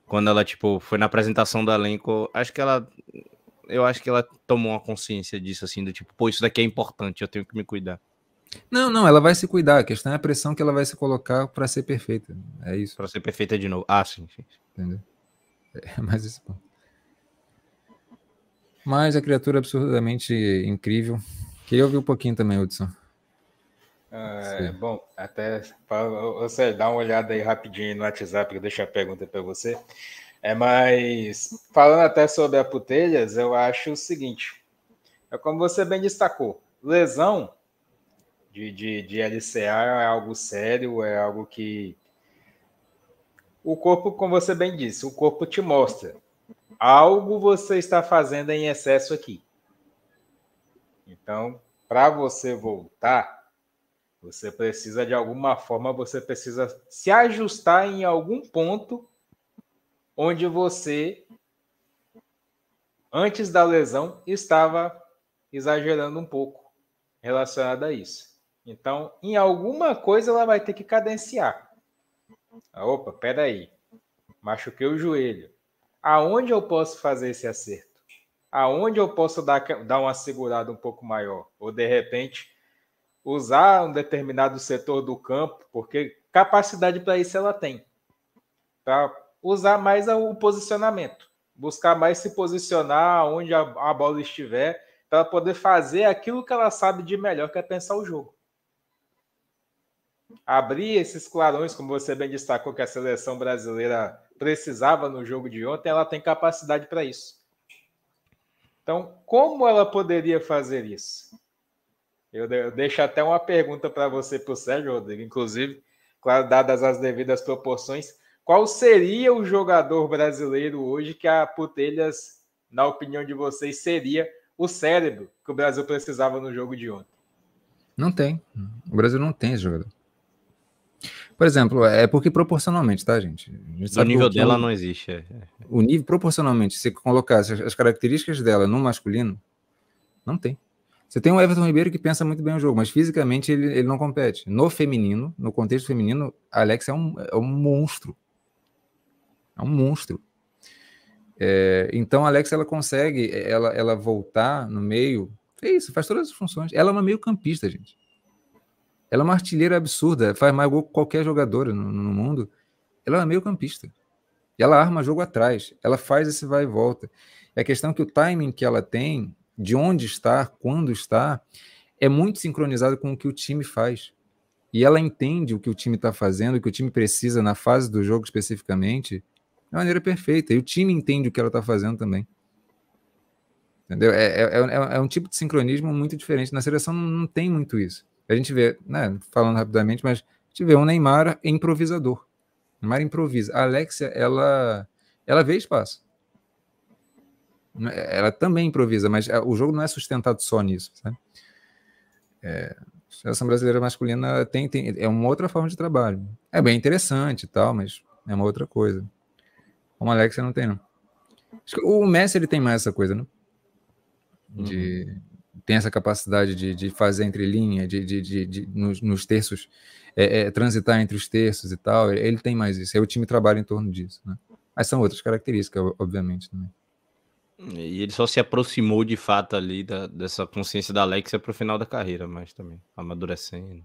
quando ela, tipo, foi na apresentação do elenco, acho que ela. Eu acho que ela tomou uma consciência disso, assim, do tipo, pô, isso daqui é importante, eu tenho que me cuidar. Não, não, ela vai se cuidar. A questão é a pressão que ela vai se colocar para ser perfeita. É isso. Para ser perfeita de novo. Ah, sim, sim. Entendeu? É mais esse ponto. Mas a criatura é absurdamente incrível. Queria ouvir um pouquinho também, Hudson. É, bom, até para você dar uma olhada aí rapidinho no WhatsApp, que eu deixo a pergunta para você. É, mas falando até sobre a Putelhas, eu acho o seguinte: é como você bem destacou, lesão de, de, de LCA é algo sério, é algo que o corpo, como você bem disse, o corpo te mostra algo você está fazendo em excesso aqui. Então, para você voltar, você precisa, de alguma forma, você precisa se ajustar em algum ponto onde você, antes da lesão, estava exagerando um pouco relacionado a isso. Então, em alguma coisa ela vai ter que cadenciar. Ah, opa, peraí. Machuquei o joelho. Aonde eu posso fazer esse acerto? Aonde eu posso dar, dar uma segurada um pouco maior? Ou de repente usar um determinado setor do campo, porque capacidade para isso ela tem. Para usar mais o posicionamento, buscar mais se posicionar onde a, a bola estiver, para poder fazer aquilo que ela sabe de melhor, que é pensar o jogo. Abrir esses clarões, como você bem destacou que a seleção brasileira precisava no jogo de ontem, ela tem capacidade para isso. Então, como ela poderia fazer isso? Eu, deixo até uma pergunta para você, para o Sérgio Rodrigo, inclusive, claro, dadas as devidas proporções. Qual seria o jogador brasileiro hoje que a Putelhas, na opinião de vocês, seria o cérebro que o Brasil precisava no jogo de ontem? Não tem. O Brasil não tem esse jogador. Por exemplo, é porque proporcionalmente, tá, gente? gente o nível dela não existe. É. O nível, proporcionalmente, se colocasse as características dela no masculino, não tem. Você tem o Everton Ribeiro que pensa muito bem o jogo, mas fisicamente ele, ele não compete. No feminino, no contexto feminino, Alex é um, é um monstro. É um monstro. É, então a Alex ela consegue ela, ela voltar no meio. É isso, faz todas as funções. Ela é uma meio campista, gente. Ela é uma artilheira absurda, faz mais gol que qualquer jogadora no, no mundo. Ela é meio campista. E ela arma jogo atrás. Ela faz esse vai e volta. É a questão que o timing que ela tem de onde está, quando está, é muito sincronizado com o que o time faz. E ela entende o que o time está fazendo, o que o time precisa na fase do jogo especificamente, de maneira perfeita. E o time entende o que ela está fazendo também. Entendeu? É, é, é, é, um tipo de sincronismo muito diferente. Na seleção não tem muito isso. A gente vê, né, falando rapidamente, mas a gente vê um Neymar improvisador. Neymar improvisa. A Alexia, ela, ela vê espaço. Ela também improvisa, mas é, o jogo não é sustentado só nisso. Sabe? É, a seleção brasileira masculina tem, tem, é uma outra forma de trabalho. É bem interessante e tal, mas é uma outra coisa. Como a Alexia não tem, não. o Messi ele tem mais essa coisa, né? De, uhum. Tem essa capacidade de, de fazer entre linha, de, de, de, de nos, nos, terços, é, é, transitar entre os terços e tal, ele tem mais isso. Aí o time trabalha em torno disso, né? Mas são outras características, obviamente, também. E ele só se aproximou de fato ali da, dessa consciência da Alexia para o final da carreira, mas também amadurecendo.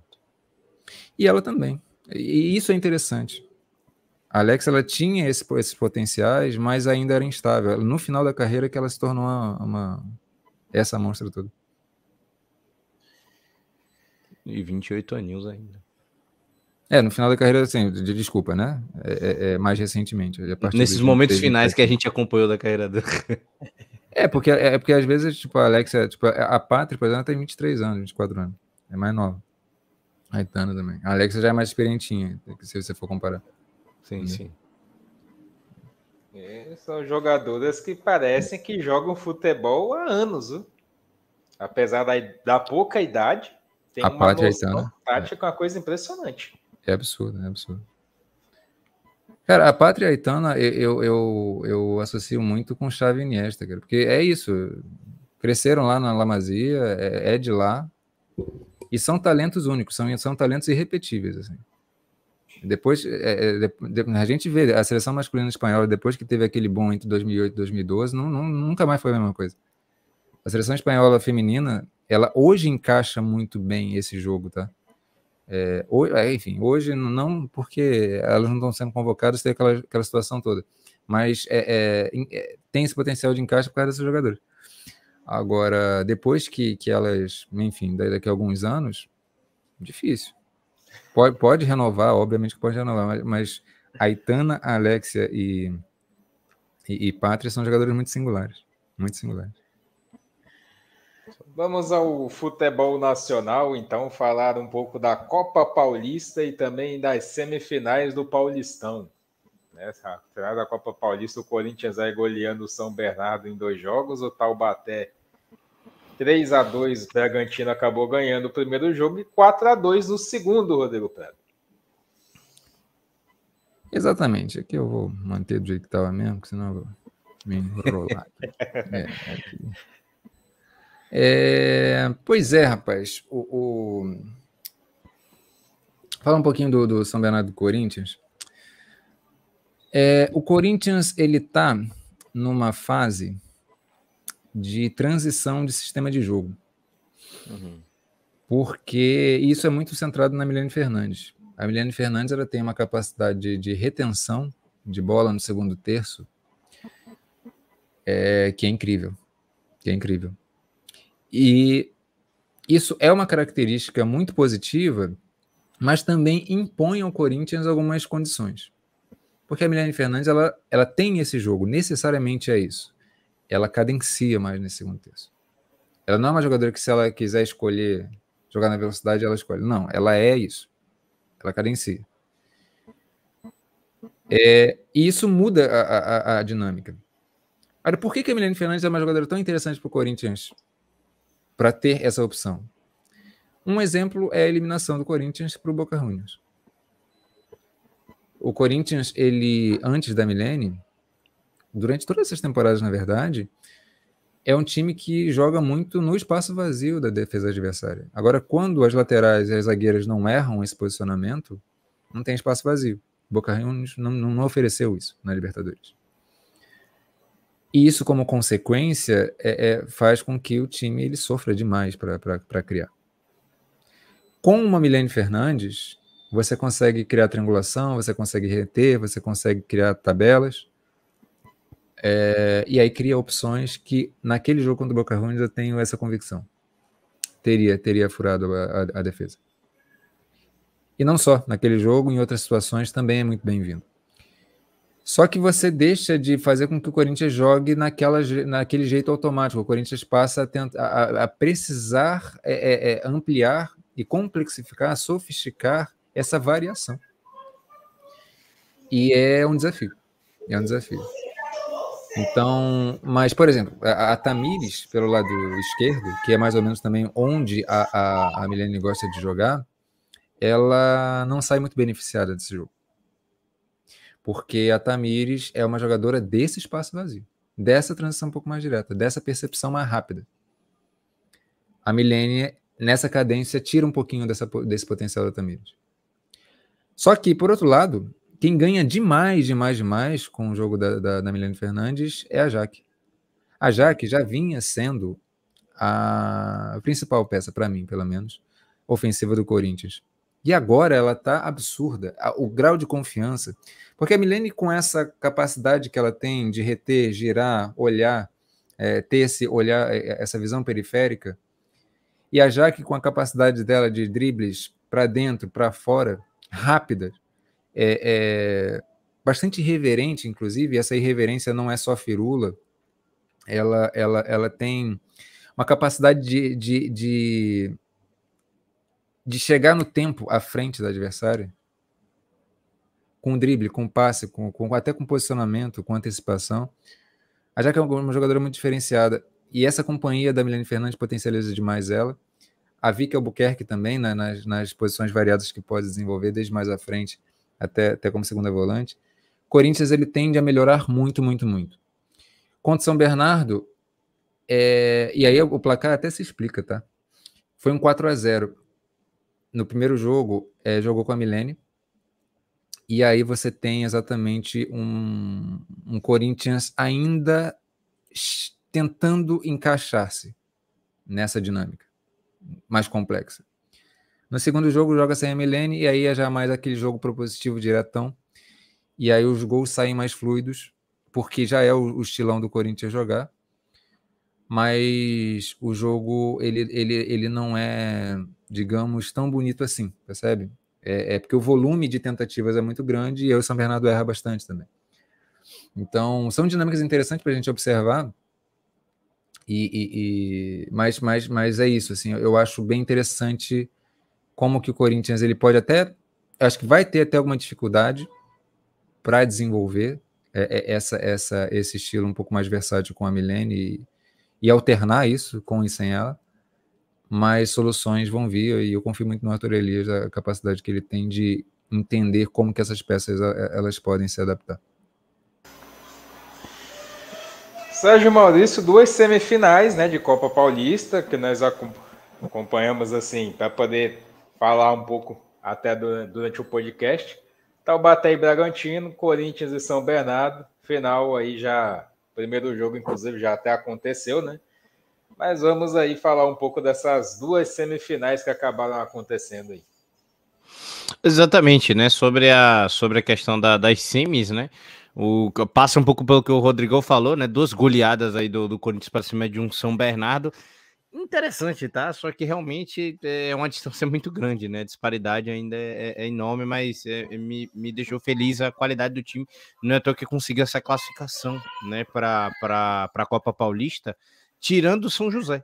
E ela também. E isso é interessante. A Alex ela tinha esse, esses potenciais, mas ainda era instável. No final da carreira que ela se tornou uma, uma essa monstra toda. E 28 aninhos ainda. É, no final da carreira, assim, de, desculpa, né? É, é, é mais recentemente. Nesses momentos finais que a gente acompanhou da carreira dela. É, porque, é porque às vezes, tipo, a Alexa, tipo, a Pátria, por exemplo, tem 23 anos, 24 anos. É mais nova. A Aitana também. A Alexa já é mais experientinha, se você for comparar. Sim, sim. É, são jogadoras que parecem que jogam futebol há anos, viu? apesar da, da pouca idade, tem a uma noção tática, é. uma coisa impressionante. É absurdo, é absurdo. Cara, a Pátria Aitana eu, eu, eu associo muito com Chave Iniesta, cara, porque é isso. Cresceram lá na Lamazia, é, é de lá, e são talentos únicos, são, são talentos irrepetíveis, assim. Depois, é, é, a gente vê a seleção masculina espanhola, depois que teve aquele bom entre 2008 e 2012, não, não, nunca mais foi a mesma coisa. A seleção espanhola feminina, ela hoje encaixa muito bem esse jogo, tá? É, hoje, é, enfim, hoje não porque elas não estão sendo convocadas, tem aquela, aquela situação toda. Mas é, é, é, tem esse potencial de encaixe por causa desses jogadores. Agora, depois que, que elas, enfim, daqui a alguns anos, difícil. Pode, pode renovar, obviamente que pode renovar, mas, mas Aitana, Alexia e, e, e Pátria são jogadores muito singulares. Muito singulares. Vamos ao futebol nacional, então, falar um pouco da Copa Paulista e também das semifinais do Paulistão. Nessa final da Copa Paulista, o Corinthians vai goleando o São Bernardo em dois jogos, o Taubaté 3 a 2 Bragantino acabou ganhando o primeiro jogo e 4 a 2 no segundo, Rodrigo Prado. Exatamente. Aqui eu vou manter do jeito que estava mesmo, porque senão eu vou me enrolar. é, aqui. É, pois é, rapaz. O, o... Fala um pouquinho do, do São Bernardo do Corinthians. É, o Corinthians ele está numa fase de transição de sistema de jogo. Uhum. Porque isso é muito centrado na Milene Fernandes. A Milene Fernandes ela tem uma capacidade de, de retenção de bola no segundo terço é, que é incrível. Que é incrível. E isso é uma característica muito positiva, mas também impõe ao Corinthians algumas condições. Porque a Milene Fernandes ela, ela tem esse jogo, necessariamente é isso ela cadencia mais nesse segundo terço. Ela não é uma jogadora que, se ela quiser escolher jogar na velocidade, ela escolhe. Não, ela é isso. Ela cadencia. É, e isso muda a, a, a dinâmica. Agora, por que, que a Milene Fernandes é uma jogadora tão interessante para o Corinthians para ter essa opção? Um exemplo é a eliminação do Corinthians para o Boca Juniors. O Corinthians, ele antes da Milene, durante todas essas temporadas, na verdade, é um time que joga muito no espaço vazio da defesa adversária. Agora, quando as laterais e as zagueiras não erram esse posicionamento, não tem espaço vazio. Boca Juniors não, não ofereceu isso na Libertadores. E isso, como consequência, é, é, faz com que o time ele sofra demais para criar. Com uma Milene Fernandes, você consegue criar triangulação, você consegue reter, você consegue criar tabelas. É, e aí cria opções que, naquele jogo contra o Boca Juniors, eu tenho essa convicção. Teria, teria furado a, a, a defesa. E não só, naquele jogo, em outras situações também é muito bem-vindo. Só que você deixa de fazer com que o Corinthians jogue naquela, naquele jeito automático. O Corinthians passa a, a, a precisar é, é, é, ampliar e complexificar, sofisticar essa variação. E é um desafio. É um desafio. Então, mas, por exemplo, a, a Tamires, pelo lado esquerdo, que é mais ou menos também onde a, a, a Milene gosta de jogar, ela não sai muito beneficiada desse jogo. Porque a Tamires é uma jogadora desse espaço vazio, dessa transição um pouco mais direta, dessa percepção mais rápida. a Milene, nessa cadência, tira um pouquinho dessa, desse potencial da Tamires. Só que, por outro lado, quem ganha demais, demais, demais com o jogo da, da, da Milene Fernandes é a Jaque. A Jaque já vinha sendo a principal peça, para mim, pelo menos, ofensiva do Corinthians. E agora ela tá absurda. O grau de confiança. Porque a Milene, com essa capacidade que ela tem de reter, girar, olhar, é, ter esse olhar, é, é, essa visão periférica, e a Jaque com a capacidade dela de dribles para dentro, para fora, rápida, é, é, bastante irreverente, inclusive. Essa irreverência não é só firula, ela, ela, ela tem uma capacidade de, de, de de chegar no tempo à frente do adversário, com drible, com passe, com, com, até com posicionamento, com antecipação. A Jaque é uma jogadora muito diferenciada. E essa companhia da Milene Fernandes potencializa demais ela. A Vicky Albuquerque também, né, nas, nas posições variadas que pode desenvolver, desde mais à frente até, até como segunda volante. Corinthians ele tende a melhorar muito, muito, muito. Contra São Bernardo, é, e aí o placar até se explica, tá? Foi um 4 a 0 no primeiro jogo, é, jogou com a Milene. E aí você tem exatamente um, um Corinthians ainda tentando encaixar-se nessa dinâmica mais complexa. No segundo jogo, joga sem a Milene, e aí é já mais aquele jogo propositivo diretão. E aí os gols saem mais fluidos, porque já é o, o estilão do Corinthians jogar. Mas o jogo, ele, ele, ele não é digamos, tão bonito assim, percebe? É, é, porque o volume de tentativas é muito grande e o São Bernardo erra bastante também. Então, são dinâmicas interessantes para a gente observar. E, e, e, mas, mas, mas é isso, assim, eu acho bem interessante como que o Corinthians ele pode até, acho que vai ter até alguma dificuldade para desenvolver é, é, essa, essa, esse estilo um pouco mais versátil com a Milene e, e alternar isso com e sem ela mas soluções vão vir e eu confio muito no Arthur Elias, a capacidade que ele tem de entender como que essas peças elas podem se adaptar. Sérgio Maurício, duas semifinais né, de Copa Paulista que nós acompanhamos assim para poder falar um pouco até durante o podcast. Taubaté e Bragantino, Corinthians e São Bernardo, final aí já, primeiro jogo inclusive já até aconteceu, né? Mas vamos aí falar um pouco dessas duas semifinais que acabaram acontecendo aí. Exatamente, né? Sobre a, sobre a questão da, das semis, né? O, passa um pouco pelo que o Rodrigo falou, né? Duas goleadas aí do, do Corinthians para cima de um São Bernardo. Interessante, tá? Só que realmente é uma distância muito grande, né? A disparidade ainda é, é, é enorme, mas é, é, me, me deixou feliz a qualidade do time. Não é toa que conseguiu essa classificação, né? Para a Copa Paulista tirando São José,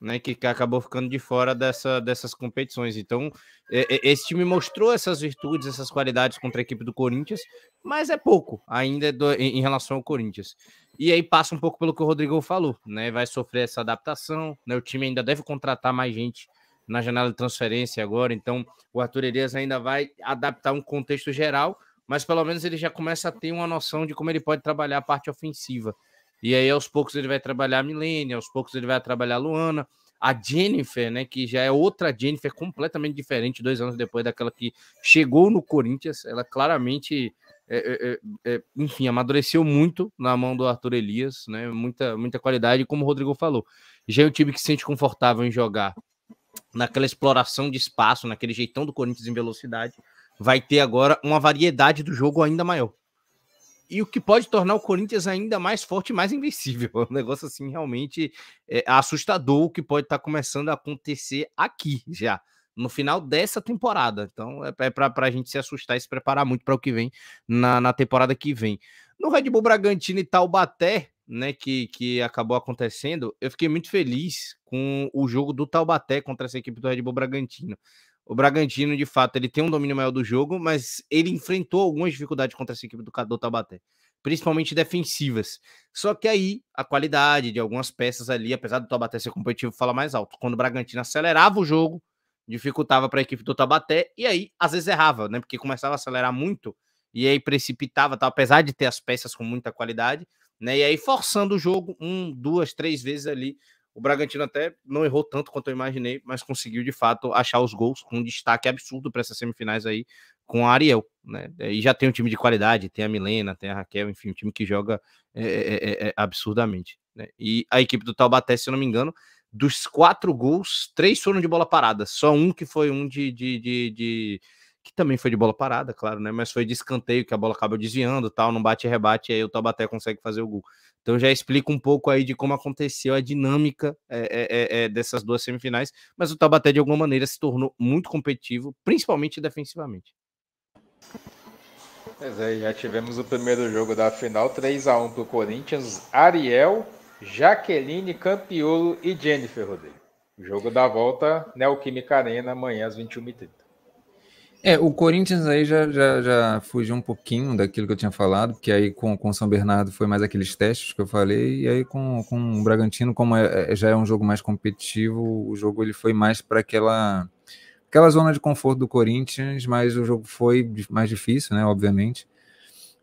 né, que, acabou ficando de fora dessa, dessas competições. Então, esse time mostrou essas virtudes, essas qualidades contra a equipe do Corinthians, mas é pouco ainda do, em, em, relação ao Corinthians. E aí passa um pouco pelo que o Rodrigo falou, né? Vai sofrer essa adaptação, né? O time ainda deve contratar mais gente na janela de transferência agora, então o Arthur Elias ainda vai adaptar um contexto geral, mas pelo menos ele já começa a ter uma noção de como ele pode trabalhar a parte ofensiva. E aí, aos poucos, ele vai trabalhar a Milene, aos poucos, ele vai trabalhar a Luana. A Jennifer, né, que já é outra Jennifer completamente diferente, dois anos depois daquela que chegou no Corinthians. Ela claramente, é, é, é, é enfim, amadureceu muito na mão do Arthur Elias, né? Muita, muita qualidade, como o Rodrigo falou. Já é um time que se sente confortável em jogar naquela exploração de espaço, naquele jeitão do Corinthians em velocidade. Vai ter agora uma variedade do jogo ainda maior e o que pode tornar o Corinthians ainda mais forte e mais invencível. É um negócio assim realmente é, assustador o que pode estar tá começando a acontecer aqui já, no final dessa temporada. Então é, é para a gente se assustar e se preparar muito para o que vem na, na temporada que vem. No Red Bull Bragantino e Taubaté, né, que, que acabou acontecendo, eu fiquei muito feliz com o jogo do Taubaté contra essa equipe do Red Bull Bragantino. O Bragantino, de fato, ele tem um domínio maior do jogo, mas ele enfrentou algumas dificuldades contra essa equipe do, do Tabaté, principalmente defensivas. Só que aí a qualidade de algumas peças ali, apesar do Tabaté ser competitivo, fala mais alto. Quando o Bragantino acelerava o jogo, dificultava para a equipe do Tabaté e aí às vezes errava, né? Porque começava a acelerar muito e aí precipitava, tá? apesar de ter as peças com muita qualidade, né? E aí forçando o jogo um, duas, três vezes ali O Bragantino até não errou tanto quanto eu imaginei, mas conseguiu de fato achar os gols com um destaque absurdo para essas semifinais aí com a Ariel, né? E já tem um time de qualidade, tem a Milena, tem a Raquel, enfim, um time que joga é, é, é, absurdamente. Né? E a equipe do Taubaté, se eu não me engano, dos quatro gols, três foram de bola parada, só um que foi um de, de, de, de que também foi de bola parada, claro, né? Mas foi de escanteio que a bola acaba desviando, tal, não bate e rebate, e aí o Taubaté consegue fazer o gol. Então já explica um pouco aí de como aconteceu a dinâmica é, é, é, dessas duas semifinais, mas o Taubaté de alguma maneira se tornou muito competitivo, principalmente defensivamente. Pois é, já tivemos o primeiro jogo da final, 3 a 1 para o Corinthians, Ariel, Jaqueline, Campiolo e Jennifer Rodrigo. Jogo da volta, Neoquímica Arena, amanhã às 21h30. É, o Corinthians aí já, já, já fugiu um pouquinho daquilo que eu tinha falado, porque aí com o São Bernardo foi mais aqueles testes que eu falei, e aí com, com o Bragantino, como é, é já é um jogo mais competitivo, o jogo ele foi mais para aquela, aquela zona de conforto do Corinthians, mas o jogo foi mais difícil, né, obviamente.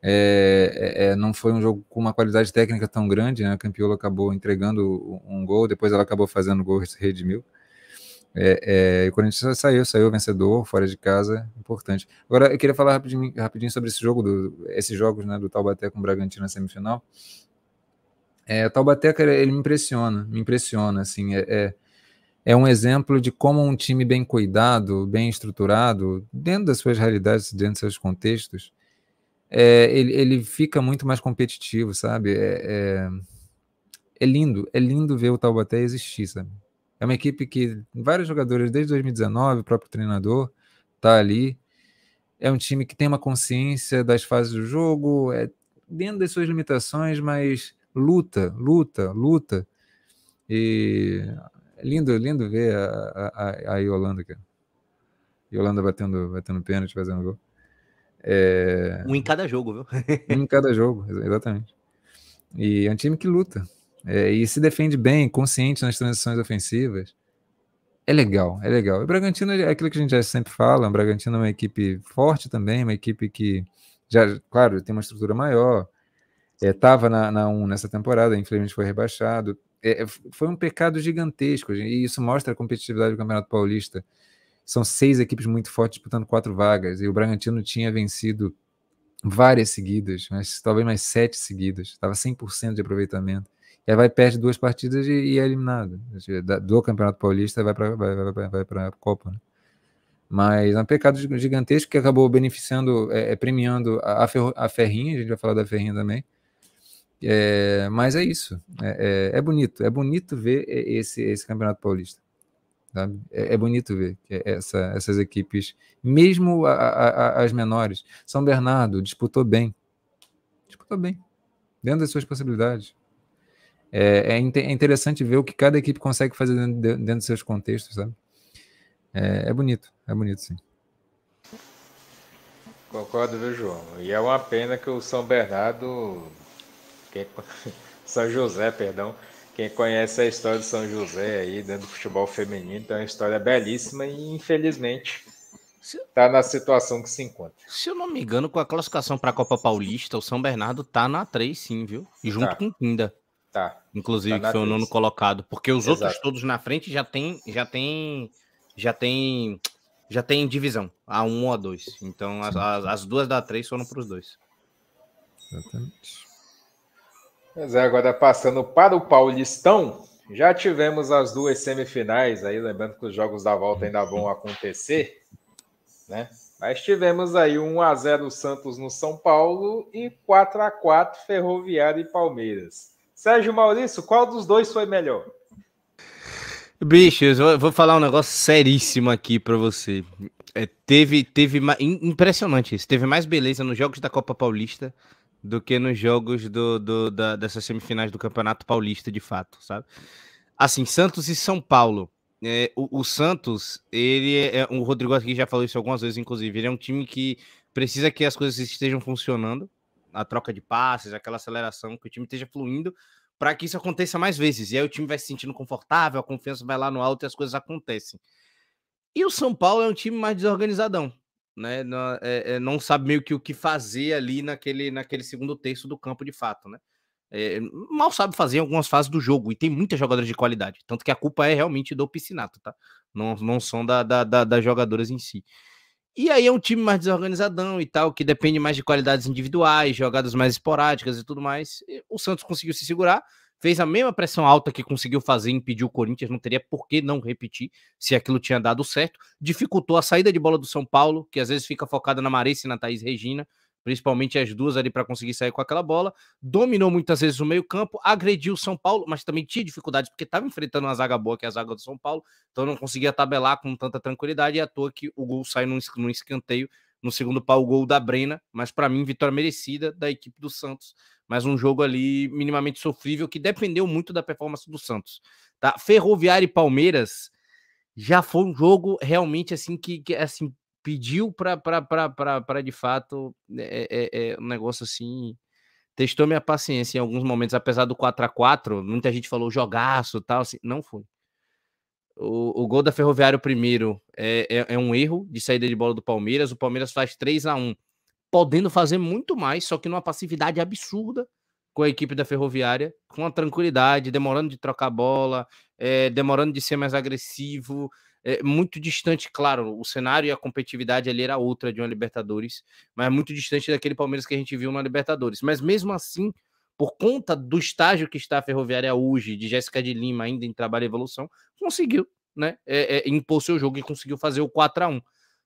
É, é, é não foi um jogo com uma qualidade técnica tão grande, né, a Campiolo acabou entregando um gol, depois ela acabou fazendo gol redimiu. É, é, o Corinthians saiu, saiu vencedor, fora de casa, importante. Agora, eu queria falar rapidinho, rapidinho sobre esse jogo, do, esses jogos né, do Taubaté com o Bragantino na semifinal. É, o Taubaté, ele me impressiona, me impressiona, assim, é, é, é, um exemplo de como um time bem cuidado, bem estruturado, dentro das suas realidades, dentro dos seus contextos, é, ele, ele fica muito mais competitivo, sabe? É, é, é lindo, é lindo ver o Taubaté existir, sabe? É uma equipe que vários jogadores desde 2019, o próprio treinador está ali. É um time que tem uma consciência das fases do jogo, é dentro das suas limitações, mas luta, luta, luta. E é lindo, lindo ver a, a, a Yolanda, cara. Yolanda batendo, batendo pênalti, fazendo gol. É... Um em cada jogo, viu? um em cada jogo, exatamente. E é um time que luta, é, e se defende bem, consciente nas transições ofensivas. É legal, é legal. O Bragantino é aquilo que a gente já sempre fala, o Bragantino é uma equipe forte também, uma equipe que já, claro, tem uma estrutura maior. Estava é, na, na 1 nessa temporada, infelizmente foi rebaixado. É, é foi um pecado gigantesco, e isso mostra a competitividade do Campeonato Paulista. São seis equipes muito fortes disputando quatro vagas, e o Bragantino tinha vencido várias seguidas, mas talvez mais sete seguidas, estava 100% de aproveitamento. E aí vai, perde duas partidas e, e é eliminado. Do Campeonato Paulista vai para vai, vai, vai, Copa. Né? Mas é um pecado gigantesco que acabou beneficiando, é, é, premiando a, a Ferrinha, a gente vai falar da Ferrinha também. É, mas é isso. É, é, é, bonito. É bonito ver esse, esse Campeonato Paulista. É, é, bonito ver essa, essas equipes, mesmo a, a, as menores. São Bernardo disputou bem. Disputou bem. Dentro das suas possibilidades. É, é, é, interessante ver o que cada equipe consegue fazer dentro, dentro dos seus contextos, sabe? É, é, bonito, é bonito, sim. Concordo, viu, João? E é uma pena que o São Bernardo, quem... São José, perdão, quem conhece a história do São José aí dentro do futebol feminino, tem uma história belíssima e infelizmente está na situação que se encontra. Se eu não me engano, com a classificação para a Copa Paulista, o São Bernardo tá na 3, sim, viu? E junto tá. com o Pinda. Tá. Inclusive, tá que foi o nono colocado. Porque os Exato. outros todos na frente já tem, já tem, já tem, já tem divisão. A um ou a dois. Então, as, as, as, duas da três foram para os dois. Exatamente. Mas é, agora passando para o Paulistão, já tivemos as duas semifinais aí, lembrando que os jogos da volta ainda vão acontecer, né? Mas tivemos aí 1 a 0 Santos no São Paulo e 4 a 4 Ferroviário e Palmeiras. Sérgio Maurício, qual dos dois foi melhor? Bichos, eu vou falar um negócio seríssimo aqui para você. É, teve, teve impressionante isso. Teve mais beleza nos jogos da Copa Paulista do que nos jogos do, do da, dessas semifinais do Campeonato Paulista, de fato, sabe? Assim, Santos e São Paulo. É, o, o, Santos, ele é, é o Rodrigo aqui já falou isso algumas vezes, inclusive. Ele é um time que precisa que as coisas estejam funcionando a troca de passes, aquela aceleração, que o time esteja fluindo para que isso aconteça mais vezes. E aí o time vai se sentindo confortável, a confiança vai lá no alto e as coisas acontecem. E o São Paulo é um time mais desorganizadão, né? Não, é, é, não sabe meio que o que fazer ali naquele, naquele segundo terço do campo de fato, né? é, mal sabe fazer em algumas fases do jogo e tem muitas jogadoras de qualidade. Tanto que a culpa é realmente do Piscinato, tá? Não, não são da, da, da, das jogadoras em si. E aí é um time mais desorganizadão e tal, que depende mais de qualidades individuais, jogadas mais esporádicas e tudo mais. E o Santos conseguiu se segurar, fez a mesma pressão alta que conseguiu fazer, impediu o Corinthians, não teria por que não repetir se aquilo tinha dado certo. Dificultou a saída de bola do São Paulo, que às vezes fica focada na Marissa e na Thaís Regina, principalmente as duas ali para conseguir sair com aquela bola. Dominou muitas vezes o meio-campo, agrediu o São Paulo, mas também tinha dificuldades porque estava enfrentando uma zaga boa, que é a zaga do São Paulo, então não conseguia tabelar com tanta tranquilidade. E à toa que o gol sai num, num escanteio no segundo pau, o gol da Brena, mas para mim, vitória merecida da equipe do Santos. Mas um jogo ali minimamente sofrível que dependeu muito da performance do Santos. Tá? Ferroviária e Palmeiras já foi um jogo realmente assim que, que assim pediu para de fato é, é, é, um negócio assim testou minha paciência em alguns momentos, apesar do 4 a 4 muita gente falou jogaço tal, assim, não foi. O, o gol da Ferroviário primeiro é, é, é, um erro de saída de bola do Palmeiras, o Palmeiras faz 3 a 1 podendo fazer muito mais, só que numa passividade absurda com a equipe da Ferroviária, com a tranquilidade, demorando de trocar bola, é, demorando de ser mais agressivo, é, muito distante, claro, o cenário e a competitividade ali era outra de uma Libertadores, mas muito distante daquele Palmeiras que a gente viu na Libertadores. Mas mesmo assim, por conta do estágio que está a Ferroviária hoje, de Jéssica de Lima ainda em trabalho e evolução, conseguiu né, é, é, impor seu jogo e conseguiu fazer o 4 a 1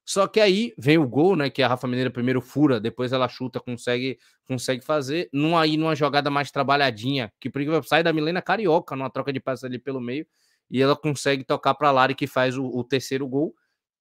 só que aí vem o gol, né? Que a Rafa Mineira primeiro fura, depois ela chuta, consegue consegue fazer. Num, aí numa jogada mais trabalhadinha, que sai da Milena Carioca, numa troca de passes ali pelo meio e ela consegue tocar para Lari que faz o, o, terceiro gol.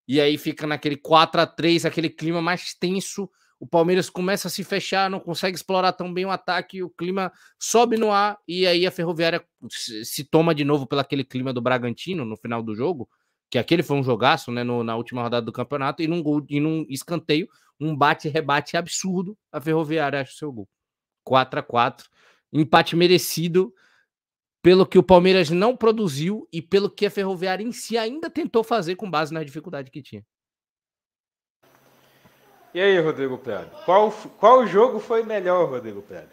E aí fica naquele 4 a 3 aquele clima mais tenso. O Palmeiras começa a se fechar, não consegue explorar tão bem o ataque, o clima sobe no ar e aí a Ferroviária se toma de novo pelo aquele clima do Bragantino no final do jogo, que aquele foi um jogaço, né, no, na última rodada do campeonato e num gol e num escanteio, um bate-rebate absurdo, a Ferroviária acha o seu gol. 4 a 4 empate merecido pelo que o Palmeiras não produziu e pelo que a Ferroviária em si ainda tentou fazer com base na dificuldade que tinha. E aí, Rodrigo Prado? Qual, qual jogo foi melhor, Rodrigo Prado?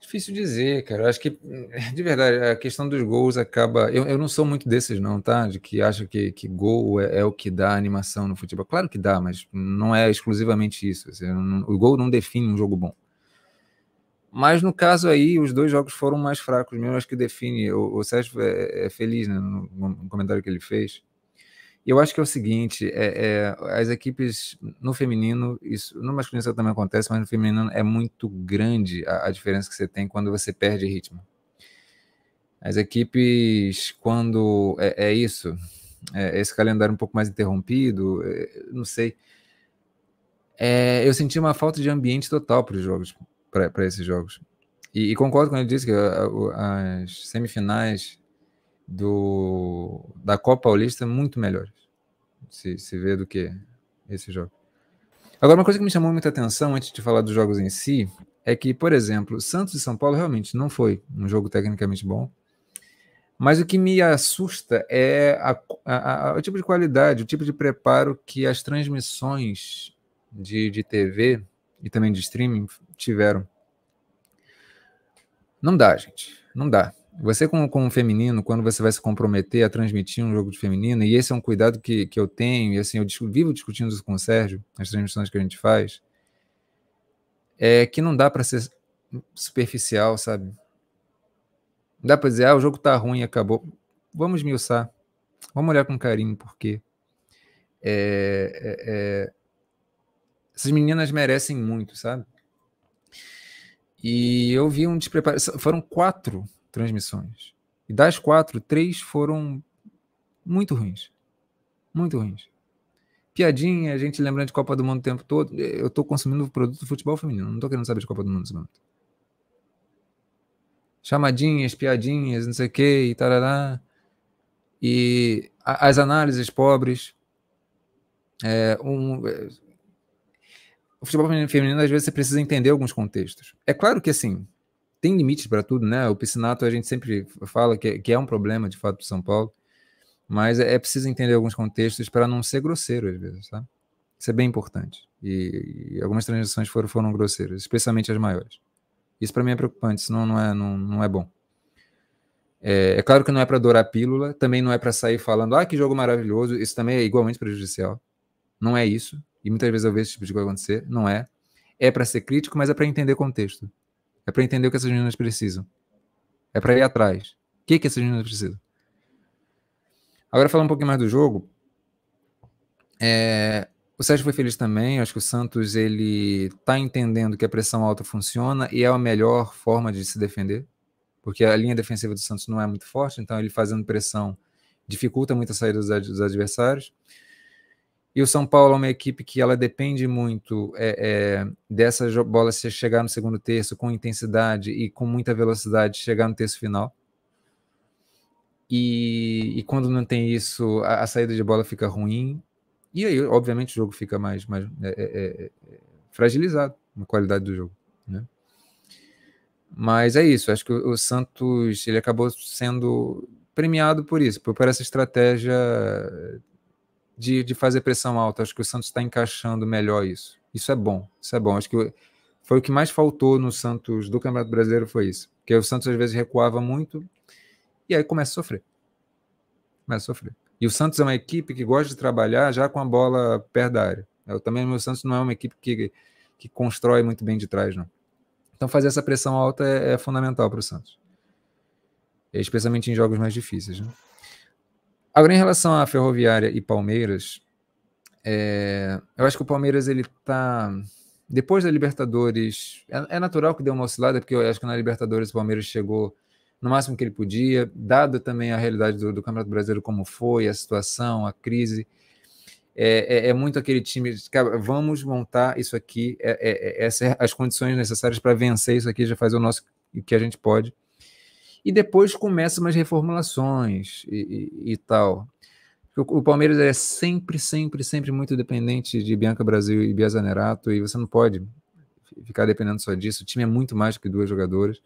Difícil dizer, cara. Eu acho que, de verdade, a questão dos gols acaba. Eu, eu não sou muito desses, não, tá? De que acha que, que gol é, é, o que dá animação no futebol. Claro que dá, mas não é exclusivamente isso. Assim, não, o gol não define um jogo bom. Mas no caso aí, os dois jogos foram mais fracos mesmo, acho que define. O, o Sérgio é, é feliz né, no, no, comentário que ele fez. E eu acho que é o seguinte: é, é, as equipes no feminino, isso no masculino isso também acontece, mas no feminino é muito grande a, a diferença que você tem quando você perde ritmo. As equipes, quando é, é isso, é, esse calendário um pouco mais interrompido, é, não sei. É, eu senti uma falta de ambiente total para os jogos para esses jogos. E, e, concordo com ele disse que as semifinais do, da Copa Paulista muito melhores se, se vê do que esse jogo. Agora, uma coisa que me chamou muita atenção antes de falar dos jogos em si é que, por exemplo, Santos e São Paulo realmente não foi um jogo tecnicamente bom. Mas o que me assusta é a, a, a, o tipo de qualidade, o tipo de preparo que as transmissões de, de TV e também de streaming tiveram. Não dá, gente. Não dá. Você, como, como feminino, quando você vai se comprometer a transmitir um jogo de feminino, e esse é um cuidado que, que eu tenho, e assim, eu vivo discutindo isso com o Sérgio, nas transmissões que a gente faz, é que não dá para ser superficial, sabe? Não dá para dizer, ah, o jogo tá ruim acabou. Vamos miuçar. Vamos olhar com carinho, porque é, é, é, essas meninas merecem muito, sabe? E eu vi um despreparo. Foram quatro transmissões. E das quatro, três foram muito ruins. Muito ruins. Piadinha, a gente lembrando de Copa do Mundo o tempo todo. Eu estou consumindo produto do futebol feminino. Não estou querendo saber de Copa do Mundo nesse momento. Chamadinhas, piadinhas, não sei o que, e tarará. E as análises pobres. É, um, o futebol feminino, às vezes, você precisa entender alguns contextos. É claro que, assim, tem limites para tudo, né? O piscinato a gente sempre fala que, que é um problema, de fato, do São Paulo, mas é, é preciso entender alguns contextos para não ser grosseiro, às vezes, tá? Isso é bem importante. E, e algumas transições foram, foram grosseiras, especialmente as maiores. Isso para mim é preocupante, senão não é, não, não é bom. É, é claro que não é para adorar pílula, também não é para sair falando, ah, que jogo maravilhoso, isso também é igualmente prejudicial. Não é isso, e muitas vezes eu vejo esse tipo de coisa acontecer, não é. É para ser crítico, mas é para entender contexto. É para entender o que essas meninas precisam. É para ir atrás. O que, que essas meninas precisam? Agora, falando um pouquinho mais do jogo, é, o Sérgio foi feliz também. Acho que o Santos ele está entendendo que a pressão alta funciona e é a melhor forma de se defender porque a linha defensiva do Santos não é muito forte, então ele fazendo pressão dificulta muito a saída dos, adversários. E o São Paulo é uma equipe que ela depende muito é, é, dessa bola se chegar no segundo terço com intensidade e com muita velocidade chegar no terço final. E, e quando não tem isso, a, a, saída de bola fica ruim. E aí, obviamente, o jogo fica mais, mais é, é, é fragilizado na qualidade do jogo. Né? Mas é isso, acho que o, Santos ele acabou sendo premiado por isso, por, por essa estratégia de, de fazer pressão alta. Acho que o Santos está encaixando melhor isso. Isso é bom, isso é bom. Acho que foi o que mais faltou no Santos do Campeonato Brasileiro foi isso. Porque o Santos às vezes recuava muito e aí começa a sofrer. Começa a sofrer. E o Santos é uma equipe que gosta de trabalhar já com a bola perto da área. Eu, também o Santos não é uma equipe que, que constrói muito bem de trás, não. Então, fazer essa pressão alta é, é fundamental para o Santos, especialmente em jogos mais difíceis. Né? Agora, em relação à Ferroviária e Palmeiras, é, eu acho que o Palmeiras ele está depois da Libertadores, é, é, natural que dê uma oscilada, porque eu acho que na Libertadores o Palmeiras chegou no máximo que ele podia, dado também a realidade do, do Campeonato Brasileiro como foi, a situação, a crise é, é, é, muito aquele time, cara, vamos montar isso aqui, é, é, é as condições necessárias para vencer isso aqui, já fazer o nosso o que a gente pode. E depois começa umas reformulações e, e, e tal. O, o, Palmeiras é sempre, sempre, sempre muito dependente de Bianca Brasil e Bia Zanerato, e você não pode ficar dependendo só disso. O time é muito mais que duas jogadoras.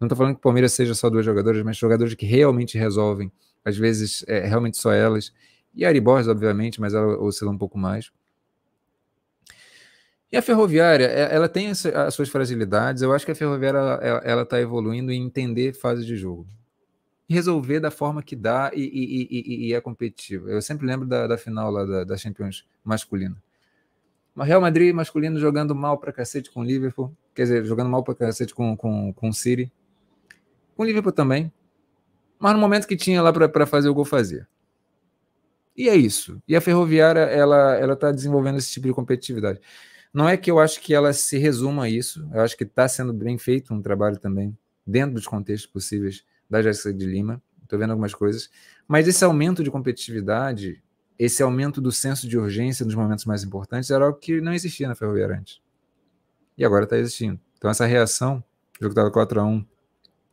Não estou falando que o Palmeiras seja só duas jogadoras, mas jogadores que realmente resolvem, às vezes é realmente só elas. E a Ari Borges, obviamente, mas ela oscila um pouco mais. E a ferroviária, é, ela tem as suas fragilidades. Eu acho que a ferroviária ela está evoluindo em entender fase de jogo. Resolver da forma que dá e, e, e, e é competitivo. Eu sempre lembro da, da final lá da, da Champions masculina. Real Madrid masculino jogando mal pra cacete com o Liverpool. Quer dizer, jogando mal pra cacete com, com, com o City. Com o Liverpool também. Mas no momento que tinha lá para fazer o gol, fazia. E é isso. E a Ferroviária, ela ela está desenvolvendo esse tipo de competitividade. Não é que eu acho que ela se resuma a isso. Eu acho que está sendo bem feito um trabalho também dentro dos contextos possíveis da Jéssica de Lima. Estou vendo algumas coisas. Mas esse aumento de competitividade, esse aumento do senso de urgência nos momentos mais importantes, era algo que não existia na Ferroviária antes. E agora está existindo. Então, essa reação, o jogo estava 4x1,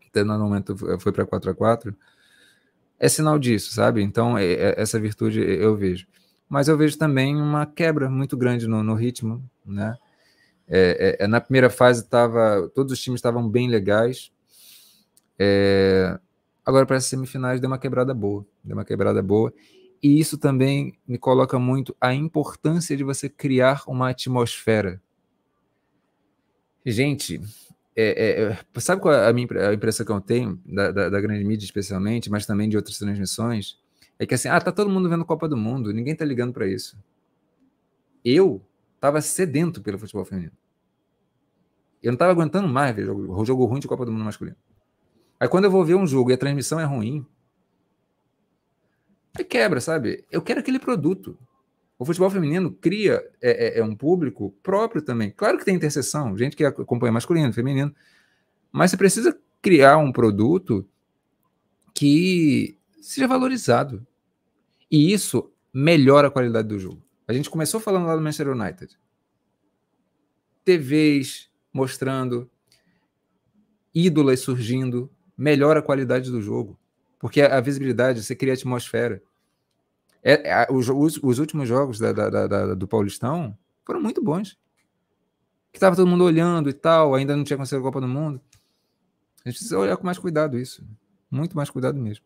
até no momento foi para 4x4, é sinal disso, sabe? Então, é, é, essa virtude eu vejo. Mas eu vejo também uma quebra muito grande no, no ritmo, né? É, é, é na primeira fase tava, todos os times estavam bem legais. É, agora para as semifinais deu uma quebrada boa, deu uma quebrada boa. E isso também me coloca muito a importância de você criar uma atmosfera. Gente, é, é, é, sabe qual a minha a impressão que eu tenho da, da, da, grande mídia, especialmente, mas também de outras transmissões? É que assim, ah, tá todo mundo vendo Copa do Mundo, ninguém tá ligando para isso. Eu tava sedento pelo futebol feminino. Eu não tava aguentando mais ver jogo, jogo ruim de Copa do Mundo masculino. Aí quando eu vou ver um jogo e a transmissão é ruim, aí quebra, sabe? Eu quero aquele produto. O futebol feminino cria é, é, é, um público próprio também. Claro que tem interseção, gente que acompanha masculino, feminino, mas você precisa criar um produto que seja valorizado. E isso melhora a qualidade do jogo. A gente começou falando lá do Manchester United. TVs mostrando, ídolas surgindo, melhora a qualidade do jogo. Porque a visibilidade, você cria atmosfera. É, é, os, os, os, últimos jogos da, da, da, do Paulistão foram muito bons. Que estava todo mundo olhando e tal, ainda não tinha acontecido a Copa do Mundo. A gente precisa olhar com mais cuidado isso. Muito mais cuidado mesmo.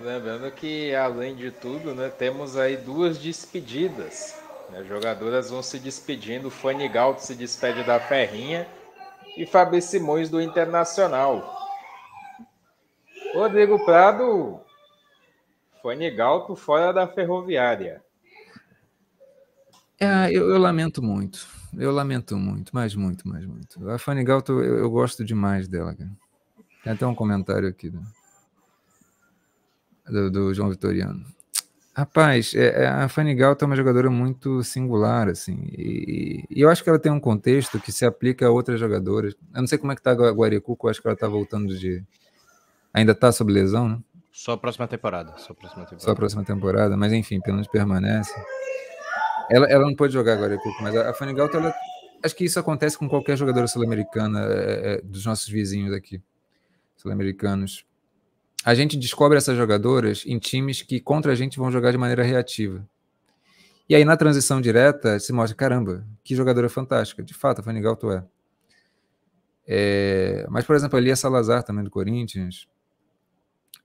Lembrando que, além de tudo, né, temos aí duas despedidas As jogadoras vão se despedindo. Fanny Galto se despede da Ferrinha e Fabi Simões do Internacional. Rodrigo Prado, Fanny Galto fora da Ferroviária. É, eu, eu, lamento muito. Eu lamento muito, mas muito, mais muito. A Fanny Galto, eu, eu, gosto demais dela, cara. Tem até um comentário aqui do, do, do João Vitoriano. Rapaz, é, é, a Fanny Galto é uma jogadora muito singular, assim, e, e, eu acho que ela tem um contexto que se aplica a outras jogadoras. Eu não sei como é que tá a Guaricuco, eu acho que ela tá voltando de... Ainda tá sob lesão, né? Só a próxima temporada. Só a próxima temporada, Só a próxima temporada mas enfim, pelo menos permanece. Ela, ela não pode jogar agora, mas a, a Fanny Galto, ela, acho que isso acontece com qualquer jogadora sul-americana é, é, dos nossos vizinhos aqui, sul-americanos. A gente descobre essas jogadoras em times que contra a gente vão jogar de maneira reativa. E aí na transição direta se mostra, caramba, que jogadora fantástica. De fato, a Fanny Galto é. é. Mas, por exemplo, a Salazar também do Corinthians.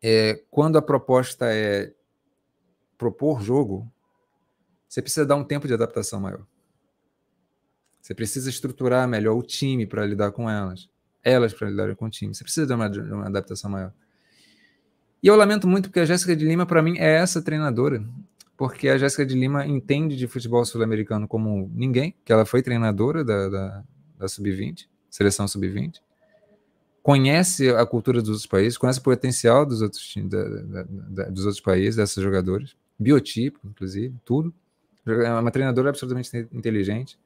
É, quando a proposta é propor jogo, você precisa dar um tempo de adaptação maior. Você precisa estruturar melhor o time para lidar com elas, elas para lidar com o time. Você precisa de uma, de uma adaptação maior. E eu lamento muito porque a Jéssica de Lima, para mim, é essa treinadora. Porque a Jéssica de Lima entende de futebol sul-americano como ninguém, que ela foi treinadora da, da, da Sub-20, seleção Sub-20. Conhece a cultura dos outros países, conhece o potencial dos outros, da, da, dos outros países, dessas jogadoras, biotipo, inclusive, tudo. É uma treinadora absolutamente inteligente.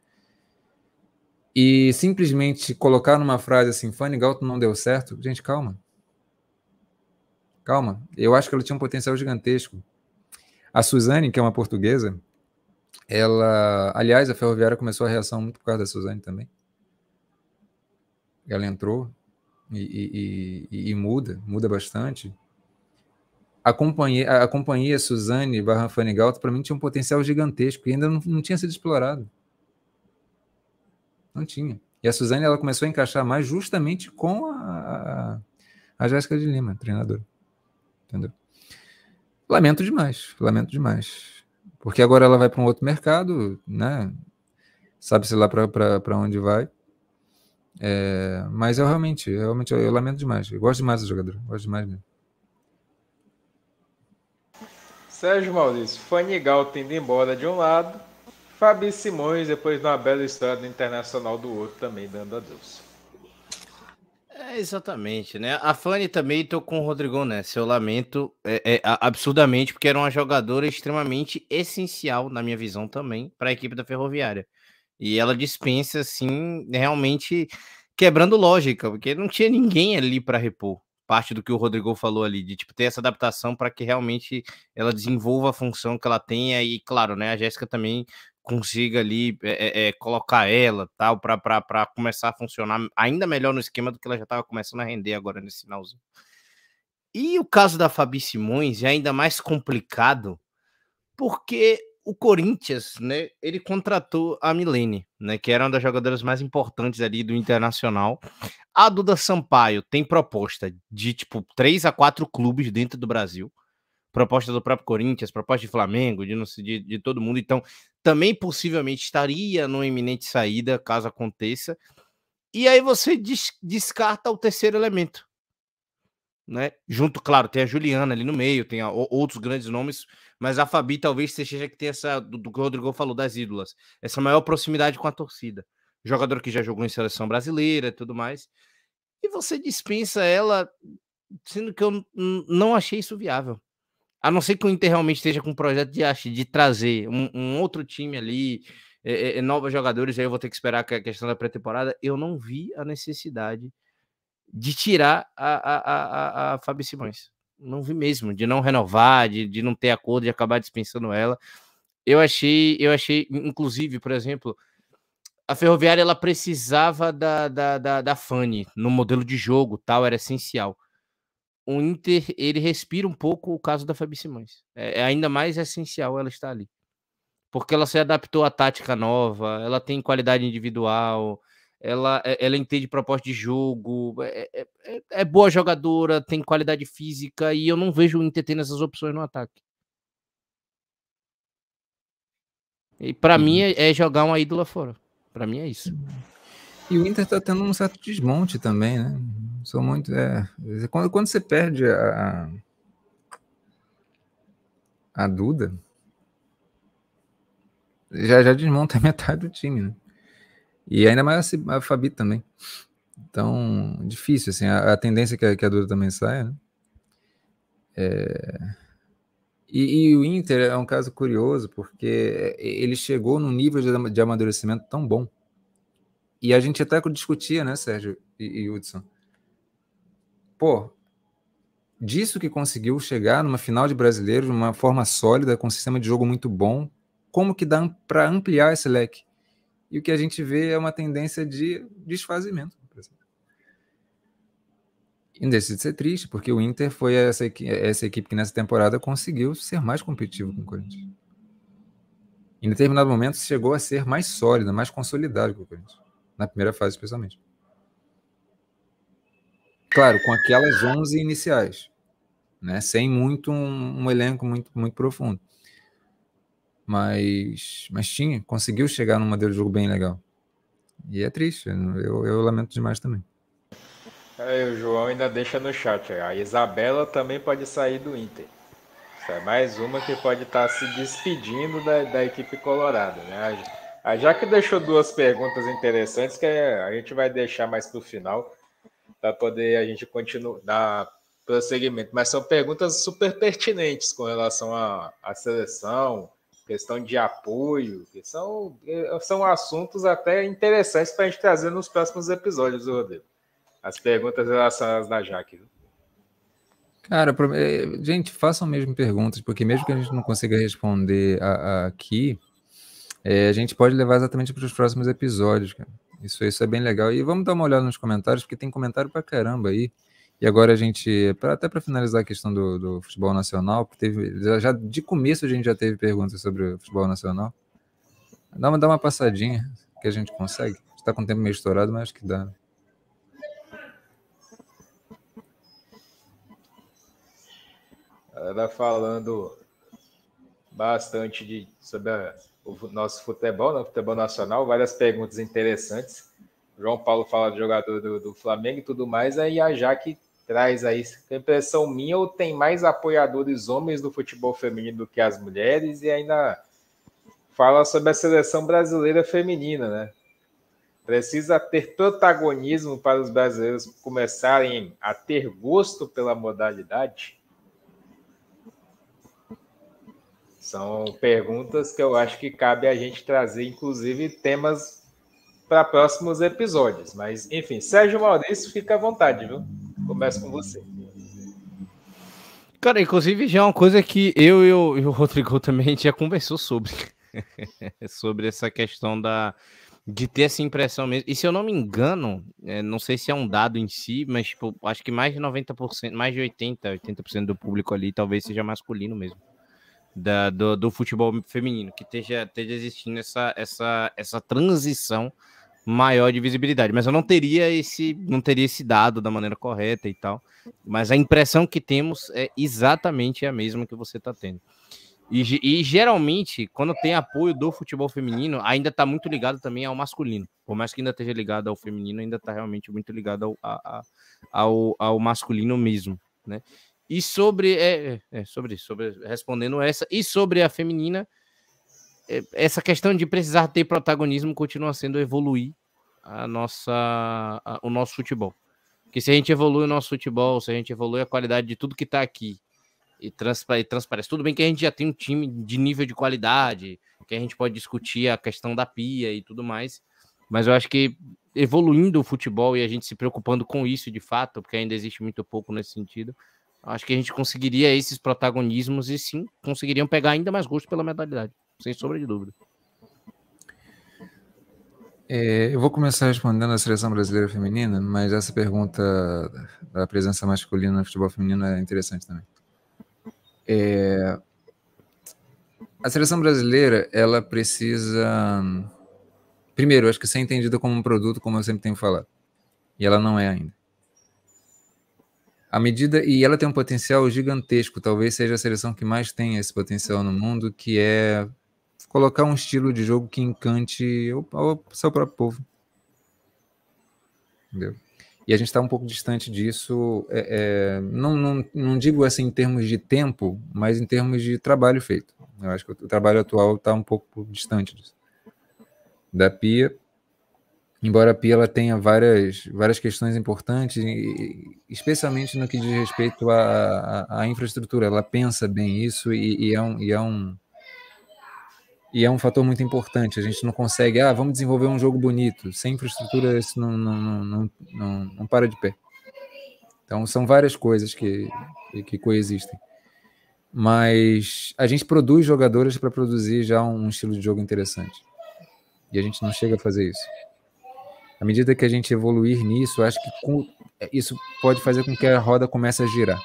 E simplesmente colocar numa frase assim, Fanny Galton não deu certo, gente, calma. Calma. Eu acho que ela tinha um potencial gigantesco. A Suzane, que é uma portuguesa, ela. Aliás, a Ferroviária começou a reação muito por causa da Suzane também. Ela entrou e, e, e, e muda, muda bastante a companhia, a companhia Suzane barra Fanigalto, para mim, tinha um potencial gigantesco e ainda não, não tinha sido explorado. Não tinha. E a Suzane ela começou a encaixar mais justamente com a, a, a Jéssica de Lima, treinadora. Entendeu? Lamento demais, lamento demais. Porque agora ela vai para um outro mercado, né? Sabe-se lá para onde vai. É, mas eu realmente, realmente eu, eu lamento demais. Eu gosto demais do jogador, gosto demais mesmo. Sérgio Maurício, Fanigal tendo embora de um lado, Fabi Simões, depois de uma bela história do Internacional do outro, também dando adeus. É, exatamente, né? A Fanny também tô com o Rodrigão nessa. Eu lamento é, é, absurdamente, porque era uma jogadora extremamente essencial, na minha visão também, para a equipe da Ferroviária. E ela dispensa, assim, realmente quebrando lógica, porque não tinha ninguém ali para repor parte do que o Rodrigo falou ali, de tipo ter essa adaptação para que realmente ela desenvolva a função que ela tenha e, claro, né, a Jéssica também consiga ali é, é, colocar ela tal para começar a funcionar ainda melhor no esquema do que ela já estava começando a render agora nesse finalzinho. E o caso da Fabi Simões é ainda mais complicado porque o Corinthians, né, ele contratou a Milene, né, que era uma das jogadoras mais importantes ali do Internacional. A Duda Sampaio tem proposta de tipo três a quatro clubes dentro do Brasil. Proposta do próprio Corinthians, proposta de Flamengo, de, de, de todo mundo. Então, também possivelmente estaria numa iminente saída, caso aconteça. E aí você des descarta o terceiro elemento, né? Junto, claro, tem a Juliana ali no meio, tem a, outros grandes nomes, mas a Fabi talvez seja que tem essa, do, do, que o Rodrigo falou, das ídolas, essa maior proximidade com a torcida. Jogador que já jogou em seleção brasileira e tudo mais. E você dispensa ela, sendo que eu não achei isso viável. A não ser que o Inter realmente esteja com um projeto de, de trazer um, um outro time ali, é, é, novos jogadores, aí eu vou ter que esperar a questão da pré-temporada. Eu não vi a necessidade de tirar a, a, a, a Fabi Simões. Não vi mesmo, de não renovar, de, de não ter acordo, de acabar dispensando ela. Eu achei, eu achei, inclusive, por exemplo, a Ferroviária ela precisava da, da, da, da Fanny no modelo de jogo, tal, era essencial. O Inter, ele respira um pouco o caso da Fabi Simões. É, é ainda mais essencial ela estar ali. Porque ela se adaptou à tática nova, ela tem qualidade individual, ela, é, ela entende proposta de jogo, é, é, é, é, boa jogadora, tem qualidade física e eu não vejo o Inter tendo essas opções no ataque. E para uhum. mim é, é, jogar uma ídola fora. Para mim é isso. E o Inter tá tendo um certo desmonte também, né? Sou muito. É, quando, quando você perde a, a Duda, já, já desmonta metade do time, né? E ainda mais a, a Fabi também. Então, difícil, assim, a, a tendência é que a, que a Duda também saia, né? É... E, e, o Inter é um caso curioso, porque ele chegou num nível de, de amadurecimento tão bom. E a gente até discutia, né, Sérgio e, e Hudson? Pô, disso que conseguiu chegar numa final de brasileiro de uma forma sólida, com um sistema de jogo muito bom, como que dá para ampliar esse leque? E o que a gente vê é uma tendência de desfazimento. E de ser triste, porque o Inter foi essa, essa equipe que nessa temporada conseguiu ser mais competitivo com o Corinthians. Em determinado momento chegou a ser mais sólida, mais consolidada que o Corinthians. Na primeira fase, especialmente. Claro, com aquelas 11 iniciais, né? sem muito um, um elenco muito, muito profundo. Mas, mas tinha, conseguiu chegar num modelo de jogo bem legal. E é triste, eu, eu lamento demais também. É, o João ainda deixa no chat. A Isabela também pode sair do Inter. Isso é mais uma que pode estar se despedindo da, da equipe colorada. Né? A, já que deixou duas perguntas interessantes, que a gente vai deixar mais para o final, para poder a gente continuar dar prosseguimento. Mas são perguntas super pertinentes com relação à, à seleção, questão de apoio, que são, são assuntos até interessantes para a gente trazer nos próximos episódios, Rodrigo as perguntas relacionadas da Jaque. Cara, é, gente, façam mesmo perguntas, porque mesmo que a gente não consiga responder aqui, é, a gente pode levar exatamente para os próximos episódios, cara. Isso, isso é bem legal. E vamos dar uma olhada nos comentários, porque tem comentário para caramba aí. E agora a gente, pra, até para finalizar a questão do, do, futebol nacional, teve, já, já, de começo a gente já teve perguntas sobre o futebol nacional. Dá uma, dá uma passadinha que a gente consegue. Está com o tempo meio estourado, mas acho que dá. Ela falando bastante de, sobre a, o nosso futebol, né, futebol nacional, várias perguntas interessantes. João Paulo fala de jogador do, do Flamengo e tudo mais, aí a Jaque traz aí, a impressão minha, ou tem mais apoiadores homens do futebol feminino do que as mulheres, e ainda fala sobre a seleção brasileira feminina, né? Precisa ter protagonismo para os brasileiros começarem a ter gosto pela modalidade. São perguntas que eu acho que cabe a gente trazer, inclusive, temas para próximos episódios. Mas, enfim, Sérgio Maurício, fica à vontade, viu? Começa com você. Cara, inclusive já é uma coisa que eu e o, e o Rodrigo também a gente já conversou sobre. sobre essa questão da de ter essa impressão mesmo. E se eu não me engano, é, não sei se é um dado em si, mas tipo, acho que mais de 90%, mais de 80, 80% do público ali talvez seja masculino mesmo da, do, do, futebol feminino, que esteja, esteja existindo essa, essa, essa transição maior de visibilidade. Mas eu não teria esse, não teria esse dado da maneira correta e tal. Mas a impressão que temos é exatamente a mesma que você está tendo. E, e, geralmente, quando tem apoio do futebol feminino, ainda está muito ligado também ao masculino. Por mais que ainda esteja ligado ao feminino, ainda está realmente muito ligado ao, a, ao, ao masculino mesmo. Né? E sobre, é, é, sobre, sobre, respondendo essa, e sobre a feminina, é, essa questão de precisar ter protagonismo continua sendo evoluir a nossa, a, o nosso futebol. Porque se a gente evolui o nosso futebol, se a gente evolui a qualidade de tudo que está aqui e, transpa, e transparece, tudo bem que a gente já tem um time de nível de qualidade, que a gente pode discutir a questão da pia e tudo mais, mas eu acho que evoluindo o futebol e a gente se preocupando com isso de fato, porque ainda existe muito pouco nesse sentido, Acho que a gente conseguiria esses protagonismos e sim conseguiriam pegar ainda mais gosto pela modalidade, sem sombra de dúvida. É, eu vou começar respondendo a seleção brasileira feminina, mas essa pergunta da presença masculina no futebol feminino é interessante também. É, a seleção brasileira, ela precisa. Primeiro, acho que ser entendida como um produto, como eu sempre tenho falado. E ela não é ainda. A medida e ela tem um potencial gigantesco, talvez seja a seleção que mais tem esse potencial no mundo, que é colocar um estilo de jogo que encante o, o seu próprio povo. Entendeu? E a gente está um pouco distante disso, é, é, não, não, não digo assim em termos de tempo, mas em termos de trabalho feito. Eu acho que o trabalho atual está um pouco distante disso. Da Pia, embora a Pia ela tenha várias, várias questões importantes, especialmente no que diz respeito à, à, à infraestrutura, ela pensa bem isso e, e, é um, e é um e é um fator muito importante. A gente não consegue, ah, vamos desenvolver um jogo bonito. Sem infraestrutura, isso não, não, não, não, não para de pé. Então, são várias coisas que, que coexistem. Mas a gente produz jogadores para produzir já um estilo de jogo interessante. E a gente não chega a fazer isso. À medida que a gente evoluir nisso, acho que com, isso pode fazer com que a roda comece a girar.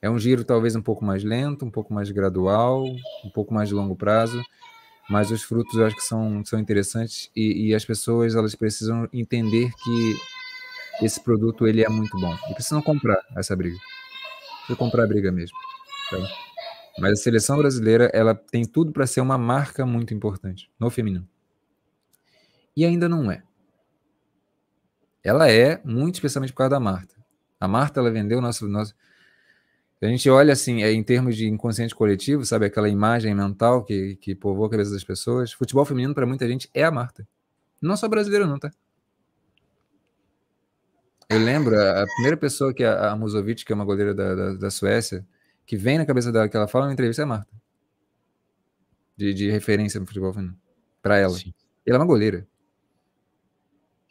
É um giro talvez um pouco mais lento, um pouco mais gradual, um pouco mais de longo prazo, mas os frutos eu acho que são, são interessantes e, e as pessoas elas precisam entender que esse produto ele é muito bom e precisam comprar essa briga. Precisa comprar a briga mesmo. Tá? Mas a seleção brasileira ela tem tudo para ser uma marca muito importante no feminino. E ainda não é. Ela é muito especialmente por causa da Marta. A Marta ela vendeu nosso nosso a gente olha assim, é, em termos de inconsciente coletivo, sabe, aquela imagem mental que, que povoa a cabeça das pessoas, futebol feminino para muita gente é a Marta. Não só brasileiro não, tá? Eu lembro, a primeira pessoa que a, a Musovic, que é uma goleira da, da, da, Suécia, que vem na cabeça dela, que ela fala na entrevista, é a Marta. De, de referência no futebol feminino. Para ela. Sim. Ela é uma goleira.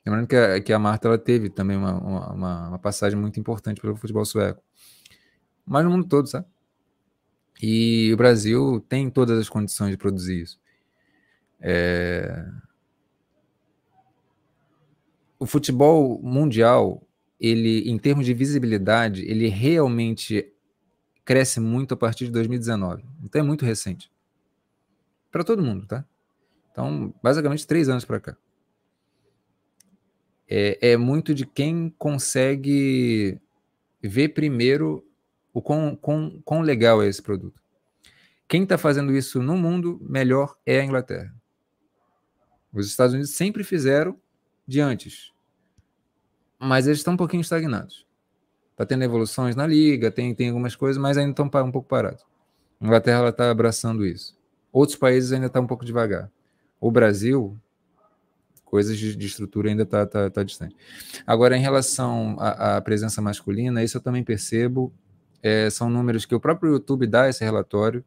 Lembrando que a, que a Marta ela teve também uma, uma, uma passagem muito importante pelo futebol sueco mas no mundo todo, sabe? E o Brasil tem todas as condições de produzir isso. É... O futebol mundial, ele, em termos de visibilidade, ele realmente cresce muito a partir de 2019. Então é muito recente. Para todo mundo, tá? Então, basicamente, três anos para cá. É, é muito de quem consegue ver primeiro o quão, quão, quão legal é esse produto. Quem está fazendo isso no mundo melhor é a Inglaterra. Os Estados Unidos sempre fizeram de antes, mas eles estão um pouquinho estagnados. Está tendo evoluções na liga, tem, tem algumas coisas, mas ainda estão um pouco parados. A Inglaterra está abraçando isso. Outros países ainda estão tá um pouco devagar. O Brasil, coisas de, de estrutura ainda está tá, tá distante. Agora, em relação à, à presença masculina, isso eu também percebo é, são números que o próprio YouTube dá esse relatório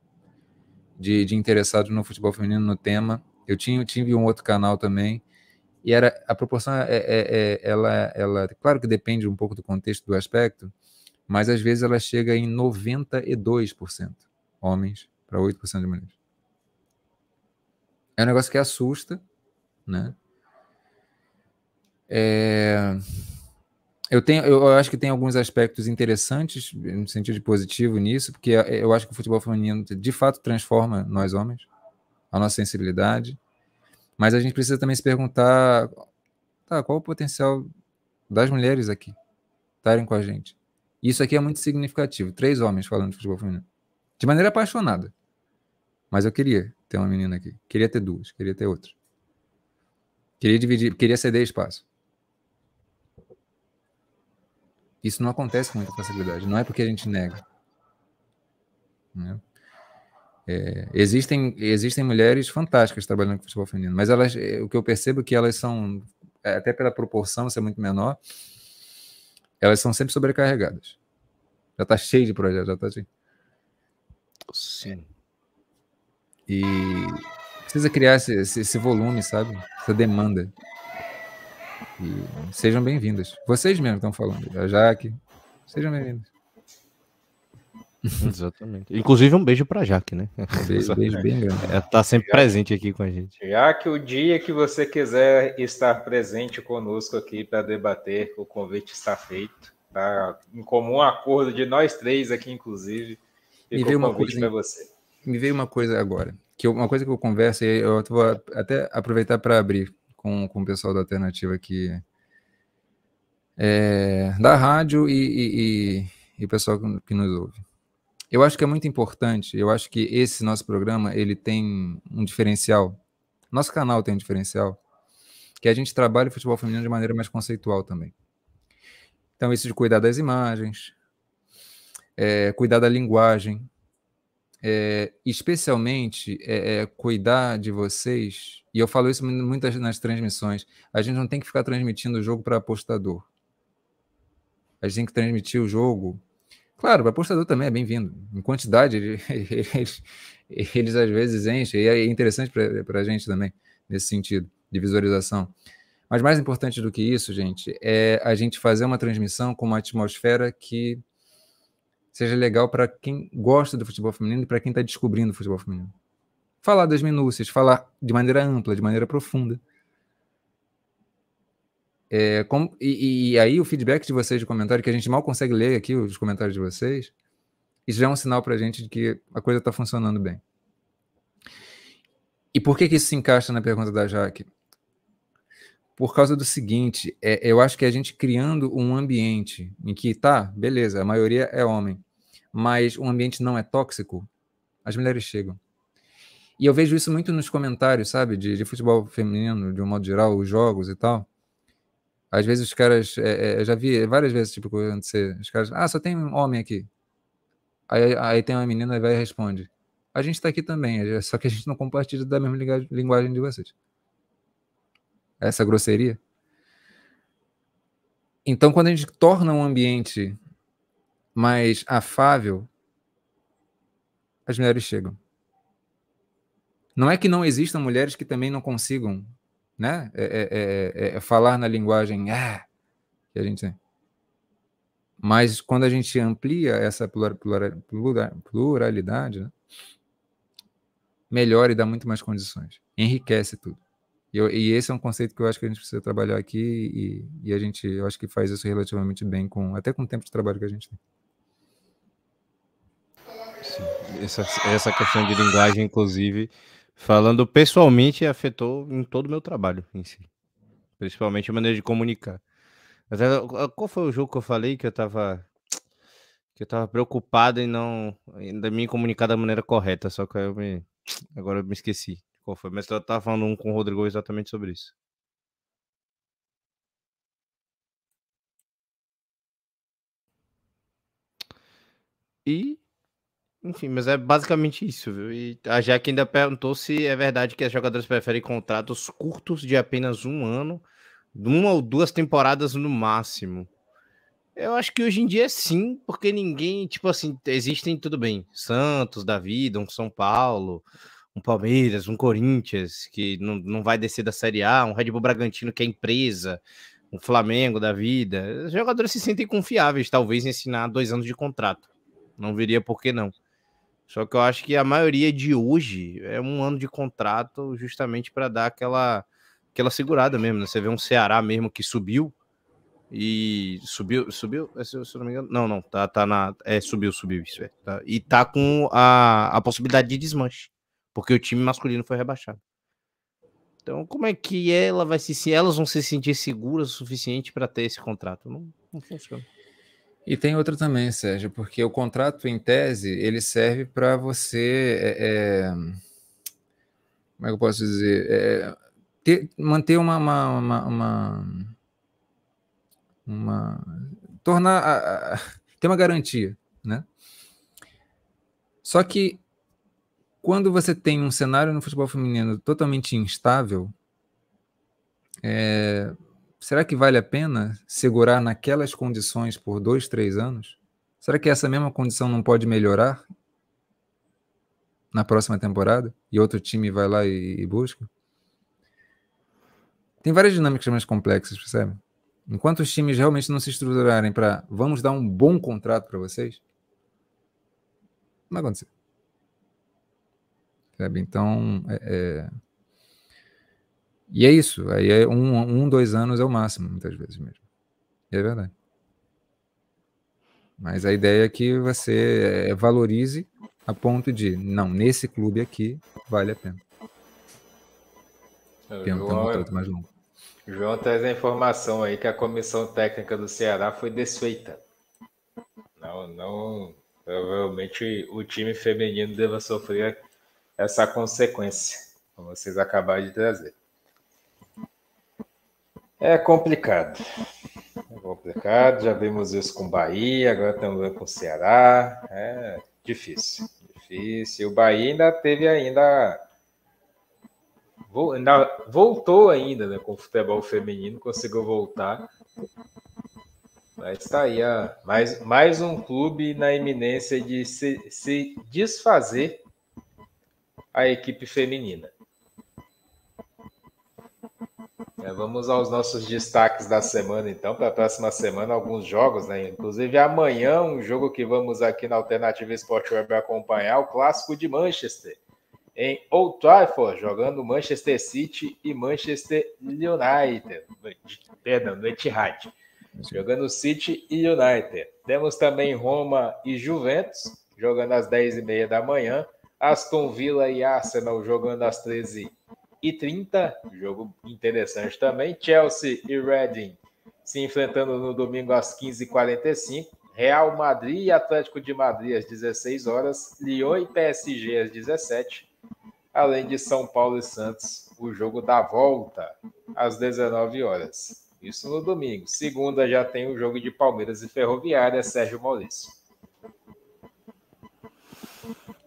de, de interessados no futebol feminino no tema. Eu tinha, tive um outro canal também, e era a proporção, é, é, é, ela, ela, claro que depende um pouco do contexto, do aspecto, mas às vezes ela chega em 92% homens para 8% de mulheres. É um negócio que assusta, né? É, eu, tenho, eu acho que tem alguns aspectos interessantes, no sentido positivo nisso, porque eu acho que o futebol feminino de fato transforma nós homens, a nossa sensibilidade, mas a gente precisa também se perguntar tá, qual o potencial das mulheres aqui estarem com a gente. Isso aqui é muito significativo. Três homens falando de futebol feminino. De maneira apaixonada. Mas eu queria ter uma menina aqui. Queria ter duas. Queria ter outra. Queria dividir, queria ceder espaço. Isso não acontece com muita facilidade. Não é porque a gente nega. Né? É, existem, existem mulheres fantásticas trabalhando com futebol feminino, mas elas, é, o que eu percebo é que elas são, é, até pela proporção ser muito menor, elas são sempre sobrecarregadas. Já está cheio de projetos, já está cheio. Sim. E precisa criar esse, esse, esse volume, sabe? Essa demanda. E sejam bem-vindas. Vocês mesmo estão falando, a Jaque. Sejam bem-vindos. Exatamente. Inclusive, um beijo para Jaque, né? Beijo, beijo bem grande. Ela tá sempre presente aqui com a gente. Já que o dia que você quiser estar presente conosco aqui para debater, o convite está feito. Tá em comum acordo de nós três aqui, inclusive. Me veio uma coisa para você. Me veio uma coisa agora, que eu, uma coisa que eu converso e eu vou até aproveitar para abrir com, com o pessoal da Alternativa aqui, é, da rádio e, e, e, e o pessoal que nos ouve. Eu acho que é muito importante, eu acho que esse nosso programa, ele tem um diferencial. Nosso canal tem um diferencial, que a gente trabalha o futebol feminino de maneira mais conceitual também. Então, isso de cuidar das imagens, é, cuidar da linguagem, é, especialmente é, é, cuidar de vocês, e eu falo isso muitas nas transmissões, a gente não tem que ficar transmitindo o jogo para apostador. A gente tem que transmitir o jogo. Claro, para apostador também é bem-vindo. Em quantidade, eles, eles às vezes enchem, e é interessante para a gente também, nesse sentido, de visualização. Mas mais importante do que isso, gente, é a gente fazer uma transmissão com uma atmosfera que seja legal para quem gosta do futebol feminino e para quem está descobrindo o futebol feminino. Falar das minúcias, falar de maneira ampla, de maneira profunda. É, como, e, e, aí o feedback de vocês de comentário, que a gente mal consegue ler aqui os comentários de vocês, isso já é um sinal para a gente de que a coisa está funcionando bem. E por que, que isso se encaixa na pergunta da Jaque? Por causa do seguinte, é, eu acho que a gente criando um ambiente em que, tá, beleza, a maioria é homem, mas o ambiente não é tóxico, as mulheres chegam. E eu vejo isso muito nos comentários, sabe, de, de futebol feminino, de um modo geral, os jogos e tal. Às vezes os caras, é, é, já vi várias vezes, tipo, acontecer, os caras, ah, só tem um homem aqui. Aí, aí tem uma menina e vai e responde. A gente está aqui também, é, só que a gente não compartilha da mesma linguagem de vocês. Essa grosseria. Então, quando a gente torna um ambiente mais afável, as mulheres chegam. Não é que não existam mulheres que também não consigam né, é, é, é, é falar na linguagem ah, que a gente tem. Mas quando a gente amplia essa pluralidade, né, melhora e dá muito mais condições. Enriquece tudo. E, eu, e, esse é um conceito que eu acho que a gente precisa trabalhar aqui e, e, a gente, eu acho que faz isso relativamente bem, com até com o tempo de trabalho que a gente tem. Sim, essa, essa questão de linguagem, inclusive, falando pessoalmente, afetou em todo o meu trabalho em si. Principalmente a maneira de comunicar. Mas é, qual foi o jogo que eu falei que eu tava que eu tava preocupado em não ainda me comunicar da maneira correta, só que eu me agora eu me esqueci qual foi, mas eu tava falando um com o Rodrigo exatamente sobre isso. E enfim, mas é basicamente isso, viu? E a Jaque ainda perguntou se é verdade que as jogadoras preferem contratos curtos de apenas um ano uma ou duas temporadas no máximo. Eu acho que hoje em dia é sim, porque ninguém, tipo assim, existem tudo bem, Santos da vida, um São Paulo, um Palmeiras, um Corinthians, que não, não vai descer da Série A, um Red Bull Bragantino que é empresa, um Flamengo da vida. Os jogadores se sentem confiáveis, talvez, em ensinar dois anos de contrato. Não viria por que não. Só que eu acho que a maioria de hoje é um ano de contrato justamente para dar aquela aquela segurada mesmo, né? Você vê um Ceará mesmo que subiu e subiu, subiu, é, se eu não me engano, não, não, tá, tá na, é, subiu, subiu, isso é, tá, e tá com a, a possibilidade de desmanche, porque o time masculino foi rebaixado. Então, como é que ela vai se, elas vão se sentir seguras o suficiente para ter esse contrato? Não, não funciona. E tem outra também, Sérgio, porque o contrato, em tese, ele serve para você. É, é, como é que eu posso dizer? É, ter, manter uma, uma, uma, uma, uma tornar a, a, ter uma garantia, né? Só que quando você tem um cenário no futebol feminino totalmente instável, é, será que vale a pena segurar naquelas condições por dois, três anos? Será que essa mesma condição não pode melhorar na próxima temporada e outro time vai lá e, e busca? Tem várias dinâmicas mais complexas, percebe? Enquanto os times realmente não se estruturarem para vamos dar um bom contrato para vocês, não vai acontecer. Então, é, é... e é isso. Aí é um, um, dois anos é o máximo, muitas vezes mesmo. E é verdade. Mas a ideia é que você é, valorize a ponto de, não, nesse clube aqui vale a pena. Tem um contrato mais longo. João traz a informação aí que a comissão técnica do Ceará foi desfeita. Não, não, Provavelmente o time feminino deva sofrer essa consequência, como vocês acabaram de trazer. É complicado. É complicado. Já vimos isso com Bahia, agora estamos com o Ceará. É difícil. Difícil. O Bahia ainda teve ainda. Voltou ainda né, com o futebol feminino, conseguiu voltar. Mas está aí, ó, mais, mais um clube na iminência de se, se desfazer a equipe feminina. É, vamos aos nossos destaques da semana, então, para a próxima semana, alguns jogos, né? Inclusive amanhã, um jogo que vamos aqui na Alternativa Sport Web acompanhar, o clássico de Manchester, em Old Trafford, jogando Manchester City e Manchester United. Perdão, no Etihad. Jogando City e United. Temos também Roma e Juventus, jogando às 10h30 da manhã. Aston Villa e Arsenal jogando às 13h e 30, jogo interessante também. Chelsea e Reading se enfrentando no domingo às 15h45. Real Madrid e Atlético de Madrid às 16 horas. Lyon e PSG às 17 Além de São Paulo e Santos, o jogo da volta às 19 horas. Isso no domingo. Segunda já tem o jogo de Palmeiras e Ferroviária, Sérgio Maurício.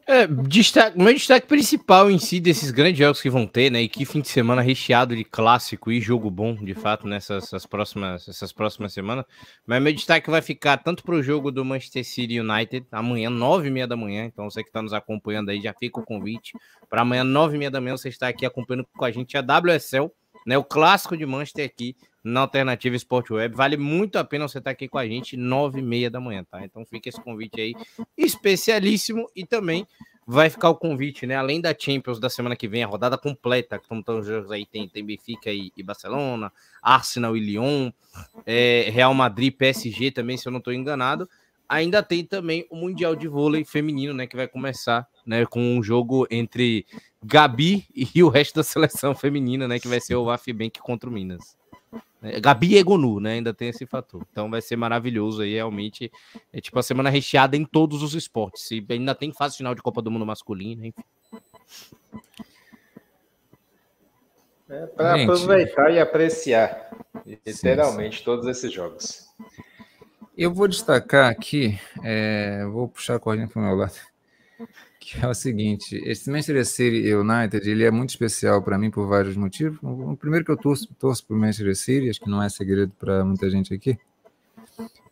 É, destaque, meu destaque principal em si desses grandes jogos que vão ter, né? E que fim de semana recheado de clássico e jogo bom, de fato, nessas próximas, essas próximas semanas. Mas meu destaque vai ficar tanto para o jogo do Manchester City United, amanhã, nove e meia da manhã. Então, você que está nos acompanhando aí, já fica o convite. Para amanhã, nove e meia da manhã, você está aqui acompanhando com a gente a WSL, né? O clássico de Manchester aqui na Alternativa Sport Web. Vale muito a pena você estar aqui com a gente, nove e meia da manhã, tá? Então fica esse convite aí especialíssimo e também vai ficar o convite, né? Além da Champions da semana que vem, a rodada completa, que estão os jogos aí, tem, tem Benfica e, e, Barcelona, Arsenal e Lyon, é, Real Madrid, PSG também, se eu não estou enganado. Ainda tem também o Mundial de Vôlei Feminino, né? Que vai começar né, com um jogo entre Gabi e o resto da seleção feminina, né? Que vai ser o AFBank contra o Minas. É, Gabi e Egonu, né? Ainda tem esse fator. Então vai ser maravilhoso aí, realmente. É tipo a semana recheada em todos os esportes. E ainda tem fase final de Copa do Mundo masculino, enfim. É para aproveitar e apreciar, literalmente, sim, sim. todos esses jogos. Eu vou destacar aqui, é, vou puxar a cordinha para o meu lado que é o seguinte, esse Manchester City United, ele é muito especial para mim por vários motivos. O primeiro que eu torço, torço para o Manchester City, acho que não é segredo para muita gente aqui.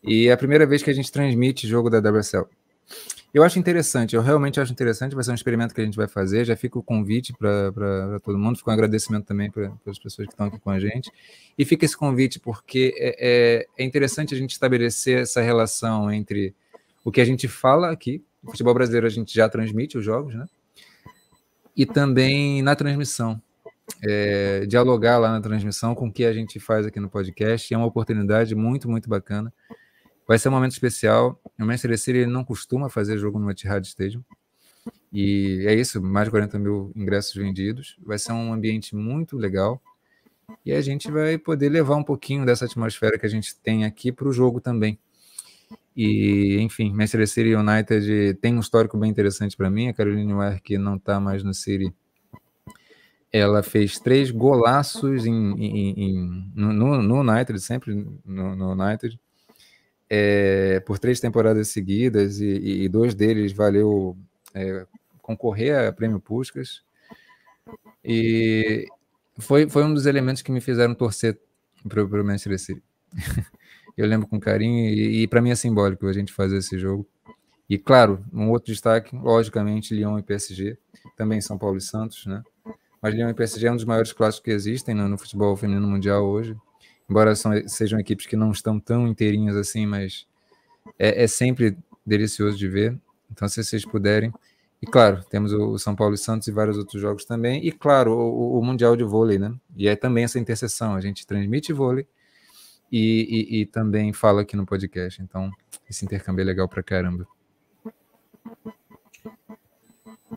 E é a primeira vez que a gente transmite jogo da WSL. Eu acho interessante, eu realmente acho interessante, vai ser um experimento que a gente vai fazer, já fica o convite para todo mundo, fica um agradecimento também para as pessoas que estão aqui com a gente. E fica esse convite porque é, é, é interessante a gente estabelecer essa relação entre o que a gente fala aqui, o futebol brasileiro a gente já transmite os jogos, né? E também na transmissão. É, dialogar lá na transmissão com o que a gente faz aqui no podcast. É uma oportunidade muito, muito bacana. Vai ser um momento especial. O Manchester City não costuma fazer jogo no Etihad Stadium. E é isso, mais de 40 mil ingressos vendidos. Vai ser um ambiente muito legal. E a gente vai poder levar um pouquinho dessa atmosfera que a gente tem aqui para o jogo também. E, enfim, Manchester City United tem um histórico bem interessante para mim. A Caroline Ware, que não está mais no City, ela fez três golaços em, em, em, no, no, United, sempre no, no United, é, por três temporadas seguidas, e, e dois deles valeu é, concorrer a Prêmio Puskas. E foi, foi um dos elementos que me fizeram torcer para o Manchester City. eu lembro com carinho e, e para mim é simbólico a gente fazer esse jogo. E claro, um outro destaque, logicamente, Lyon e PSG, também São Paulo e Santos, né? Mas Lyon e PSG é um dos maiores clássicos que existem no, no futebol feminino mundial hoje. Embora são, sejam equipes que não estão tão inteirinhas assim, mas é, é sempre delicioso de ver. Então, se vocês puderem. E claro, temos o São Paulo e Santos e vários outros jogos também. E claro, o, o Mundial de Vôlei, né? E é também essa interseção. A gente transmite vôlei e, e, e também fala aqui no podcast. Então, esse intercâmbio é legal pra caramba.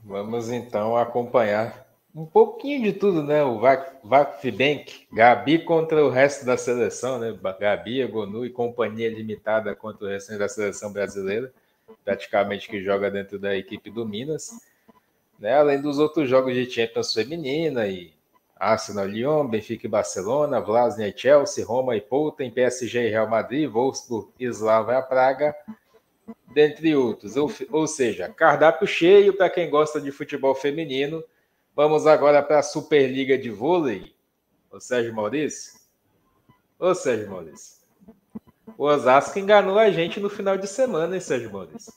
Vamos então acompanhar um pouquinho de tudo, né? O Vakfibank, Gabi contra o resto da seleção, né? Gabi, Gonu e companhia limitada contra o resto da seleção brasileira. praticamente que joga dentro da equipe do Minas. Né? Além dos outros jogos de Champions feminina e Arsenal, Lyon, Benfica e Barcelona, Vlasnia e Chelsea, Roma e Polten, PSG e Real Madrid, Wolfsburg Slava e Praga, dentre outros. Ou, ou seja, cardápio cheio para quem gosta de futebol feminino. Vamos agora para a Superliga de Vôlei. O Sérgio Maurício. Ô Sérgio Maurício. O Osasco enganou a gente no final de semana, hein, Sérgio Maurício?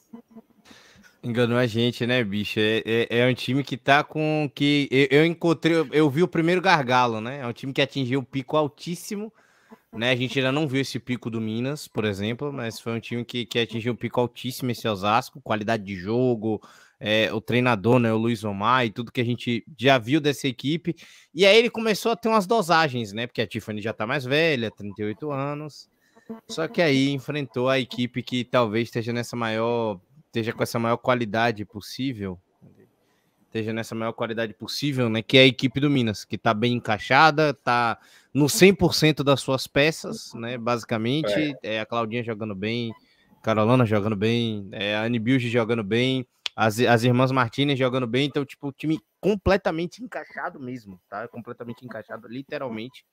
Enganou a gente, né, bicho? É, é, é, um time que tá com. que eu, eu, encontrei, eu vi o primeiro gargalo, né? É um time que atingiu o pico altíssimo, né? A gente ainda não viu esse pico do Minas, por exemplo, mas foi um time que, que atingiu um pico altíssimo esse Osasco, qualidade de jogo, é, o treinador, né? O Luiz Omar e tudo que a gente já viu dessa equipe. E aí ele começou a ter umas dosagens, né? Porque a Tiffany já tá mais velha, 38 anos. Só que aí enfrentou a equipe que talvez esteja nessa maior esteja com essa maior qualidade possível, esteja nessa maior qualidade possível, né? Que é a equipe do Minas, que está bem encaixada, está no 100% das suas peças, né? Basicamente, é. é a Claudinha jogando bem, Carolina jogando bem, é a Anne Bilge jogando bem, as, as irmãs Martinez jogando bem, então, tipo, o time completamente encaixado mesmo, tá? Completamente encaixado, literalmente.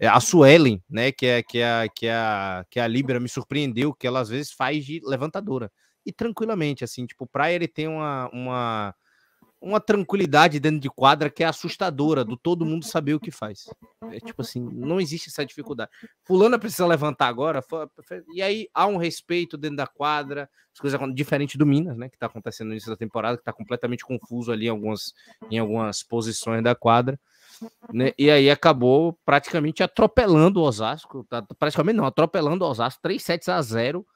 É, a Suelen, né, que é, que, é, que, é a, que é a Libra, me surpreendeu, que ela às vezes faz de levantadora e tranquilamente, assim, tipo, pra ele tem uma, uma, uma tranquilidade dentro de quadra que é assustadora, do todo mundo saber o que faz. É tipo assim, não existe essa dificuldade. Fulana precisa levantar agora, e aí há um respeito dentro da quadra, as coisas diferente do Minas, né, que tá acontecendo no início da temporada, que tá completamente confuso ali em algumas, em algumas posições da quadra. Né? E aí acabou praticamente atropelando o Osasco, tá, praticamente não, atropelando o Osasco, 3 sets a 0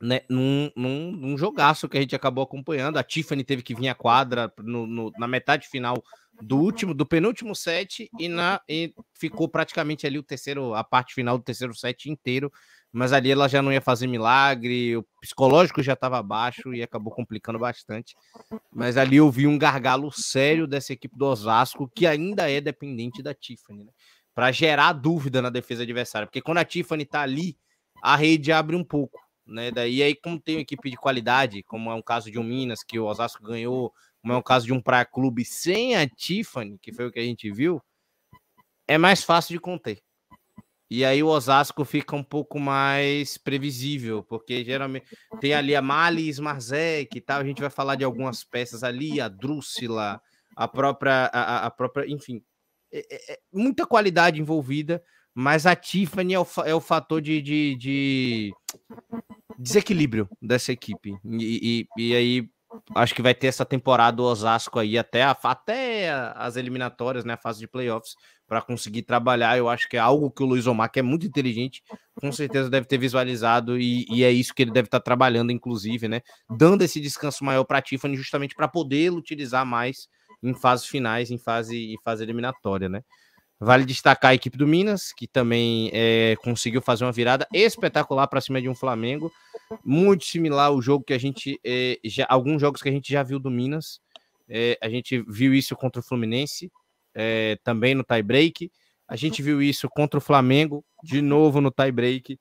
né, num, num, num, jogaço que a gente acabou acompanhando. A Tiffany teve que vir à quadra no, no, na metade final do último, do penúltimo set e, na, e ficou praticamente ali o terceiro, a parte final do terceiro set inteiro. Mas ali ela já não ia fazer milagre, o psicológico já estava baixo e acabou complicando bastante. Mas ali eu vi um gargalo sério dessa equipe do Osasco, que ainda é dependente da Tiffany, né? Para gerar dúvida na defesa adversária. Porque quando a Tiffany está ali, a rede abre um pouco né? Daí aí, como tem uma equipe de qualidade, como é um caso de um Minas que o Osasco ganhou, como é um caso de um Praia Clube sem a Tiffany, que foi o que a gente viu, é mais fácil de conter. E aí o Osasco fica um pouco mais previsível, porque geralmente tem ali a Mali Smarzek e tal, a gente vai falar de algumas peças ali, a Drúcila, a própria, a, a própria, enfim, é, é, é muita qualidade envolvida, mas a Tiffany é o, é o fator de, de, de desequilíbrio dessa equipe. E, e, e, aí acho que vai ter essa temporada do Osasco aí até, a, até as eliminatórias, né? A fase de playoffs, para conseguir trabalhar. Eu acho que é algo que o Luiz Omar, que é muito inteligente, com certeza deve ter visualizado, e, e é isso que ele deve estar tá trabalhando, inclusive, né? Dando esse descanso maior para Tiffany, justamente para poder utilizar mais em fases finais, em fase, em fase eliminatória, né? Vale destacar a equipe do Minas, que também é, conseguiu fazer uma virada espetacular para cima de um Flamengo, muito similar ao jogo que a gente é, já, alguns jogos que a gente já viu do Minas. É, a gente viu isso contra o Fluminense, também no tie break. A gente viu isso contra o Flamengo, de novo no tie break,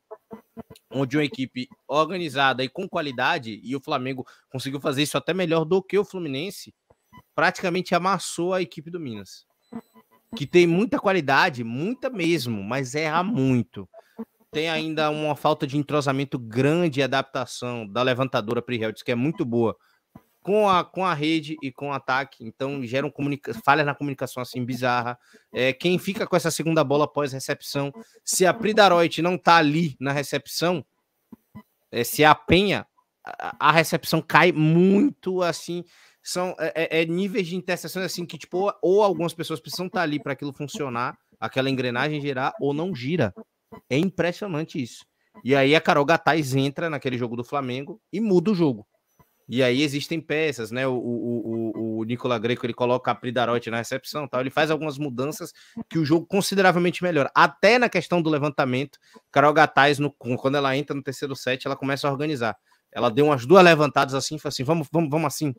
onde uma equipe organizada e com qualidade, e o Flamengo conseguiu fazer isso até melhor do que o Fluminense, praticamente amassou a equipe do Minas que tem muita qualidade, muita mesmo, mas erra muito. Tem ainda uma falta de entrosamento grande e adaptação da levantadora Priheltz, que é muito boa, com a, com a rede e com o ataque. Então, geram comunica falhas na comunicação assim bizarra. É, quem fica com essa segunda bola após recepção, se a Pridaroit não tá ali na recepção, é, se a Penha, a, a recepção cai muito assim são é, é, é, níveis de interseções assim que, tipo, ou, ou algumas pessoas precisam estar ali para aquilo funcionar, aquela engrenagem girar, ou não gira. É impressionante isso. E aí a Carol Gataz entra naquele jogo do Flamengo e muda o jogo. E aí existem peças, né? O, o, o, o Nicola Greco ele coloca a Pridarote na recepção, tal. Ele faz algumas mudanças que o jogo consideravelmente melhora. Até na questão do levantamento, Carol Gataz, no, quando ela entra no terceiro set, ela começa a organizar. Ela deu umas duas levantadas assim, foi assim, vamos, vamos, vamos assim.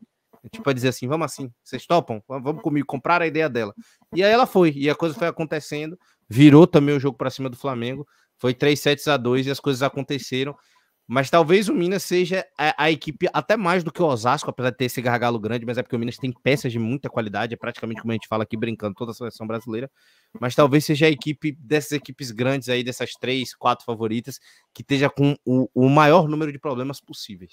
Tipo, a dizer assim, vamos assim, vocês topam? Vamos comigo, comprar a ideia dela. E aí ela foi, e a coisa foi acontecendo, virou também o jogo para cima do Flamengo, foi 3 sets a 2 e as coisas aconteceram. Mas talvez o Minas seja a, a, equipe até mais do que o Osasco, apesar de ter esse gargalo grande, mas é porque o Minas tem peças de muita qualidade, é praticamente como a gente fala aqui brincando, toda a seleção brasileira. Mas talvez seja a equipe dessas equipes grandes aí, dessas três, quatro favoritas, que esteja com o, o maior número de problemas possíveis.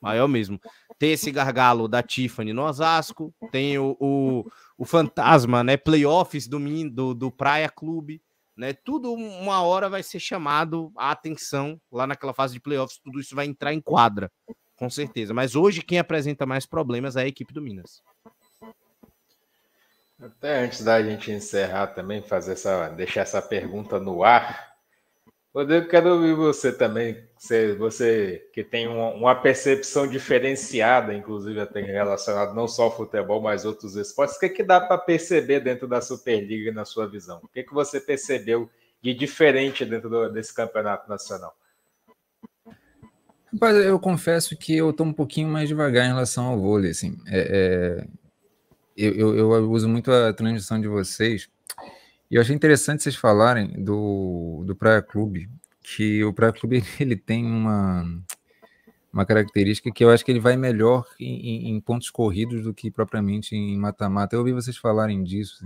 Maior mesmo. Tem esse gargalo da Tiffany no Osasco, tem o, o, o fantasma, né? Playoffs do, do, do Praia Clube né? Tudo uma hora vai ser chamado a atenção lá naquela fase de playoffs, tudo isso vai entrar em quadra, com certeza. Mas hoje quem apresenta mais problemas é a equipe do Minas. Até antes da gente encerrar também, fazer essa, deixar essa pergunta no ar. Rodrigo, quero ouvir você também, você, você que tem uma, uma, percepção diferenciada, inclusive até relacionado não só ao futebol, mas outros esportes. O que, que dá para perceber dentro da Superliga, na sua visão? O que, que você percebeu de diferente dentro do, desse campeonato nacional? Rapaz, eu confesso que eu estou um pouquinho mais devagar em relação ao vôlei. Assim. É, é, eu, eu, eu uso muito a transmissão de vocês e eu achei interessante vocês falarem do, do Praia Clube, que o Praia Clube ele tem uma, uma característica que eu acho que ele vai melhor em, em pontos corridos do que propriamente em mata-mata. Eu ouvi vocês falarem disso,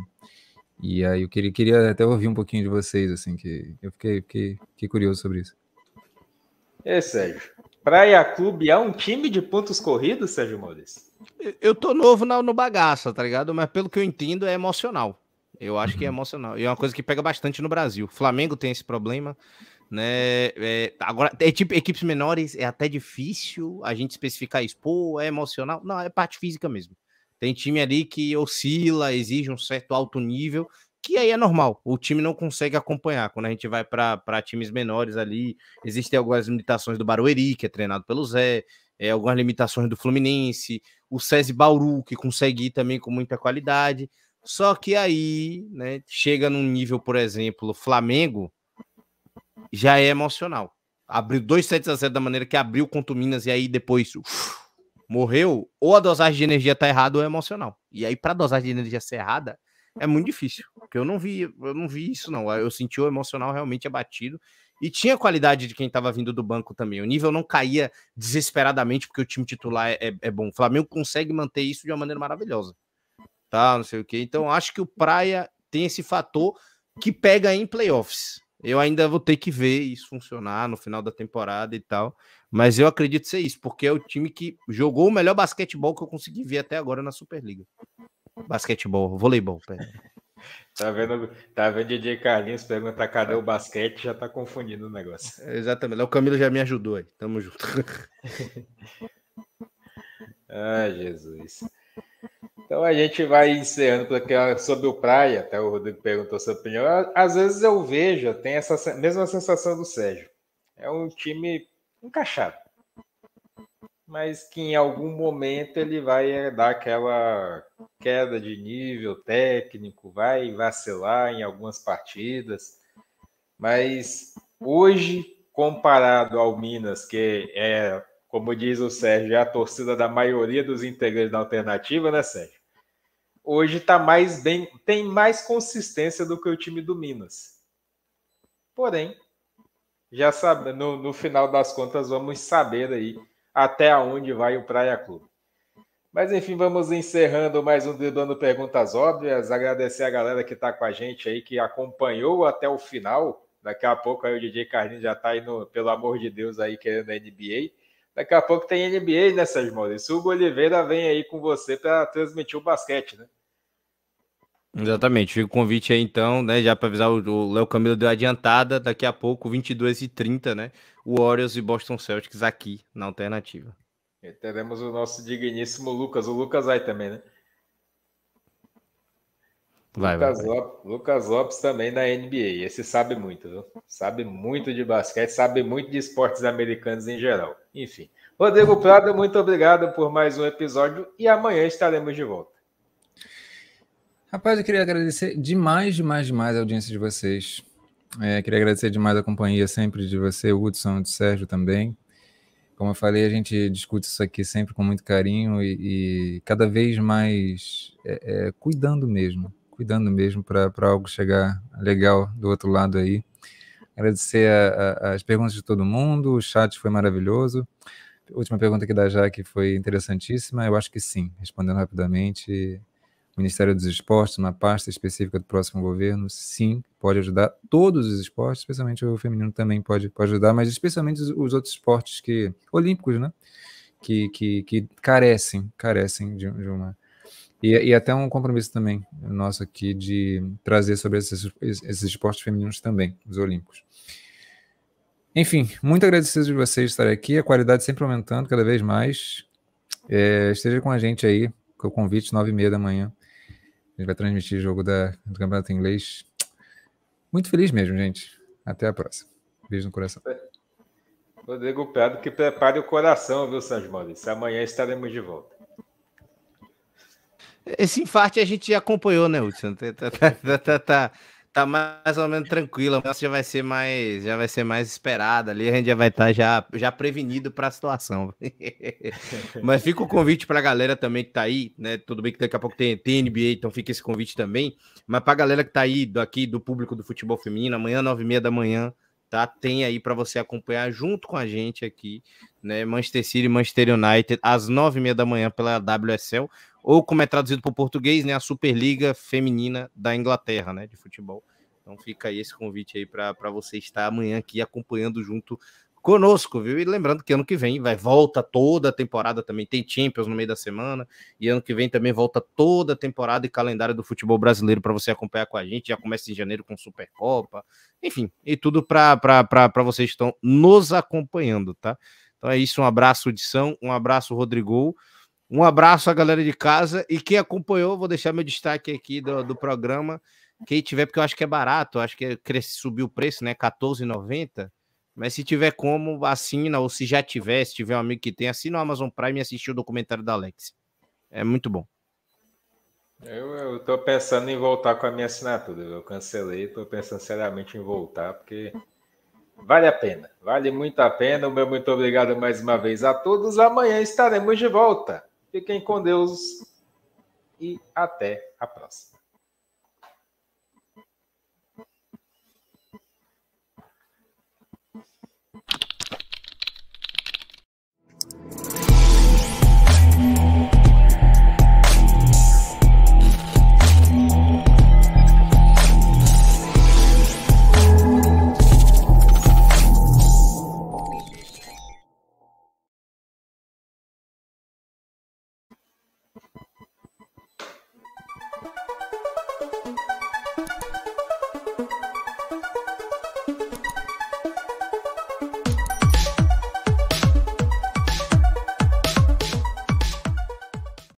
e aí eu queria, queria até ouvir um pouquinho de vocês, assim, que eu fiquei, fiquei, fiquei curioso sobre isso. É, Sérgio. Praia Clube é um time de pontos corridos, Sérgio Maurício? Eu tô novo no, no bagaço, tá ligado? Mas pelo que eu entendo, é emocional. Eu acho que é emocional. E é uma coisa que pega bastante no Brasil. Flamengo tem esse problema, né? É, agora, é tipo, equipes menores é até difícil a gente especificar isso. Pô, é emocional? Não, é parte física mesmo. Tem time ali que oscila, exige um certo alto nível, que aí é normal. O time não consegue acompanhar. Quando a gente vai para times menores ali, existem algumas limitações do Barueri, que é treinado pelo Zé, é, algumas limitações do Fluminense, o César Bauru, que consegue ir também com muita qualidade. Só que aí, né, chega num nível, por exemplo, Flamengo, já é emocional. Abriu dois sets a zero da maneira que abriu contra o Minas e aí depois uf, morreu, ou a dosagem de energia tá errada ou é emocional. E aí, para dosagem de energia ser errada, é muito difícil. Porque eu não vi, eu não vi isso, não. Eu senti o emocional realmente abatido. E tinha qualidade de quem estava vindo do banco também. O nível não caía desesperadamente, porque o time titular é, é, é bom. O Flamengo consegue manter isso de uma maneira maravilhosa tá, não sei o que. Então acho que o Praia tem esse fator que pega em playoffs. Eu ainda vou ter que ver isso funcionar no final da temporada e tal, mas eu acredito ser isso, porque é o time que jogou o melhor basquetebol que eu consegui ver até agora na Superliga. Basquetebol, voleibol, pera. Tá vendo, tá vendo DJ Carlinhos pergunta cadê o basquete, já tá confundindo o negócio. É, exatamente. O Camilo já me ajudou aí. Tamo junto. Ai, Jesus. Então a gente vai encerrando porque sobre o Praia, até o Rodrigo perguntou sua opinião. Às vezes eu vejo, tem essa mesma sensação do Sérgio. É um time encaixado, mas que em algum momento ele vai dar aquela queda de nível técnico, vai vacilar em algumas partidas. Mas hoje, comparado ao Minas, que é, como diz o Sérgio, é a torcida da maioria dos integrantes da alternativa, né, Sérgio? Hoje está mais bem, tem mais consistência do que o time do Minas. Porém, já sabe, no, no final das contas vamos saber aí até onde vai o Praia Clube. Mas enfim, vamos encerrando mais um Driblando Perguntas Óbvias. Agradecer a galera que está com a gente aí, que acompanhou até o final. Daqui a pouco aí o DJ Carlinhos já está indo, pelo amor de Deus, aí querendo a NBA. Daqui a pouco tem NBA, né, Sérgio Maurício? O Hugo Oliveira vem aí com você para transmitir o basquete, né? Exatamente, fica o convite aí então, né, já para avisar o Léo Camilo deu adiantada, daqui a pouco, 22 e 30 né, o Warriors e Boston Celtics aqui na alternativa. E teremos o nosso digníssimo Lucas, o Lucas vai também, né? Vai, Lucas, vai, vai. Lopes, Lucas Lopes também na NBA, esse sabe muito, viu? Sabe muito de basquete, sabe muito de esportes americanos em geral. Enfim, Rodrigo Prado, muito obrigado por mais um episódio e amanhã estaremos de volta. Rapaz, eu queria agradecer demais, demais, demais a audiência de vocês. É, queria agradecer demais a companhia sempre de você, Hudson, de Sérgio também. Como eu falei, a gente discute isso aqui sempre com muito carinho e, e cada vez mais é, é, cuidando mesmo, cuidando mesmo para algo chegar legal do outro lado aí. Agradecer a, a, as perguntas de todo mundo, o chat foi maravilhoso. A última pergunta aqui da Jaque foi interessantíssima. Eu acho que sim, respondendo rapidamente. Ministério dos Esportes, uma pasta específica do próximo governo, sim, pode ajudar todos os esportes, especialmente o feminino também pode, pode ajudar, mas especialmente os, os outros esportes que olímpicos, né? Que, que, que carecem, carecem de, de uma e, e, até um compromisso também nosso aqui de trazer sobre esses, esses esportes femininos também, os olímpicos. Enfim, muito agradecido de vocês estarem aqui, a qualidade sempre aumentando cada vez mais. É, esteja com a gente aí, com o convite, nove e meia da manhã. A gente vai transmitir o jogo da, do Campeonato Inglês. Muito feliz mesmo, gente. Até a próxima. Beijo no coração. Rodrigo Prado, que prepare o coração, viu, Sérgio Maurício? Amanhã estaremos de volta. Esse infarte a gente acompanhou, né, Hudson? Tá, tá, tá, tá, tá mais ou menos tranquilo, mas já vai ser mais, já vai ser mais esperada ali, a gente já vai estar já, já prevenido para a situação. mas fica o convite para a galera também que tá aí, né? Tudo bem que daqui a pouco tem, tem NBA, então fica esse convite também. Mas para a galera que tá aí, do, aqui do público do futebol feminino, amanhã, nove e meia da manhã, tá? Tem aí para você acompanhar junto com a gente aqui, né? Manchester City e Manchester United, às nove e meia da manhã pela WSL ou como é traduzido para o português, né, a Superliga Feminina da Inglaterra, né, de futebol. Então fica aí esse convite aí para você estar amanhã aqui acompanhando junto conosco, viu? E lembrando que ano que vem vai volta toda a temporada também, tem Champions no meio da semana, e ano que vem também volta toda a temporada e calendário do futebol brasileiro para você acompanhar com a gente. Já começa em janeiro com Supercopa, enfim, e tudo para vocês que estão nos acompanhando, tá? Então é isso, um abraço, Edição, um abraço, Rodrigo. Um abraço à galera de casa e quem acompanhou, vou deixar meu destaque aqui do, do programa. Quem tiver, porque eu acho que é barato, acho que é, subiu o preço, né? R$14,90. Mas se tiver como, assina, ou se já tiver, se tiver um amigo que tem, assina o Amazon Prime e assistir o documentário da Alex. É muito bom. Eu, eu tô pensando em voltar com a minha assinatura. Eu cancelei, tô pensando seriamente em voltar, porque vale a pena. Vale muito a pena. O meu muito obrigado mais uma vez a todos. Amanhã estaremos de volta. Fiquem com Deus e até a próxima.